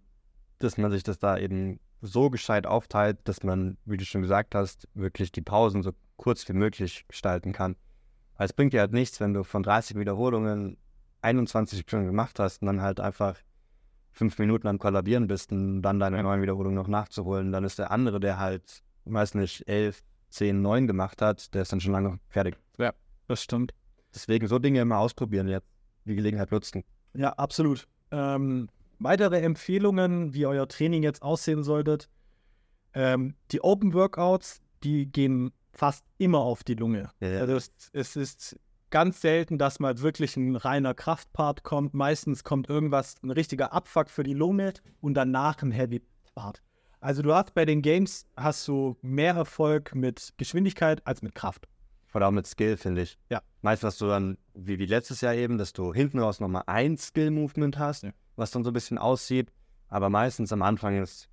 Speaker 1: dass man sich das da eben so gescheit aufteilt, dass man, wie du schon gesagt hast, wirklich die Pausen so kurz wie möglich gestalten kann. Weil es bringt dir halt nichts, wenn du von 30 Wiederholungen 21 schon gemacht hast und dann halt einfach fünf Minuten am Kollabieren bist und dann deine neuen Wiederholungen noch nachzuholen. Dann ist der andere, der halt, weiß nicht, 11, 10, 9 gemacht hat, der ist dann schon lange fertig.
Speaker 2: Das stimmt.
Speaker 1: Deswegen so Dinge immer ausprobieren jetzt, die Gelegenheit nutzen.
Speaker 2: Ja, absolut. Ähm, weitere Empfehlungen, wie euer Training jetzt aussehen solltet. Ähm, die Open Workouts, die gehen fast immer auf die Lunge.
Speaker 1: Ja,
Speaker 2: Also es, es ist ganz selten, dass mal wirklich ein reiner Kraftpart kommt. Meistens kommt irgendwas, ein richtiger Abfuck für die Lunge und danach ein Heavy Part. Also du hast bei den Games hast du mehr Erfolg mit Geschwindigkeit als mit Kraft.
Speaker 1: Oder auch mit Skill, finde ich.
Speaker 2: Ja.
Speaker 1: Meist hast du dann, wie, wie letztes Jahr eben, dass du hinten raus nochmal ein Skill-Movement hast,
Speaker 2: Ja.
Speaker 1: Was dann so ein bisschen aussieht. Aber meistens am Anfang ist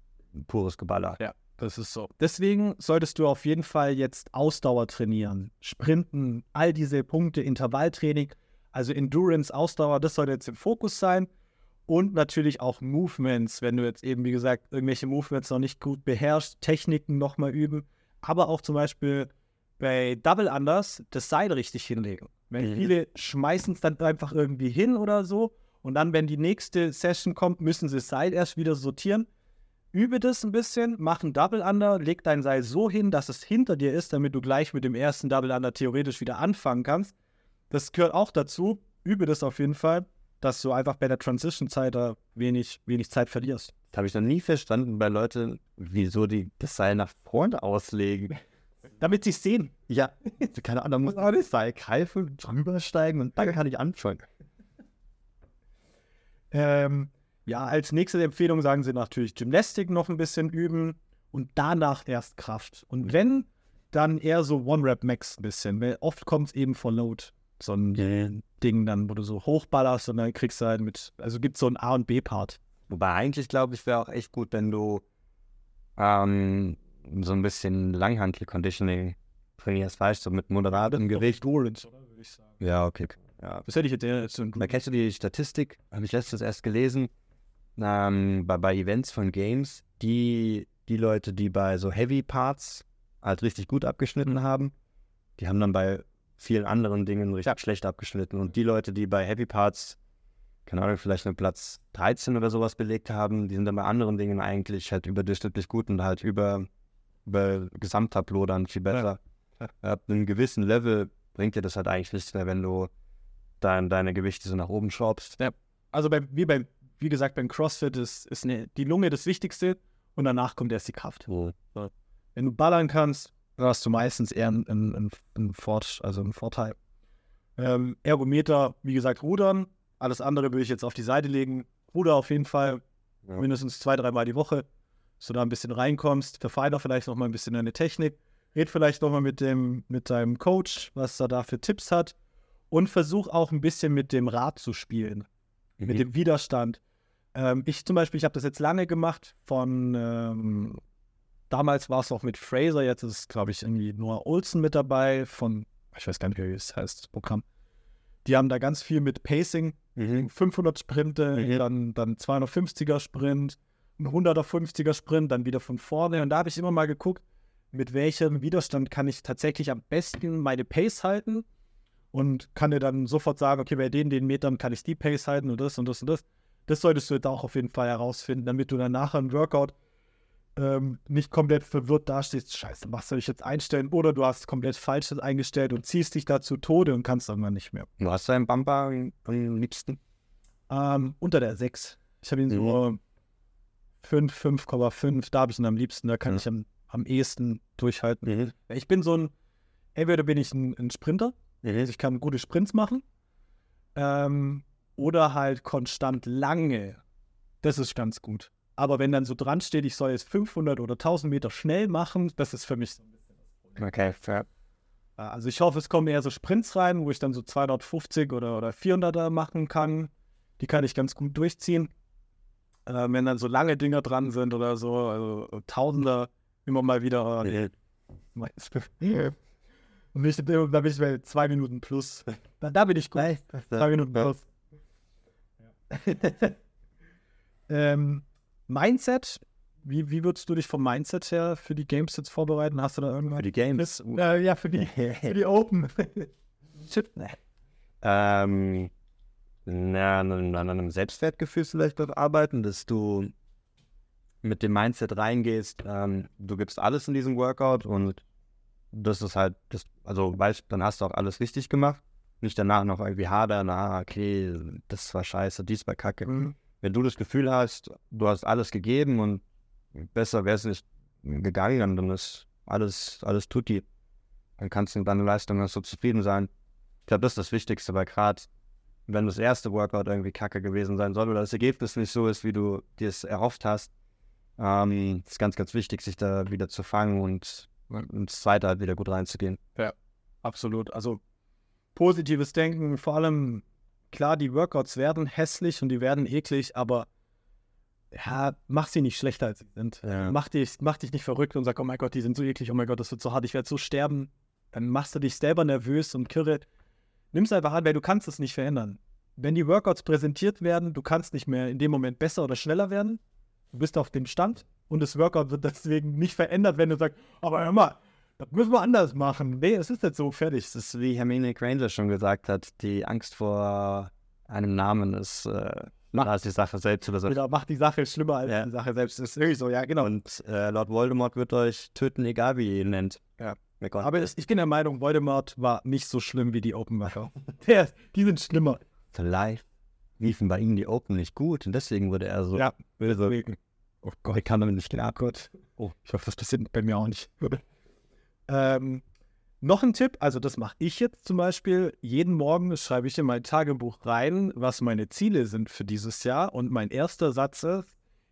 Speaker 1: pures Geballer.
Speaker 2: Ja. Das ist so. Deswegen solltest du auf jeden Fall jetzt Ausdauer trainieren, Sprinten, all diese Punkte, Intervalltraining, also Endurance, Ausdauer, das sollte jetzt im Fokus sein. Und natürlich auch Movements, wenn du jetzt eben, wie gesagt, irgendwelche Movements noch nicht gut beherrschst, Techniken nochmal üben. Aber auch zum Beispiel bei Double Unders das Seil richtig hinlegen. Wenn
Speaker 1: Mhm.
Speaker 2: viele schmeißen es dann einfach irgendwie hin oder so. Und dann, wenn die nächste Session kommt, müssen sie das Seil erst wieder sortieren. Übe das ein bisschen, mach ein Double Under, leg dein Seil so hin, dass es hinter dir ist, damit du gleich mit dem ersten Double Under theoretisch wieder anfangen kannst. Das gehört auch dazu. Übe das auf jeden Fall, dass du einfach bei der Transition-Zeit da wenig, wenig Zeit verlierst.
Speaker 1: Das habe ich noch nie verstanden bei Leuten, wieso die das Seil nach vorne auslegen. [laughs]
Speaker 2: Damit sie es sehen.
Speaker 1: Ja, keine Ahnung, [laughs] muss auch das Seil greifen, drüber steigen und dann kann ich anfangen.
Speaker 2: Ähm, Ja, als nächste Empfehlung sagen sie natürlich Gymnastik noch ein bisschen üben und danach erst Kraft. Und wenn, dann eher so One-Rap-Max ein bisschen, weil oft kommt es eben vor Load. So ein Ding dann, wo du so hochballerst und dann kriegst du halt mit, also gibt es so einen A- und B-Part.
Speaker 1: Wobei eigentlich, glaube ich, wäre auch echt gut, wenn du ähm, so ein bisschen Langhantel-Conditioning trainierst, weißt du, so mit moderatem Gewicht.
Speaker 2: Endurance, oder? Würde ich sagen.
Speaker 1: Ja, okay. Ja.
Speaker 2: Das hätte ich jetzt eher so
Speaker 1: Da kennst du die Statistik, habe ich letztens erst gelesen, ähm, bei, bei Events von Games, die, die Leute, die bei so Heavy Parts halt richtig gut abgeschnitten haben, die haben dann bei vielen anderen Dingen richtig schlecht abgeschnitten. Und die Leute, die bei Heavy Parts, keine Ahnung, vielleicht einen Platz 13 oder sowas belegt haben, die sind dann bei anderen Dingen eigentlich halt überdurchschnittlich gut und halt über, über Gesamttableau dann viel besser.
Speaker 2: Ja.
Speaker 1: Ab einem gewissen Level bringt dir das halt eigentlich nichts mehr, wenn du dann deine Gewichte so nach oben schraubst.
Speaker 2: Also bei, wie bei, wie gesagt, beim CrossFit ist, ist eine, die Lunge das Wichtigste und danach kommt erst die Kraft. Wenn du ballern kannst, dann hast du meistens eher einen, einen, einen, einen, Fort, also einen Vorteil. Ähm, Ergometer, wie gesagt, Rudern. Alles andere würde ich jetzt auf die Seite legen. Ruder auf jeden Fall
Speaker 1: Ja.
Speaker 2: mindestens zwei, dreimal die Woche, dass du da ein bisschen reinkommst. Verfeiner vielleicht noch mal ein bisschen deine Technik. Red vielleicht noch mal mit, dem, mit deinem Coach, was er da für Tipps hat. Und versuch auch ein bisschen mit dem Rad zu spielen mit dem Widerstand. Ähm, ich zum Beispiel, ich habe das jetzt lange gemacht von, ähm, damals war es auch mit Fraser, jetzt ist glaube ich, irgendwie Noah Olsen mit dabei von, ich weiß gar nicht, wie es heißt, das Programm. Die haben da ganz viel mit Pacing,
Speaker 1: Mhm.
Speaker 2: 500 Sprinte,
Speaker 1: Mhm.
Speaker 2: dann, dann 250er Sprint, ein 150er Sprint, dann wieder von vorne. Und da habe ich immer mal geguckt, mit welchem Widerstand kann ich tatsächlich am besten meine Pace halten und kann dir dann sofort sagen, okay, bei den, den Metern kann ich die Pace halten und das und das und das. Das solltest du jetzt auch auf jeden Fall herausfinden, damit du dann nachher im Workout ähm, nicht komplett verwirrt dastehst. Scheiße, was soll ich jetzt einstellen? Oder du hast komplett falsch eingestellt und ziehst dich da zu Tode und kannst irgendwann nicht mehr.
Speaker 1: Du hast deinen Bumper am liebsten?
Speaker 2: Ähm, unter der 6. Ich habe ihn so 5, 5,5. Da habe ich ihn am liebsten. Da kann
Speaker 1: Mhm.
Speaker 2: ich am, am ehesten durchhalten. Ich bin so ein, entweder bin ich ein, ein Sprinter, also ich kann gute Sprints machen, ähm, oder halt konstant lange. Das ist ganz gut. Aber wenn dann so dran steht, ich soll jetzt 500 oder 1000 Meter schnell machen, das ist für mich so ein bisschen.
Speaker 1: Okay, fair.
Speaker 2: Also ich hoffe, es kommen eher so Sprints rein, wo ich dann so 250 oder, oder 400er machen kann. Die kann ich ganz gut durchziehen. Äh, wenn dann so lange Dinger dran sind oder so, also Tausender, immer mal wieder. Du? [laughs] Und ich, da bin ich bei zwei Minuten plus. Da, da bin ich gut. Zwei Minuten
Speaker 1: Ja.
Speaker 2: plus. [laughs] ähm, Mindset. Wie, wie würdest du dich vom Mindset her für die Games jetzt vorbereiten? Hast du da irgendwas?
Speaker 1: Für die Games.
Speaker 2: Äh, ja, für die, [laughs] für die Open.
Speaker 1: ähm, na, an, einem- an einem Selbstwertgefühl vielleicht dort arbeiten, dass du mit dem Mindset reingehst, ähm, du gibst alles in diesem Workout und das ist halt, das, also weißt, dann hast du auch alles richtig gemacht. Nicht danach noch irgendwie hadern, ah, okay, das war scheiße, dies war kacke.
Speaker 2: Mhm.
Speaker 1: Wenn du das Gefühl hast, du hast alles gegeben und besser wäre es nicht gegangen, dann ist alles, alles tutti. Dann kannst du mit deiner Leistung so zufrieden sein. Ich glaube, das ist das Wichtigste, weil gerade wenn das erste Workout irgendwie kacke gewesen sein soll oder das Ergebnis nicht so ist, wie du dir es erhofft hast, ähm, ist ganz, ganz wichtig, sich da wieder zu fangen und ins zweite halt wieder gut reinzugehen.
Speaker 2: Absolut. Also positives Denken, vor allem, klar, die Workouts werden hässlich und die werden eklig, aber ja, mach sie nicht schlechter, als sie sind.
Speaker 1: Ja.
Speaker 2: Mach, dich, mach dich nicht verrückt und sag, oh mein Gott, die sind so eklig, oh mein Gott, das wird so hart, ich werde so sterben. Dann machst du dich selber nervös und kirre. Nimm es einfach an, weil du kannst es nicht verändern. Wenn die Workouts präsentiert werden, du kannst nicht mehr in dem Moment besser oder schneller werden. Du bist auf dem Stand und das Workout wird deswegen nicht verändert, wenn du sagst, aber hör mal, das müssen wir anders machen. Nee, es ist jetzt so fertig.
Speaker 1: Das ist, wie Hermine Granger schon gesagt hat, die Angst vor einem Namen ist, äh, da ist die Sache selbst oder so.
Speaker 2: Wieder macht die Sache schlimmer als
Speaker 1: Ja.
Speaker 2: die Sache selbst. Das ist wirklich so, ja, genau.
Speaker 1: Und äh, Lord Voldemort wird euch töten, egal wie ihr ihn nennt.
Speaker 2: Ja.
Speaker 1: McGonagall.
Speaker 2: Aber es- ich bin der Meinung, Voldemort war nicht so schlimm wie die Open. [laughs] Der, die sind schlimmer.
Speaker 1: Vielleicht liefen bei ihm die Open nicht gut und deswegen wurde er so
Speaker 2: Ja,
Speaker 1: böse.
Speaker 2: deswegen. Oh Gott, ich kann damit nicht klar. Gott. Oh, ich hoffe, das passiert bei mir auch nicht. ähm, Noch ein Tipp, also das mache ich jetzt zum Beispiel. Jeden Morgen schreibe ich in mein Tagebuch rein, was meine Ziele sind für dieses Jahr. Und mein erster Satz ist,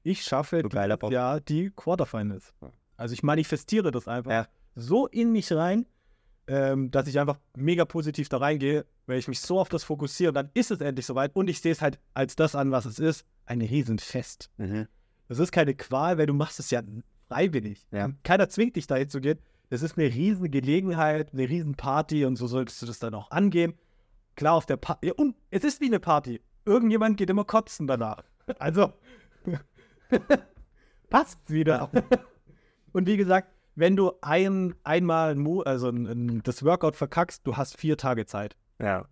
Speaker 2: ich schaffe
Speaker 1: geiler
Speaker 2: dieses Jahr die Quarterfinals. Also ich manifestiere das einfach
Speaker 1: Ja.
Speaker 2: so in mich rein, ähm, dass ich einfach mega positiv da reingehe, weil ich mich so auf das fokussiere. Dann ist es endlich soweit und ich sehe es halt als das an, was es ist. Ein Riesenfest.
Speaker 1: Mhm.
Speaker 2: Das ist keine Qual, weil du machst es ja freiwillig.
Speaker 1: Ja.
Speaker 2: Keiner zwingt dich dahin zu gehen. Das ist eine riesen Gelegenheit, eine riesen Party und so solltest du das dann auch angehen. Klar, auf der Party. Ja, und es ist wie eine Party. Irgendjemand geht immer kotzen danach. Also, [laughs] passt wieder. [laughs] und wie gesagt, wenn du ein, einmal also ein, ein, das Workout verkackst, du hast vier Tage Zeit.
Speaker 1: Ja.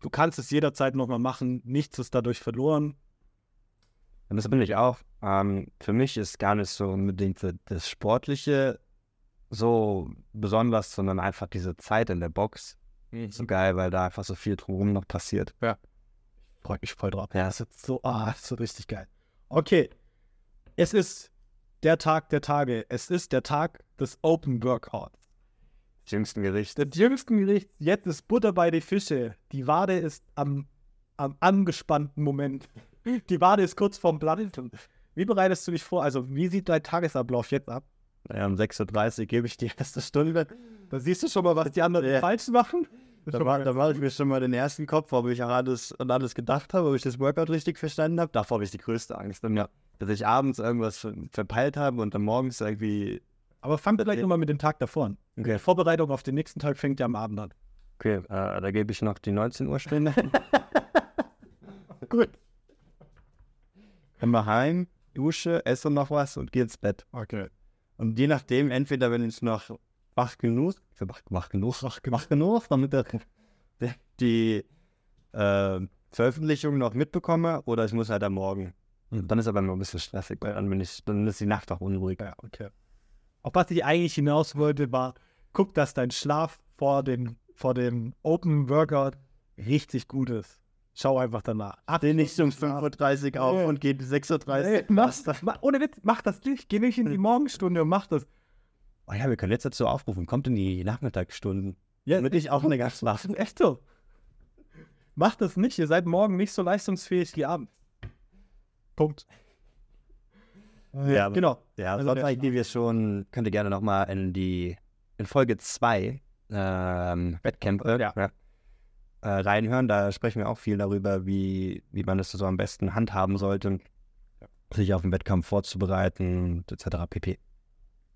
Speaker 2: Du kannst es jederzeit nochmal machen. Nichts ist dadurch verloren.
Speaker 1: Und das bin ich auch. Ähm, für mich ist gar nicht so unbedingt das Sportliche so besonders, sondern einfach diese Zeit in der Box. So geil, weil da einfach so viel drumherum noch passiert.
Speaker 2: Freut mich voll drauf.
Speaker 1: Ja.
Speaker 2: Das ist so, ah, ist so richtig geil. Okay. Es ist der Tag der Tage. Es ist der Tag des Open Workouts.
Speaker 1: Jüngsten Gericht.
Speaker 2: Das jüngsten Gericht, jetzt ist Butter bei die Fische. Die Wade ist am, am angespannten Moment. [laughs] Die Wade ist kurz vorm Planeten. Wie bereitest du dich vor? Also, wie sieht dein Tagesablauf jetzt ab?
Speaker 1: Ja, um 6.30 Uhr gebe ich die [laughs] erste Stunde.
Speaker 2: Da siehst du schon mal, was die anderen
Speaker 1: Ja.
Speaker 2: falsch machen.
Speaker 1: Da, da mache ich mir schon mal den ersten Kopf, ob ich auch alles, an alles gedacht habe, ob ich das Workout richtig verstanden habe. Davor habe ich die größte Angst. Ja, dass ich abends irgendwas ver- verpeilt habe und dann morgens irgendwie.
Speaker 2: Aber fang vielleicht nochmal mit dem Tag davor an.
Speaker 1: Okay,
Speaker 2: Die Vorbereitung auf den nächsten Tag fängt ja am Abend an.
Speaker 1: okay äh, da gebe ich noch die 19 Uhr Stunde. [laughs]
Speaker 2: Gut.
Speaker 1: Mal heim, dusche, esse noch was und gehe ins Bett.
Speaker 2: Okay.
Speaker 1: Und je nachdem, entweder wenn ich noch wach genug, für wach, wach genug, wach, wach genug, damit der, der, die äh, Veröffentlichung noch mitbekomme, oder ich muss halt am Morgen. Und dann ist aber immer ein bisschen stressig, weil dann bin ich, dann ist die Nacht auch unruhig.
Speaker 2: Ja, okay. Auf was ich eigentlich hinaus wollte, war, guck, dass dein Schlaf vor dem, vor dem Open Workout richtig gut ist. Schau einfach danach.
Speaker 1: Steh nicht um 5.30 Uhr auf
Speaker 2: Nee.
Speaker 1: und geh bis 6.30
Speaker 2: Ey,
Speaker 1: Uhr.
Speaker 2: mach's, ma, ohne Witz, mach das nicht. Geh nicht in die Morgenstunde und mach das.
Speaker 1: Oh ja, wir können jetzt dazu aufrufen, kommt in die Nachmittagsstunden.
Speaker 2: Ja,
Speaker 1: Damit ich auch länger schlafen. [laughs]
Speaker 2: Echt so. Mach das nicht. Ihr seid morgen nicht so leistungsfähig wie abends. Punkt.
Speaker 1: Ja,
Speaker 2: genau.
Speaker 1: Ja,
Speaker 2: Also
Speaker 1: sonst die wir schon, könnt ihr gerne nochmal in die, in Folge 2, ähm, Wettkämpfe,
Speaker 2: Ja.
Speaker 1: Äh, reinhören. Da sprechen wir auch viel darüber, wie, wie man das so am besten handhaben sollte, sich auf den Wettkampf vorzubereiten, etc. pp.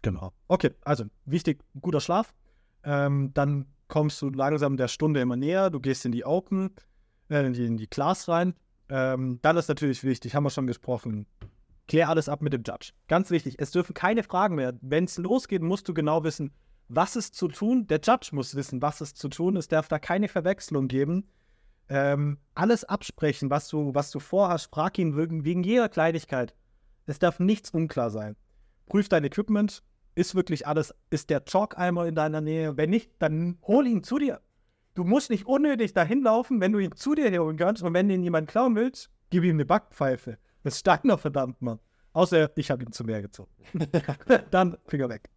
Speaker 2: Genau. Okay, also wichtig, guter Schlaf. Ähm, dann kommst du langsam der Stunde immer näher. Du gehst in die Open, äh, in, die, in die Class rein. Ähm, dann ist natürlich wichtig, haben wir schon gesprochen, klär alles ab mit dem Judge. Ganz wichtig, es dürfen keine Fragen mehr. Wenn es losgeht, musst du genau wissen, was ist zu tun. Der Judge muss wissen, was ist zu tun. Es darf da keine Verwechslung geben. Ähm, alles absprechen, was du, was du vorhast. Frag ihn wegen, wegen jeder Kleinigkeit. Es darf nichts unklar sein. Prüf dein Equipment. Ist wirklich alles, ist der Chalk-Eimer in deiner Nähe? Wenn nicht, dann hol ihn zu dir. Du musst nicht unnötig dahin laufen, wenn du ihn zu dir holen kannst. Und wenn ihn jemand klauen willst, gib ihm eine Backpfeife. Das ist Steiner, verdammt, Mann. Außer ich habe ihn zu mehr gezogen. [laughs] dann Finger weg.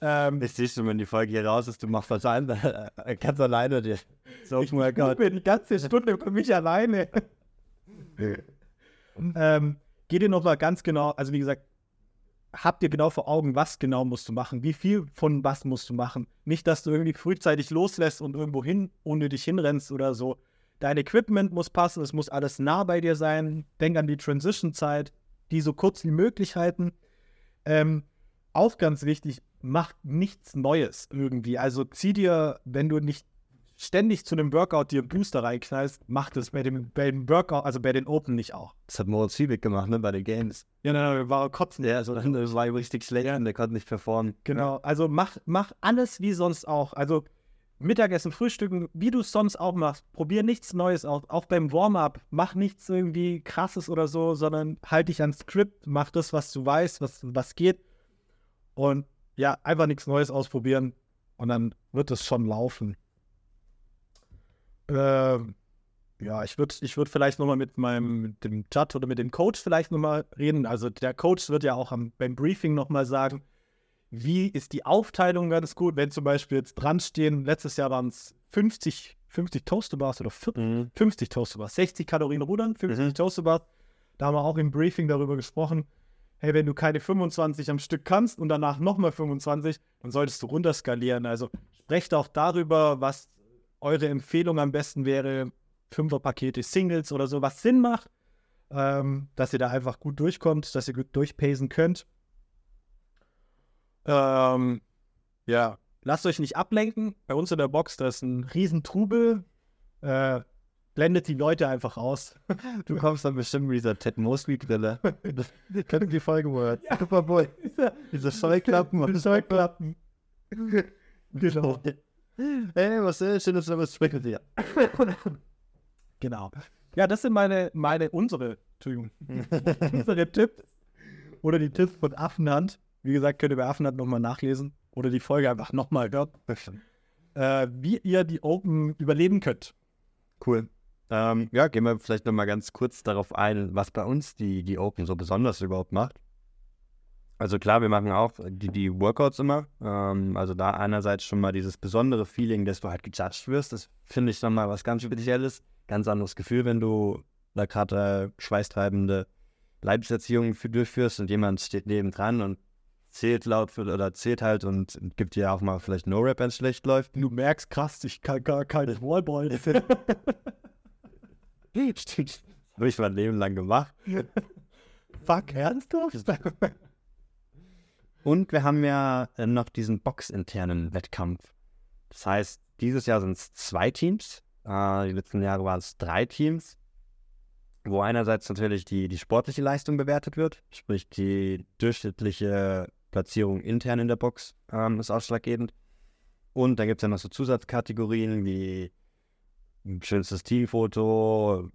Speaker 2: Ähm,
Speaker 1: Ich sehe schon, wenn die Folge hier raus ist, du machst das ein, äh, kannst alleine dir so
Speaker 2: ich mir die ganze Stunde für mich alleine. [laughs] ähm, geh dir nochmal ganz genau, also wie gesagt, hab dir genau vor Augen, was genau musst du machen, wie viel von was musst du machen. Nicht, dass du irgendwie frühzeitig loslässt und irgendwo hin, unnötig hinrennst oder so. Dein Equipment muss passen, es muss alles nah bei dir sein. Denk an die Transition-Zeit, die so kurz wie möglich halten. Ähm, auch ganz wichtig, mach nichts Neues irgendwie. Also zieh dir, wenn du nicht ständig zu einem Workout dir einen Booster reinknallst, mach das bei dem, bei dem Workout, also bei den Open nicht auch.
Speaker 1: Das hat Moritz Zwiebig gemacht, ne, bei den Games.
Speaker 2: Ja, nein, nein, war kotzen.
Speaker 1: Ja, also [laughs] das war richtig schlecht und der konnte nicht performen.
Speaker 2: Genau, also mach, mach alles wie sonst auch. Also Mittagessen, Frühstücken, wie du es sonst auch machst. Probier nichts Neues aus. Auch beim Warm-up, mach nichts irgendwie krasses oder so, sondern halt dich ans Skript, mach das, was du weißt, was, was geht. Und ja, einfach nichts Neues ausprobieren und dann wird es schon laufen. Ähm, ja, ich würde ich würd vielleicht nochmal mit meinem, mit dem Chat oder mit dem Coach vielleicht nochmal reden. Also der Coach wird ja auch am, beim Briefing nochmal sagen, wie ist die Aufteilung ganz gut, wenn zum Beispiel jetzt dran stehen, letztes Jahr waren es 50, 50 Toastbars oder 40,
Speaker 1: Mhm.
Speaker 2: 50 Toastbars, 60 Kalorien rudern, 50
Speaker 1: Mhm.
Speaker 2: Toastbars. Da haben wir auch im Briefing darüber gesprochen. Hey, wenn du keine 25 am Stück kannst und danach nochmal 25, dann solltest du runterskalieren. Also sprecht auch darüber, was eure Empfehlung am besten wäre. Fünferpakete, Singles oder so, was Sinn macht, ähm, dass ihr da einfach gut durchkommt, dass ihr gut durchpacen könnt. Ähm, ja, lasst euch nicht ablenken. Bei uns in der Box, da ist ein Riesentrubel. Äh, blendet die Leute einfach aus. [laughs]
Speaker 1: Du kommst dann bestimmt mit dieser Ted Mosley-Brille. [laughs] Können die Folge mal hören. Superboy. Diese Scheuklappen und
Speaker 2: Scheuklappen. [laughs]
Speaker 1: Genau. Hey, was ist? Schön, dass du was sprechen dir.
Speaker 2: Genau. Ja, das sind meine, meine, unsere, Entschuldigung, unsere Tipps. Oder die Tipps von Affenhand. Wie gesagt, könnt ihr bei Affenhand nochmal nachlesen. Oder die Folge einfach nochmal hören. Äh, wie ihr die Open überleben könnt.
Speaker 1: Cool. Ähm, ja, gehen wir vielleicht nochmal ganz kurz darauf ein, was bei uns die, die Open so besonders überhaupt macht. Also klar, wir machen auch die, die Workouts immer. Ähm, also da einerseits schon mal dieses besondere Feeling, dass du halt gejudged wirst. Das finde ich nochmal was ganz Spezielles. Ganz anderes Gefühl, wenn du da gerade äh, schweißtreibende Leibserziehung für, durchführst und jemand steht neben dran und zählt laut für, oder zählt halt und gibt dir auch mal vielleicht No-Rap, wenn es schlecht läuft.
Speaker 2: Du merkst krass, ich kann gar keine Wallball. [laughs] [laughs]
Speaker 1: Stimmt. Habe ich mein Leben lang gemacht. [laughs]
Speaker 2: Fuck, ernsthaft? [laughs]
Speaker 1: Und wir haben ja äh, noch diesen boxinternen Wettkampf. Das heißt, dieses Jahr sind es zwei Teams. Äh, die letzten Jahre waren es drei Teams, wo einerseits natürlich die, die sportliche Leistung bewertet wird, sprich die durchschnittliche Platzierung intern in der Box ähm, ist ausschlaggebend. Und dann gibt es ja noch so Zusatzkategorien wie schönstes Teamfoto,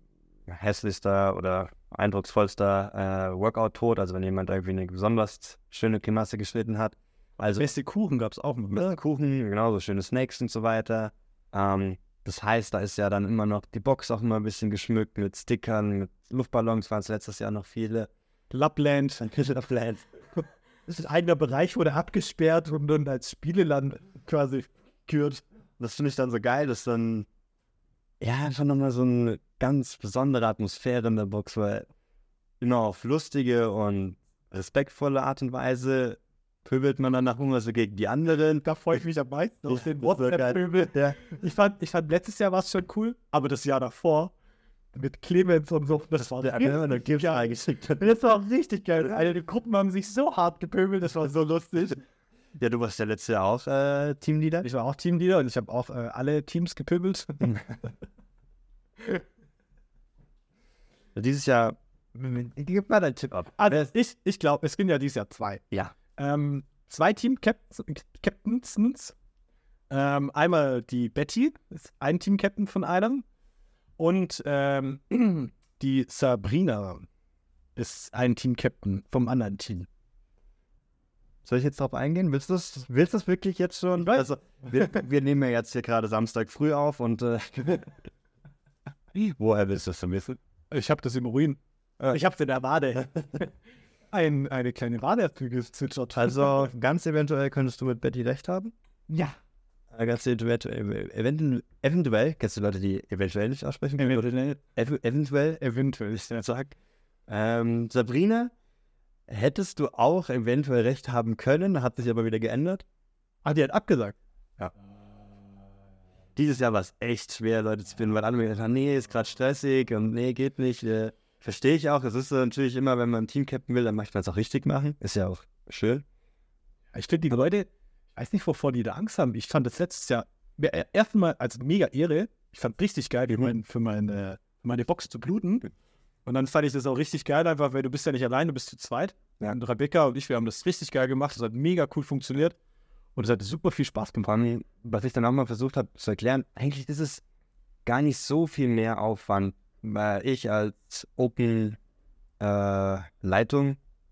Speaker 1: hässlichster oder eindrucksvollster äh, Workout-Tod, also wenn jemand irgendwie eine besonders schöne Grimasse geschnitten hat. Also
Speaker 2: Beste Kuchen gab es auch noch.
Speaker 1: mit Kuchen, genauso schöne Snacks und so weiter. Ähm, das heißt, da ist ja dann immer noch die Box auch immer ein bisschen geschmückt mit Stickern, mit Luftballons waren es letztes Jahr noch viele.
Speaker 2: Lapland.
Speaker 1: Dann kriegt auf Land. [laughs]
Speaker 2: Das ist ein eigener Bereich, wurde abgesperrt und dann als Spieleland quasi gekürt.
Speaker 1: Das finde ich dann so geil, dass dann ja einfach nochmal so eine ganz besondere Atmosphäre in der Box, weil immer auf lustige und respektvolle Art und Weise pöbelt man dann nach immer so gegen die anderen.
Speaker 2: Da freue ich mich am meisten auf den
Speaker 1: das.
Speaker 2: WhatsApp-Pöbel.
Speaker 1: Ja.
Speaker 2: Ich fand, ich fand, letztes Jahr war es schon cool, aber das Jahr davor mit Clemens und so, das war
Speaker 1: Der hat immer eine Gift
Speaker 2: geil.
Speaker 1: reingeschickt.
Speaker 2: Das war richtig geil. Alle die Gruppen haben sich so hart gepöbelt, das war so lustig.
Speaker 1: Ja, du warst ja letztes Jahr auch äh, Teamleader.
Speaker 2: Ich war auch Teamleader und ich habe auch äh, alle Teams gepöbelt. [laughs]
Speaker 1: Dieses Jahr, gib mal deinen Tipp ab.
Speaker 2: Also ich, ich glaube, es sind ja dieses Jahr zwei.
Speaker 1: Ja.
Speaker 2: Ähm, zwei Team-Captains. Ähm, einmal die Betty, ist ein Team-Captain von einem. Und ähm, [clears throat] die Sabrina ist ein Team-Captain vom anderen Team.
Speaker 1: Soll ich jetzt drauf eingehen? Willst du das, willst das wirklich jetzt schon? Also, wir, wir nehmen ja jetzt hier gerade Samstag früh auf und äh, [laughs] woher willst du das denn wissen?
Speaker 2: Ich habe das im Urin.
Speaker 1: Ah.
Speaker 2: Ich habe es in der Wade. [laughs] ein, eine kleine Wade gezwitschert.
Speaker 1: Also, ganz eventuell könntest du mit Betty recht haben.
Speaker 2: ja.
Speaker 1: Äh, Ganz eventuell, eventuell, eventuell, kennst du Leute, die eventuell nicht aussprechen können?
Speaker 2: Eventuell.
Speaker 1: Ev eventuell,
Speaker 2: Eventuell.
Speaker 1: ich sag. Ähm, Sabrina, hättest du auch eventuell recht haben können, hat sich aber wieder geändert.
Speaker 2: Ah, die hat abgesagt.
Speaker 1: Dieses Jahr war es echt schwer, Leute zu finden, weil mir gesagt haben, nee, ist gerade stressig und nee, geht nicht. Äh, Verstehe ich auch. Es ist natürlich immer, wenn man ein Team-Captain will, dann möchte man es auch richtig machen. Ist ja auch schön.
Speaker 2: Ich finde, die Leute, ich weiß nicht, wovor die da Angst haben. Ich fand das letztes Jahr e- erstmal als mega Ehre. Ich fand richtig geil, für, mein, für, meine, für meine Box zu bluten. Und dann fand ich das auch richtig geil, einfach, weil du bist ja nicht allein, du bist zu zweit.
Speaker 1: Ja.
Speaker 2: Und Rebecca und ich, wir haben das richtig geil gemacht. Das hat mega cool funktioniert. Und es hat super viel Spaß gemacht.
Speaker 1: Was ich dann auch mal versucht habe zu erklären, eigentlich ist es gar nicht so viel mehr Aufwand, weil ich als Open äh,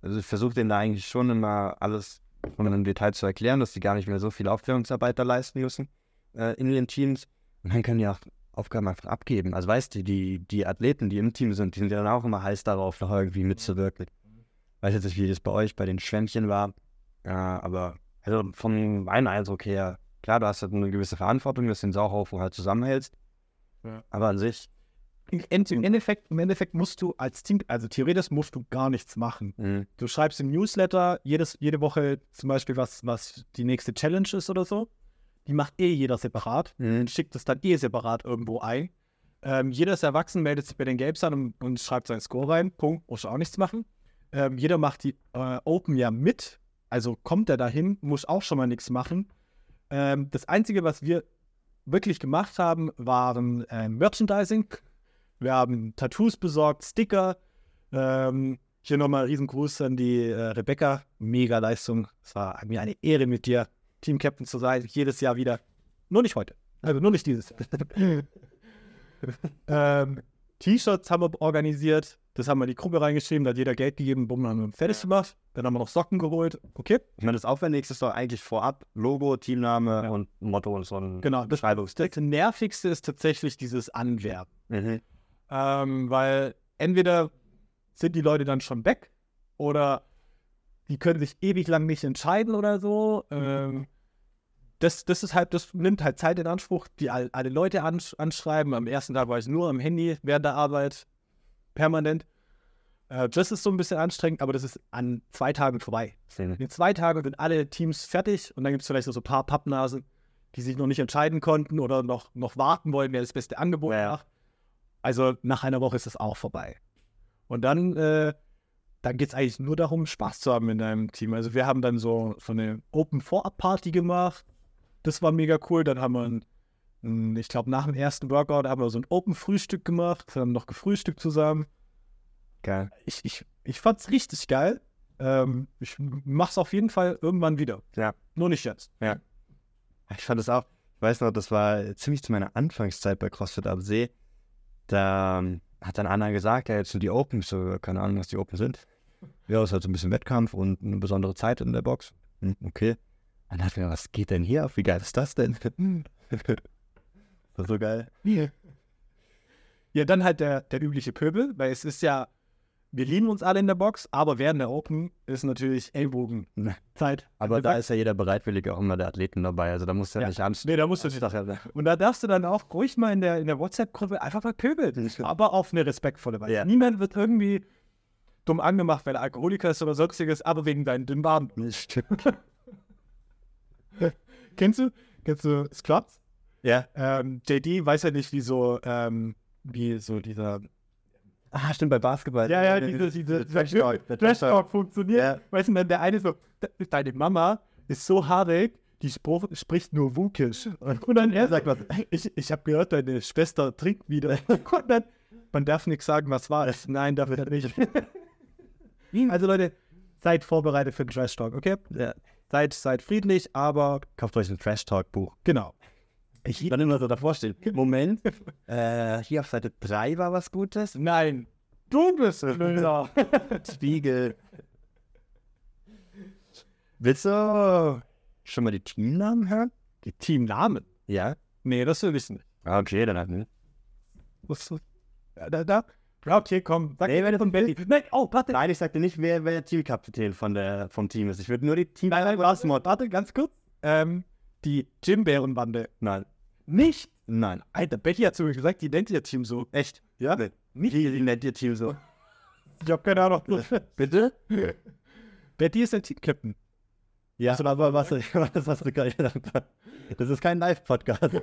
Speaker 1: also ich versuche denen da eigentlich schon immer alles von im Detail zu erklären, dass die gar nicht mehr so viel Aufklärungsarbeit da leisten müssen äh, in den Teams. Und dann können die auch Aufgaben einfach abgeben. Also weißt du, die, die Athleten, die im Team sind, die sind ja dann auch immer heiß darauf, noch irgendwie mitzuwirken. Weiß jetzt nicht, wie das bei euch bei den Schwämmchen war, äh, aber Also von meinem Eindruck her, klar, du hast halt eine gewisse Verantwortung, dass du den Sauhaufen halt zusammenhältst.
Speaker 2: Ja.
Speaker 1: Aber an sich,
Speaker 2: Im Endeffekt, Im Endeffekt musst du als Team, also theoretisch musst du gar nichts machen.
Speaker 1: mh,
Speaker 2: Du schreibst im Newsletter jedes, jede Woche zum Beispiel, was, was die nächste Challenge ist oder so. Die macht eh jeder separat.
Speaker 1: mh,
Speaker 2: schickt es dann eh separat irgendwo ein. Ähm, jeder ist erwachsen, meldet sich bei den Games an und, und schreibt seinen Score rein. Punkt, muss auch nichts machen. Ähm, jeder macht die äh, Open ja mit. Also kommt er dahin, muss auch schon mal nichts machen. Ähm, das Einzige, was wir wirklich gemacht haben, waren äh, Merchandising. Wir haben Tattoos besorgt, Sticker. Ähm, hier nochmal Riesengruß an die äh, Rebecca. Mega Leistung. Es war mir eine Ehre, mit dir Team-Captain zu sein. Jedes Jahr wieder. Nur nicht heute. Also nur nicht dieses Jahr. [laughs] ähm, T-Shirts haben wir organisiert. Das haben wir in die Gruppe reingeschrieben. Da hat jeder Geld gegeben. Bumm, haben wir fertig gemacht. Dann haben wir noch Socken geholt. Okay.
Speaker 1: Ich meine, das Aufwendigste ist doch eigentlich vorab Logo, Teamname
Speaker 2: Ja.
Speaker 1: und Motto und so ein
Speaker 2: Genau. Das,
Speaker 1: Beschreibungstext.
Speaker 2: das Nervigste ist tatsächlich dieses Anwerben.
Speaker 1: Mhm.
Speaker 2: Ähm, weil entweder sind die Leute dann schon weg oder die können sich ewig lang nicht entscheiden oder so. Ähm, das, das ist halt, das nimmt halt Zeit in Anspruch, die all, alle Leute ansch anschreiben. Am ersten Tag war ich nur am Handy während der Arbeit, permanent. Äh, das ist so ein bisschen anstrengend, aber das ist an zwei Tagen vorbei.
Speaker 1: Szene.
Speaker 2: In zwei Tagen sind alle Teams fertig und dann gibt es vielleicht so ein paar Pappnasen, die sich noch nicht entscheiden konnten oder noch, noch warten wollen, wer das beste Angebot
Speaker 1: Ja.
Speaker 2: macht. Also nach einer Woche ist es auch vorbei. Und dann, äh, dann geht es eigentlich nur darum, Spaß zu haben in deinem Team. Also wir haben dann so, so eine Open-Vorab-Party gemacht. Das war mega cool. Dann haben wir, ein, ein, ich glaube, nach dem ersten Workout haben wir so ein Open-Frühstück gemacht. Wir haben noch gefrühstückt zusammen
Speaker 1: Geil.
Speaker 2: ich, ich, ich fand's richtig geil. Ähm, ich mach's auf jeden Fall irgendwann wieder.
Speaker 1: Ja.
Speaker 2: Nur nicht jetzt.
Speaker 1: Ich fand das auch, ich weiß noch, das war ziemlich zu meiner Anfangszeit bei CrossFit am See. Da ähm, hat dann Anna gesagt, ja, jetzt sind die Open, Ich so, keine Ahnung, was die Open sind. Ja, es ist halt so ein bisschen Wettkampf und eine besondere Zeit in der Box. Hm, okay. Dann dachte ich mir, was geht denn hier ab? Wie geil ist das denn? das [laughs] war so geil.
Speaker 2: Ja, dann halt der, der übliche Pöbel, weil es ist ja, wir lieben uns alle in der Box, aber während der Open ist natürlich Ellbogen
Speaker 1: Ne.
Speaker 2: Zeit. [laughs]
Speaker 1: Aber da ist ja jeder bereitwillig auch immer der Athleten dabei. Also da musst du ja,
Speaker 2: Ja.
Speaker 1: nicht anstehen.
Speaker 2: Nee, da musst du nicht. Und da darfst du dann auch ruhig mal in der, in der WhatsApp-Gruppe einfach mal pöbeln. aber auf eine respektvolle Weise.
Speaker 1: Ja.
Speaker 2: Niemand wird irgendwie dumm angemacht, weil er Alkoholiker ist oder sonstiges, aber wegen deinen dünnen Baden.
Speaker 1: Stimmt. [laughs] [laughs]
Speaker 2: Kennst du? Kennst du Squats?
Speaker 1: Ja.
Speaker 2: Ähm, JD weiß ja nicht, wie so, ähm, wie so dieser
Speaker 1: Ah, stimmt, bei Basketball.
Speaker 2: Ja, ja, diese, diese, dieser
Speaker 1: Trash Talk,
Speaker 2: Trash funktioniert.
Speaker 1: Ja.
Speaker 2: Weißt du, dann der eine so, "De- deine Mama ist so haarig, die spruch, spricht nur Wukisch. Und dann er sagt was, ich, ich habe gehört, deine Schwester trinkt wieder. [laughs] Und dann, man darf nichts sagen, was war es. Nein, darf er nicht. [laughs] also Leute, seid vorbereitet für den Trash Talk, okay?
Speaker 1: Ja.
Speaker 2: Seid, seid friedlich, aber
Speaker 1: Kauft euch ein Trash Talk Buch.
Speaker 2: genau.
Speaker 1: Ich dann immer so davor stehen. [laughs] Moment. äh, hier auf Seite 3 war was Gutes.
Speaker 2: Nein, du bist blöder. [laughs]
Speaker 1: Spiegel. Willst du schon mal die Teamnamen hören?
Speaker 2: Die Teamnamen?
Speaker 1: Ja.
Speaker 2: Nee, das will ich nicht.
Speaker 1: Ah, Okay, dann halt nicht.
Speaker 2: Was, ja, da, da. Route hier, komm. Sag
Speaker 1: Nee, wenn
Speaker 2: von Betty. Nein, oh, warte.
Speaker 1: Nein, ich sagte nicht, wer, wer der Teamkapitän von der, vom Team ist. Ich würde nur die Team.
Speaker 2: Nein, nein, warte, warte, ganz kurz. Ähm, die Jim-Bärenbande.
Speaker 1: Nein.
Speaker 2: Nicht?
Speaker 1: Nein.
Speaker 2: Alter, Betty hat zu mir gesagt, die nennt ihr Team so.
Speaker 1: Echt?
Speaker 2: Ja?
Speaker 1: Nee. Wie, wie nennt ihr Team so?
Speaker 2: Ich hab keine Ahnung. [laughs]
Speaker 1: Bitte?
Speaker 2: Betty ist der Team-Captain.
Speaker 1: Ja,
Speaker 2: Also,
Speaker 1: aber was, was [laughs] hast du gerade Das ist kein Live-Podcast. [laughs]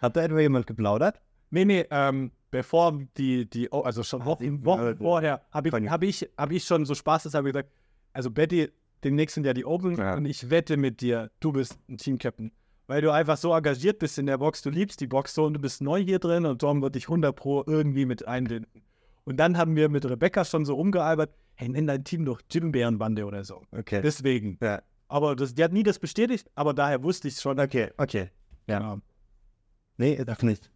Speaker 1: Hat da etwa jemand geplaudert?
Speaker 2: Nee, nee, ähm, bevor die, die, oh, also schon Wochen, Wochen
Speaker 1: Leute.
Speaker 2: vorher, habe ich, hab ich, hab ich schon so spaßeshalber gesagt, also Betty, demnächst sind ja die Open
Speaker 1: Ja.
Speaker 2: und ich wette mit dir, du bist ein Team-Captain. Weil du einfach so engagiert bist in der Box, du liebst die Box so und du bist neu hier drin und Tom wird dich 100 Pro irgendwie mit einbinden. Und dann haben wir mit Rebecca schon so rumgealbert, hey, nenn dein Team doch Jim-Bärenbande oder so.
Speaker 1: Okay.
Speaker 2: Deswegen.
Speaker 1: ja.
Speaker 2: Aber das, die hat nie das bestätigt, aber daher wusste ich schon.
Speaker 1: Okay, okay. Ja.
Speaker 2: Genau.
Speaker 1: Nee, das nicht.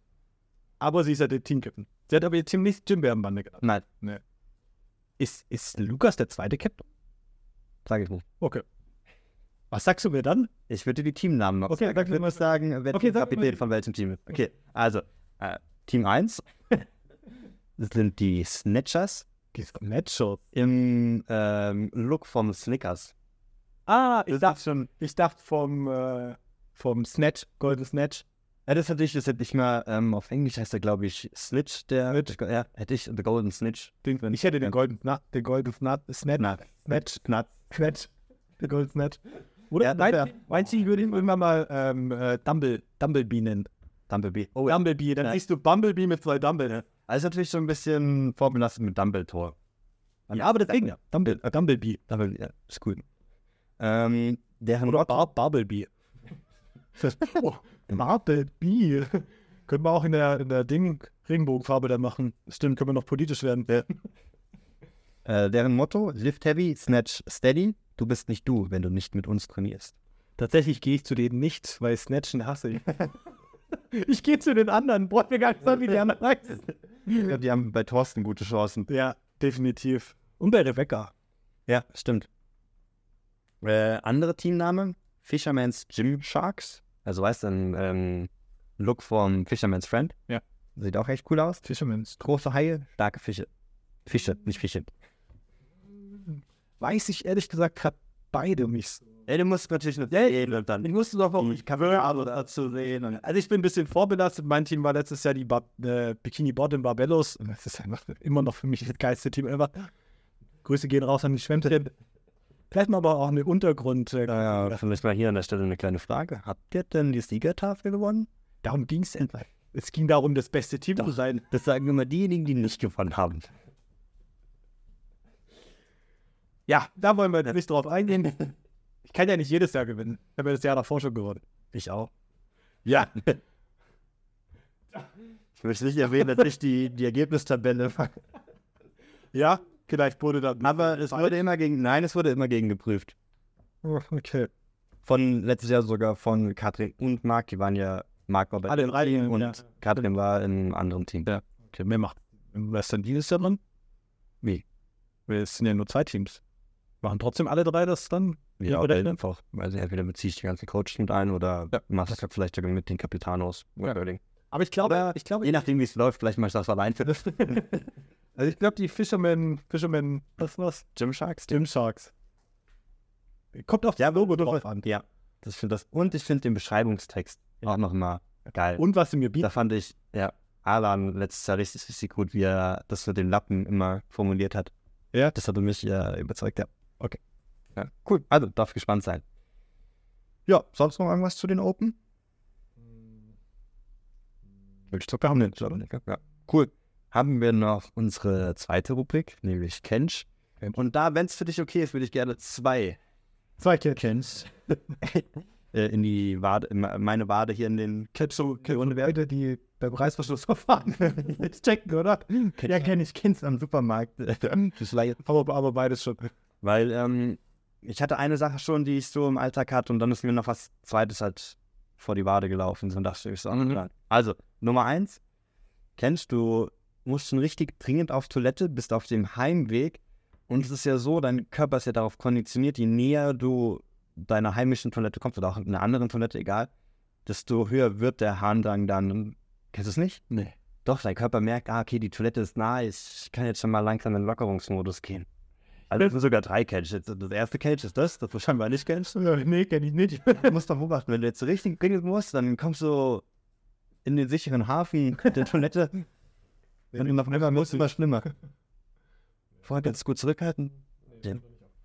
Speaker 2: Aber sie ist ja der Team-Captain. Sie hat aber ihr Team nicht Jim-Bärenbande genannt.
Speaker 1: Nein,
Speaker 2: Ist, ist Lukas der zweite Captain?
Speaker 1: sage ich nicht.
Speaker 2: Okay. Was sagst du mir dann?
Speaker 1: Ich würde die Teamnamen noch
Speaker 2: Okay,
Speaker 1: sagen.
Speaker 2: sag
Speaker 1: Ich würde sagen, wer
Speaker 2: Okay, sag
Speaker 1: Kapitän
Speaker 2: mal-
Speaker 1: von welchem Team ist. Okay, also, äh, Team 1 [laughs] sind die Snatchers
Speaker 2: Die Matchup.
Speaker 1: im ähm, Look vom Snickers.
Speaker 2: Ah, ich dachte
Speaker 1: schon.
Speaker 2: Ich dachte vom, äh, vom Snatch, Golden Snatch.
Speaker 1: Ja, das hätte ich, das hätte ich mal, ähm, auf Englisch heißt er, glaube ich, Snitch, der, ja, hätte ich, The Golden Snitch.
Speaker 2: Den, ich hätte den Golden Snatch, den Golden Snatch, Snatch,
Speaker 1: Na,
Speaker 2: Snatch. Snatch, den Golden Snatch. Oder?
Speaker 1: Ja,
Speaker 2: Nein, du, ich würde ihn irgendwann mal ähm, äh, Dumble, Dumblebee nennen?
Speaker 1: Dumblebee. Oh,
Speaker 2: Dumblebee, dann
Speaker 1: Ja.
Speaker 2: siehst du Bumblebee mit zwei Dumble. Ne?
Speaker 1: Also natürlich so ein bisschen vorbelastet mit Dumbledore.
Speaker 2: Ja, aber deswegen,
Speaker 1: Ja.
Speaker 2: Dumble, äh, Dumblebee.
Speaker 1: Dumble, ja, ist cool. Ähm, deren
Speaker 2: Oder Bar Barbelbee. Oh, Barbelbee. Können wir auch in der, in der Ding Regenbogenfarbe dann machen. Stimmt, können wir noch politisch werden.
Speaker 1: äh, deren Motto, lift heavy, snatch steady. Du bist nicht du, wenn du nicht mit uns trainierst.
Speaker 2: Tatsächlich gehe ich zu denen nicht, weil Snatchen hasse ich. [laughs] ich gehe zu den anderen. Boah, mir gar nicht sagen, wie die anderen heißen.
Speaker 1: Ja, die haben bei Thorsten gute Chancen.
Speaker 2: Ja, definitiv. Und bei Rebecca.
Speaker 1: Ja, stimmt. Äh, andere Teamname, Fisherman's Gym Sharks. Also weißt du, ein ähm, Look vom Fisherman's Friend.
Speaker 2: Ja.
Speaker 1: Sieht auch echt cool aus.
Speaker 2: Fisherman's.
Speaker 1: Große Haie, starke Fische. Fische, nicht Fische.
Speaker 2: Weiß ich ehrlich gesagt gerade beide nicht so.
Speaker 1: Ja, du musst natürlich noch
Speaker 2: Ja,
Speaker 1: sehen und dann.
Speaker 2: Ich musste doch auch nicht Cover dazu sehen. Und- Also ich bin ein bisschen vorbelastet. Mein Team war letztes Jahr die Bar äh, Bikini Bottom Barbellos. Und das ist einfach immer noch für mich das geilste Team ever. Grüße gehen raus an die Schwemmtreppe. Vielleicht mal aber auch eine Untergrund. Äh,
Speaker 1: Naja, vielleicht mal hier an der Stelle eine kleine Frage. Habt ihr denn die Siegertafel gewonnen?
Speaker 2: Darum ging es endlich. Es ging darum, das beste Team zu sein.
Speaker 1: Das sagen immer diejenigen, die nicht gewonnen haben.
Speaker 2: Ja, da wollen wir nicht drauf eingehen. Ich kann ja nicht jedes Jahr gewinnen. Ich habe ja das Jahr davor schon gewonnen.
Speaker 1: Ich auch.
Speaker 2: Ja.
Speaker 1: Ich möchte nicht erwähnen, dass ich die, die Ergebnistabelle.
Speaker 2: Ja, vielleicht wurde dann.
Speaker 1: Aber es wurde immer gegen. Nein, es wurde immer gegen geprüft.
Speaker 2: Oh, Okay.
Speaker 1: Von letztes Jahr sogar von Katrin und Marc. Die waren ja. Marc war bei
Speaker 2: Alle
Speaker 1: dem
Speaker 2: drei,
Speaker 1: Team und
Speaker 2: ja.
Speaker 1: Katrin war in einem anderen Team.
Speaker 2: Ja. Okay, mehr macht. Was ist denn dieses Jahr dran?
Speaker 1: Wie?
Speaker 2: Es sind ja nur zwei Teams. Machen trotzdem alle drei das dann?
Speaker 1: Ja,
Speaker 2: oder
Speaker 1: einfach. Also entweder beziehst du die ganzen Coaches mit ein oder
Speaker 2: Ja.
Speaker 1: machst das vielleicht sogar mit den Capitanos.
Speaker 2: Ja. Aber ich glaube, ich glaube,
Speaker 1: Je nachdem, wie es läuft, vielleicht machst du das allein für [laughs] [laughs]
Speaker 2: also ich glaube, die Fisherman, Fisherman, was war's?
Speaker 1: Gym Sharks.
Speaker 2: Gym Sharks. Kommt auf das Logo drauf an.
Speaker 1: Ja. Das find das. Und ich finde den Beschreibungstext auch nochmal geil.
Speaker 2: Und was sie mir
Speaker 1: Da
Speaker 2: bieten.
Speaker 1: fand ich, ja, Alan letztes Jahr richtig, richtig gut, wie er das mit den Lappen immer formuliert hat.
Speaker 2: Ja.
Speaker 1: Das hatte mich äh, überzeugt, ja.
Speaker 2: Okay.
Speaker 1: Ja, cool. Also, darf gespannt sein. Ja, sonst noch irgendwas zu den Open?
Speaker 2: Willst du haben nicht, oder?
Speaker 1: Ja, cool. Haben wir noch unsere zweite Rubrik, nämlich Kench.
Speaker 2: Kench.
Speaker 1: Und da, wenn es für dich okay ist, würde ich gerne zwei
Speaker 2: Zwei Catchens. [laughs]
Speaker 1: äh, in die Wade, in meine Wade hier in den
Speaker 2: du Leute, die beim Reißverschlussverfahren jetzt [laughs] checken, oder? Ja, kenn ich, kennst
Speaker 1: am Supermarkt. [laughs] das
Speaker 2: Aber, aber beides schon.
Speaker 1: Weil ähm, ich hatte eine Sache schon, die ich so im Alltag hatte und dann ist mir noch was Zweites halt vor die Wade gelaufen. So, und dachte ich so,
Speaker 2: mhm.
Speaker 1: Also, Nummer eins, kennst du, musst schon richtig dringend auf Toilette, bist auf dem Heimweg und es ist ja so, dein Körper ist ja darauf konditioniert, je näher du deiner heimischen Toilette kommst oder auch einer anderen Toilette, egal, desto höher wird der Harndrang dann. Kennst du es nicht?
Speaker 2: Nee.
Speaker 1: Doch, dein Körper merkt, ah, okay, die Toilette ist nah, ich kann jetzt schon mal langsam in den Lockerungsmodus gehen. Also es sind sogar drei Caches. Das erste Cache ist das, das du scheinbar nicht kennst.
Speaker 2: Nee, kenn ich nicht. [laughs]
Speaker 1: Du musst doch beobachten, wenn du jetzt richtig dringend musst, dann kommst du in den sicheren Hafen der Toilette. Und immer, immer, muss immer schlimmer. [laughs] Vorher ganz gut zurückhalten.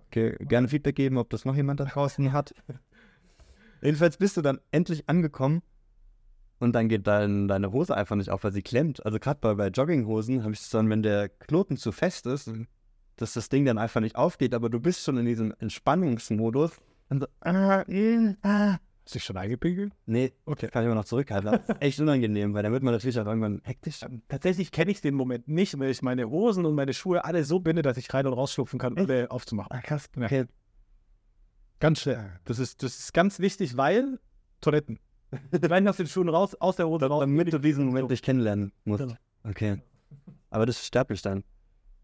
Speaker 1: Okay, gerne Feedback geben, ob das noch jemand da draußen hat. [laughs] Jedenfalls bist du dann endlich angekommen und dann geht dein, deine Hose einfach nicht auf, weil sie klemmt. Also gerade bei, bei Jogginghosen habe ich es dann, wenn der Knoten zu fest ist, dass das Ding dann einfach nicht aufgeht, aber du bist schon in diesem Entspannungsmodus. Dann so, ah, äh, ah.
Speaker 2: Hast du dich schon eingepinkelt?
Speaker 1: Nee,
Speaker 2: Okay.
Speaker 1: kann ich immer noch zurückhalten. Das ist echt unangenehm, weil dann wird man natürlich auch irgendwann hektisch.
Speaker 2: Tatsächlich kenne ich den Moment nicht, weil ich meine Hosen und meine Schuhe alle so binde, dass ich rein und rausschlupfen kann, ohne aufzumachen.
Speaker 1: Ah, krass.
Speaker 2: Ja.
Speaker 1: Okay.
Speaker 2: Ganz schnell. Das ist, das ist ganz wichtig, weil Toiletten. Rein aus den Schuhen raus, aus der Hose raus.
Speaker 1: Damit du diesen Moment nicht kennenlernen musst.
Speaker 2: Genau.
Speaker 1: Okay. Aber das ist sterblich dann.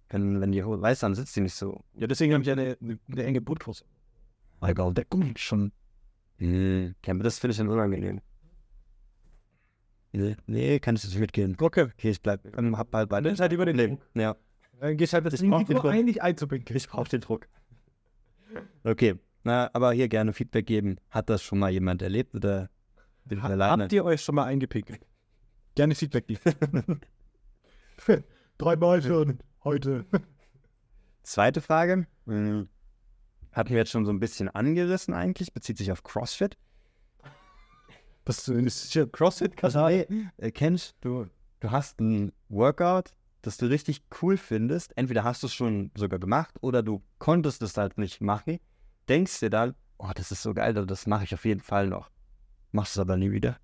Speaker 1: Wenn, wenn die Hose weiß, dann sitzt die nicht so.
Speaker 2: Ja, deswegen habe ich eine, eine, eine enge Brutbrust.
Speaker 1: Egal.
Speaker 2: Der kommt schon.
Speaker 1: Hm. Ja, das finde ich dann unangenehm. Nee, nee, kann ich nicht mitgehen.
Speaker 2: Okay.
Speaker 1: Okay, ich bleib. ähm, Hab halt beide.
Speaker 2: Das ist halt über den
Speaker 1: Leben. Ja,
Speaker 2: Dann gehst halt das
Speaker 1: brauch
Speaker 2: Risiko ein, nicht einzupinkeln.
Speaker 1: ich brauche den Druck. Okay, Na, aber hier gerne Feedback geben. Hat das schon mal jemand erlebt oder bin ich alleine?
Speaker 2: Habt ihr euch schon mal eingepinkelt? Gerne Feedback geben. [laughs] Dreimal schon heute.
Speaker 1: Zweite Frage. Hm, Hatten wir jetzt schon so ein bisschen angerissen eigentlich, bezieht sich auf CrossFit.
Speaker 2: Das ist hier crossfit
Speaker 1: Also, ey, äh, kennst du, du hast ein Workout, das du richtig cool findest. Entweder hast du es schon sogar gemacht oder du konntest es halt nicht machen. Denkst dir dann, oh, das ist so geil, das mache ich auf jeden Fall noch. Machst es aber nie wieder.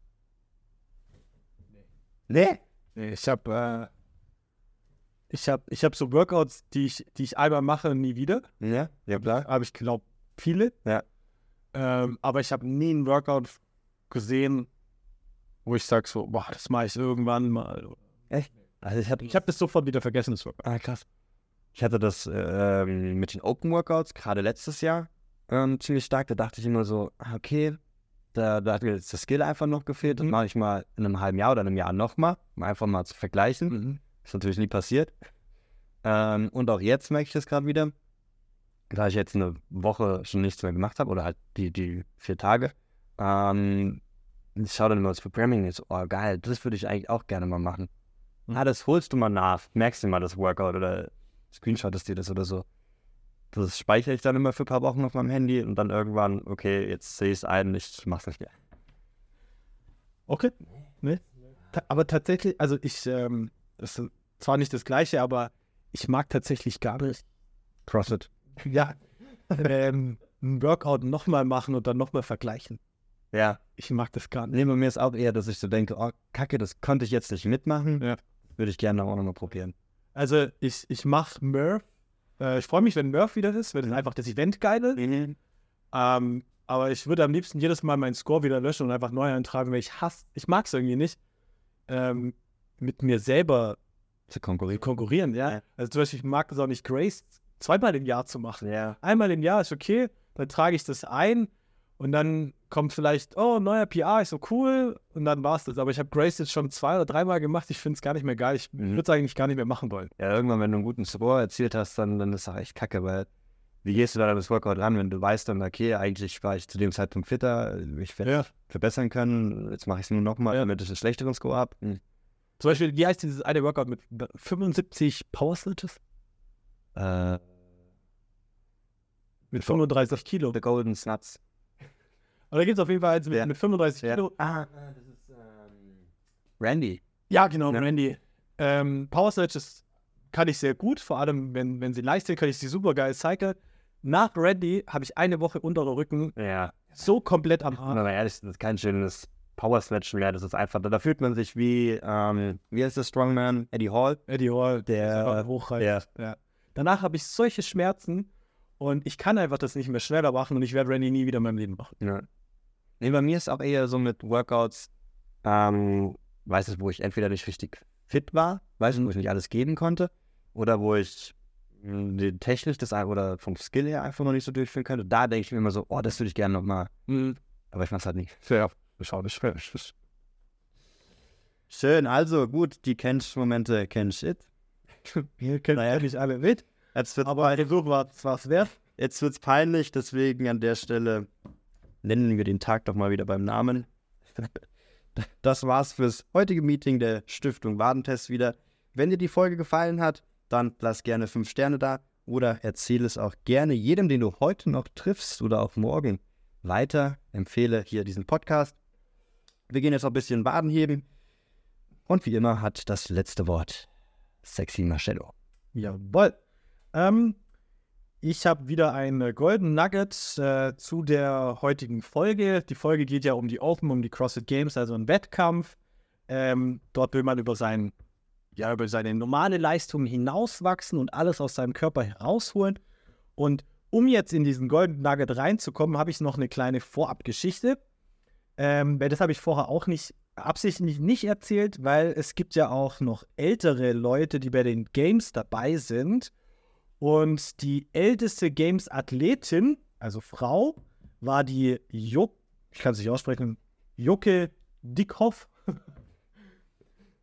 Speaker 1: Nee?
Speaker 2: Nee, ich habe äh, ich habe ich hab so Workouts, die ich, die ich einmal mache und nie wieder.
Speaker 1: Ja, ja klar.
Speaker 2: Habe ich glaube viele.
Speaker 1: Ja.
Speaker 2: Ähm, aber ich habe nie einen Workout gesehen, wo ich sage so, boah, das mache ich irgendwann mal.
Speaker 1: Also ich hatte,
Speaker 2: Ich habe das sofort wieder vergessen, das Workout.
Speaker 1: ah, krass. Ich hatte das ähm, mit den Open Workouts gerade letztes Jahr ähm, ziemlich stark. Da dachte ich immer so, ah, okay, da, da hat mir jetzt das Skill einfach noch gefehlt. Das
Speaker 2: Mhm.
Speaker 1: mache ich mal in einem halben Jahr oder einem Jahr nochmal, um einfach mal zu vergleichen.
Speaker 2: Mhm.
Speaker 1: Ist natürlich nie passiert. Ähm, und auch jetzt merke ich das gerade wieder. Da ich jetzt eine Woche schon nichts mehr gemacht habe oder halt die, die vier Tage. Ähm, ich schaue dann immer das Programming und so, oh geil, das würde ich eigentlich auch gerne mal machen.
Speaker 2: Mhm.
Speaker 1: Ah, das holst du mal nach, merkst du mal das Workout oder screenshottest dir das oder so. Das speichere ich dann immer für ein paar Wochen auf meinem Handy und dann irgendwann, okay, jetzt sehe ich es ein, ich mach's nicht mehr.
Speaker 2: Okay. Nee. Ta aber tatsächlich, also ich, ähm, das ist zwar nicht das Gleiche, aber ich mag tatsächlich gar nicht,
Speaker 1: CrossFit. [laughs]
Speaker 2: ja, ähm, ein Workout nochmal machen und dann nochmal vergleichen.
Speaker 1: Ja.
Speaker 2: Ich mag das gar nicht.
Speaker 1: Nee, bei mir ist auch eher, dass ich so denke, oh, kacke, das konnte ich jetzt nicht mitmachen.
Speaker 2: Ja.
Speaker 1: Würde ich gerne auch nochmal probieren.
Speaker 2: Also ich, ich mache Murph. Äh, ich freue mich, wenn Murph wieder ist, weil das einfach das Event geil ist. Ähm, aber ich würde am liebsten jedes Mal meinen Score wieder löschen und einfach neu eintragen, weil ich hasse, ich mag es irgendwie nicht, ähm, mit mir selber
Speaker 1: Zu konkurrieren.
Speaker 2: konkurrieren, ja.
Speaker 1: Ja.
Speaker 2: Also zum Beispiel, ich mag das auch nicht, Grace zweimal im Jahr zu machen.
Speaker 1: Ja.
Speaker 2: Einmal im Jahr ist okay, dann trage ich das ein und dann kommt vielleicht, oh, neuer PR, ist so cool und dann war es das. Aber ich habe Grace jetzt schon zwei oder dreimal gemacht, ich finde es gar nicht mehr geil. Ich
Speaker 1: Mhm.
Speaker 2: würde es eigentlich gar nicht mehr machen wollen.
Speaker 1: Ja, irgendwann, wenn du einen guten Score erzielt hast, dann, dann ist das echt kacke, weil wie gehst du da an das Workout ran, wenn du weißt dann, okay, eigentlich war ich zu dem Zeitpunkt fitter, ich werde
Speaker 2: Ja.
Speaker 1: verbessern können, jetzt mache ich es nur nochmal,
Speaker 2: Ja.
Speaker 1: damit ich einen schlechteren Score habe. Hm.
Speaker 2: Zum Beispiel, wie heißt dieses eine Workout mit 75 Power Snatches?
Speaker 1: Äh,
Speaker 2: Mit 35 Kilo.
Speaker 1: The Golden Snuts.
Speaker 2: Aber da gibt es auf jeden Fall eins mit,
Speaker 1: Ja.
Speaker 2: mit 35
Speaker 1: Ja.
Speaker 2: Kilo.
Speaker 1: Ah, das ist ähm, Randy.
Speaker 2: Ja, genau,
Speaker 1: Ja.
Speaker 2: Randy. Ähm, Power Snatches kann ich sehr gut, vor allem wenn, wenn sie leicht sind, kann ich sie super geil cyclen. Nach Randy habe ich eine Woche unterer Rücken
Speaker 1: Ja,
Speaker 2: so komplett am
Speaker 1: man mal ehrlich das ist kein schönes Power Snatchen mehr, das ist einfach, da, fühlt man sich wie, ähm, wie heißt der Strongman? Eddie Hall.
Speaker 2: Eddie Hall,
Speaker 1: Der-
Speaker 2: hochreißt. Ja. Danach habe ich solche Schmerzen und ich kann einfach das nicht mehr schneller machen und ich werde Randy nie wieder in meinem Leben machen.
Speaker 1: Ja. Nee, bei mir ist auch eher so mit Workouts, ähm, weiß es, wo ich entweder nicht richtig fit war, weiß ich, wo ich nicht alles geben konnte, oder wo ich die technisch das oder vom Skill her einfach noch nicht so durchführen könnte. Da denke ich mir immer so, oh, das würde ich gerne nochmal. Aber ich mach's halt nicht.
Speaker 2: Ja, schau, das schwer.
Speaker 1: Schön, also gut, die Kench-Momente, Kench-It.
Speaker 2: Hier kennen
Speaker 1: Naja.
Speaker 2: ja nicht alle mit,
Speaker 1: Jetzt wird's,
Speaker 2: aber der Versuch war es wert.
Speaker 1: jetzt wird's peinlich, deswegen an der Stelle nennen wir den Tag doch mal wieder beim Namen. Das war's fürs heutige Meeting der Stiftung Wadentest wieder. Wenn dir die Folge gefallen hat, dann lass gerne 5 Sterne da oder erzähle es auch gerne jedem, den du heute noch triffst oder auch morgen weiter. Empfehle hier diesen Podcast. Wir gehen jetzt noch ein bisschen Baden heben. Und wie immer hat das letzte Wort Sexy Marcello.
Speaker 2: Jawohl. Ähm, ich habe wieder ein Golden Nugget äh, zu der heutigen Folge. Die Folge geht ja um die Open, um die CrossFit Games, also ein Wettkampf. Ähm, dort will man über, sein, ja, über seine normale Leistung hinauswachsen und alles aus seinem Körper herausholen. Und um jetzt in diesen Golden Nugget reinzukommen, habe ich noch eine kleine Vorabgeschichte. Ähm, das habe ich vorher auch nicht absichtlich nicht erzählt, weil es gibt ja auch noch ältere Leute, die bei den Games dabei sind. Und die älteste Games-Athletin, also Frau, war die Juk, ich kann es nicht aussprechen, Jucke Dickhoff.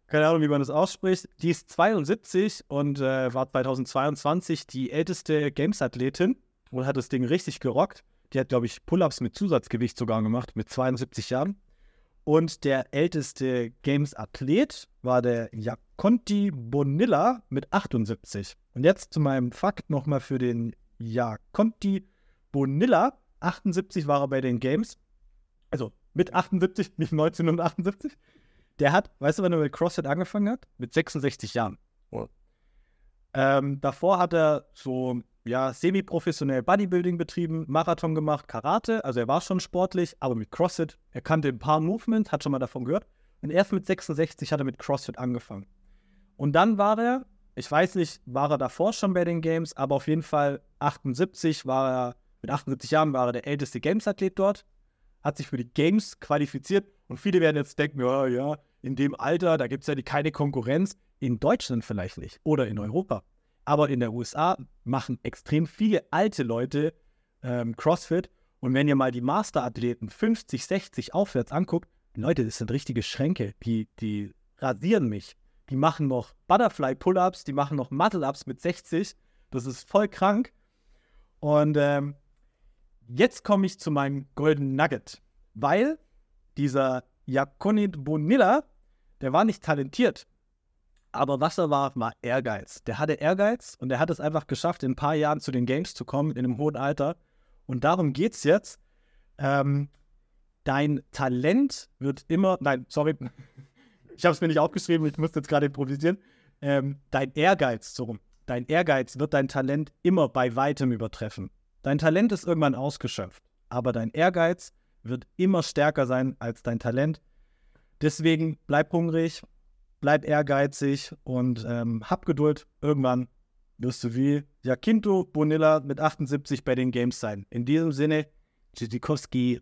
Speaker 2: Keine Ahnung, wie man das ausspricht. Die ist 72 und äh, war 2022 die älteste Games-Athletin und hat das Ding richtig gerockt. Die hat, glaube ich, Pull-ups mit Zusatzgewicht sogar gemacht, mit 72 Jahren. Und der älteste Games-Athlet war der Jaconti Bonilla mit 78. Und jetzt zu meinem Fakt nochmal für den Jaconti Bonilla. 78 war er bei den Games. Also mit 78, nicht 1978. Der hat, weißt du, wann er mit CrossFit angefangen hat? Mit 66 Jahren. Oh. Ähm, davor hat er so ja, semi-professionell Bodybuilding betrieben, Marathon gemacht, Karate. Also er war schon sportlich, aber mit CrossFit, er kannte ein paar Movements, hat schon mal davon gehört. Und erst mit 66 hat er mit CrossFit angefangen. Und dann war er, ich weiß nicht, war er davor schon bei den Games, aber auf jeden Fall 78 war er, mit 78 Jahren war er der älteste Games-Athlet dort, hat sich für die Games qualifiziert und viele werden jetzt denken, ja, ja, in dem Alter, da gibt es ja keine Konkurrenz. In Deutschland vielleicht nicht oder in Europa. Aber in der USA machen extrem viele alte Leute ähm, CrossFit. Und wenn ihr mal die Masterathleten 50, 60 aufwärts anguckt, Leute, das sind richtige Schränke. Die, die rasieren mich. Die machen noch Butterfly-Pull-Ups, die machen noch Muscle-Ups mit 60. Das ist voll krank. Und ähm, jetzt komme ich zu meinem Golden Nugget. Weil dieser Jakonit Bonilla, der war nicht talentiert. Aber was er war, war Ehrgeiz. Der hatte Ehrgeiz und er hat es einfach geschafft, in ein paar Jahren zu den Games zu kommen, in einem hohen Alter. Und darum geht es jetzt. Ähm, dein Talent wird immer, nein, sorry, [laughs] ich habe es mir nicht aufgeschrieben, ich muss jetzt gerade improvisieren. Ähm, dein Ehrgeiz, so rum, dein Ehrgeiz wird dein Talent immer bei weitem übertreffen. Dein Talent ist irgendwann ausgeschöpft, aber dein Ehrgeiz wird immer stärker sein als dein Talent. Deswegen bleib hungrig, bleib ehrgeizig und ähm, hab Geduld. Irgendwann wirst du wie Jacinto Bonilla mit 78 bei den Games sein. In diesem Sinne, Tschüssikowski.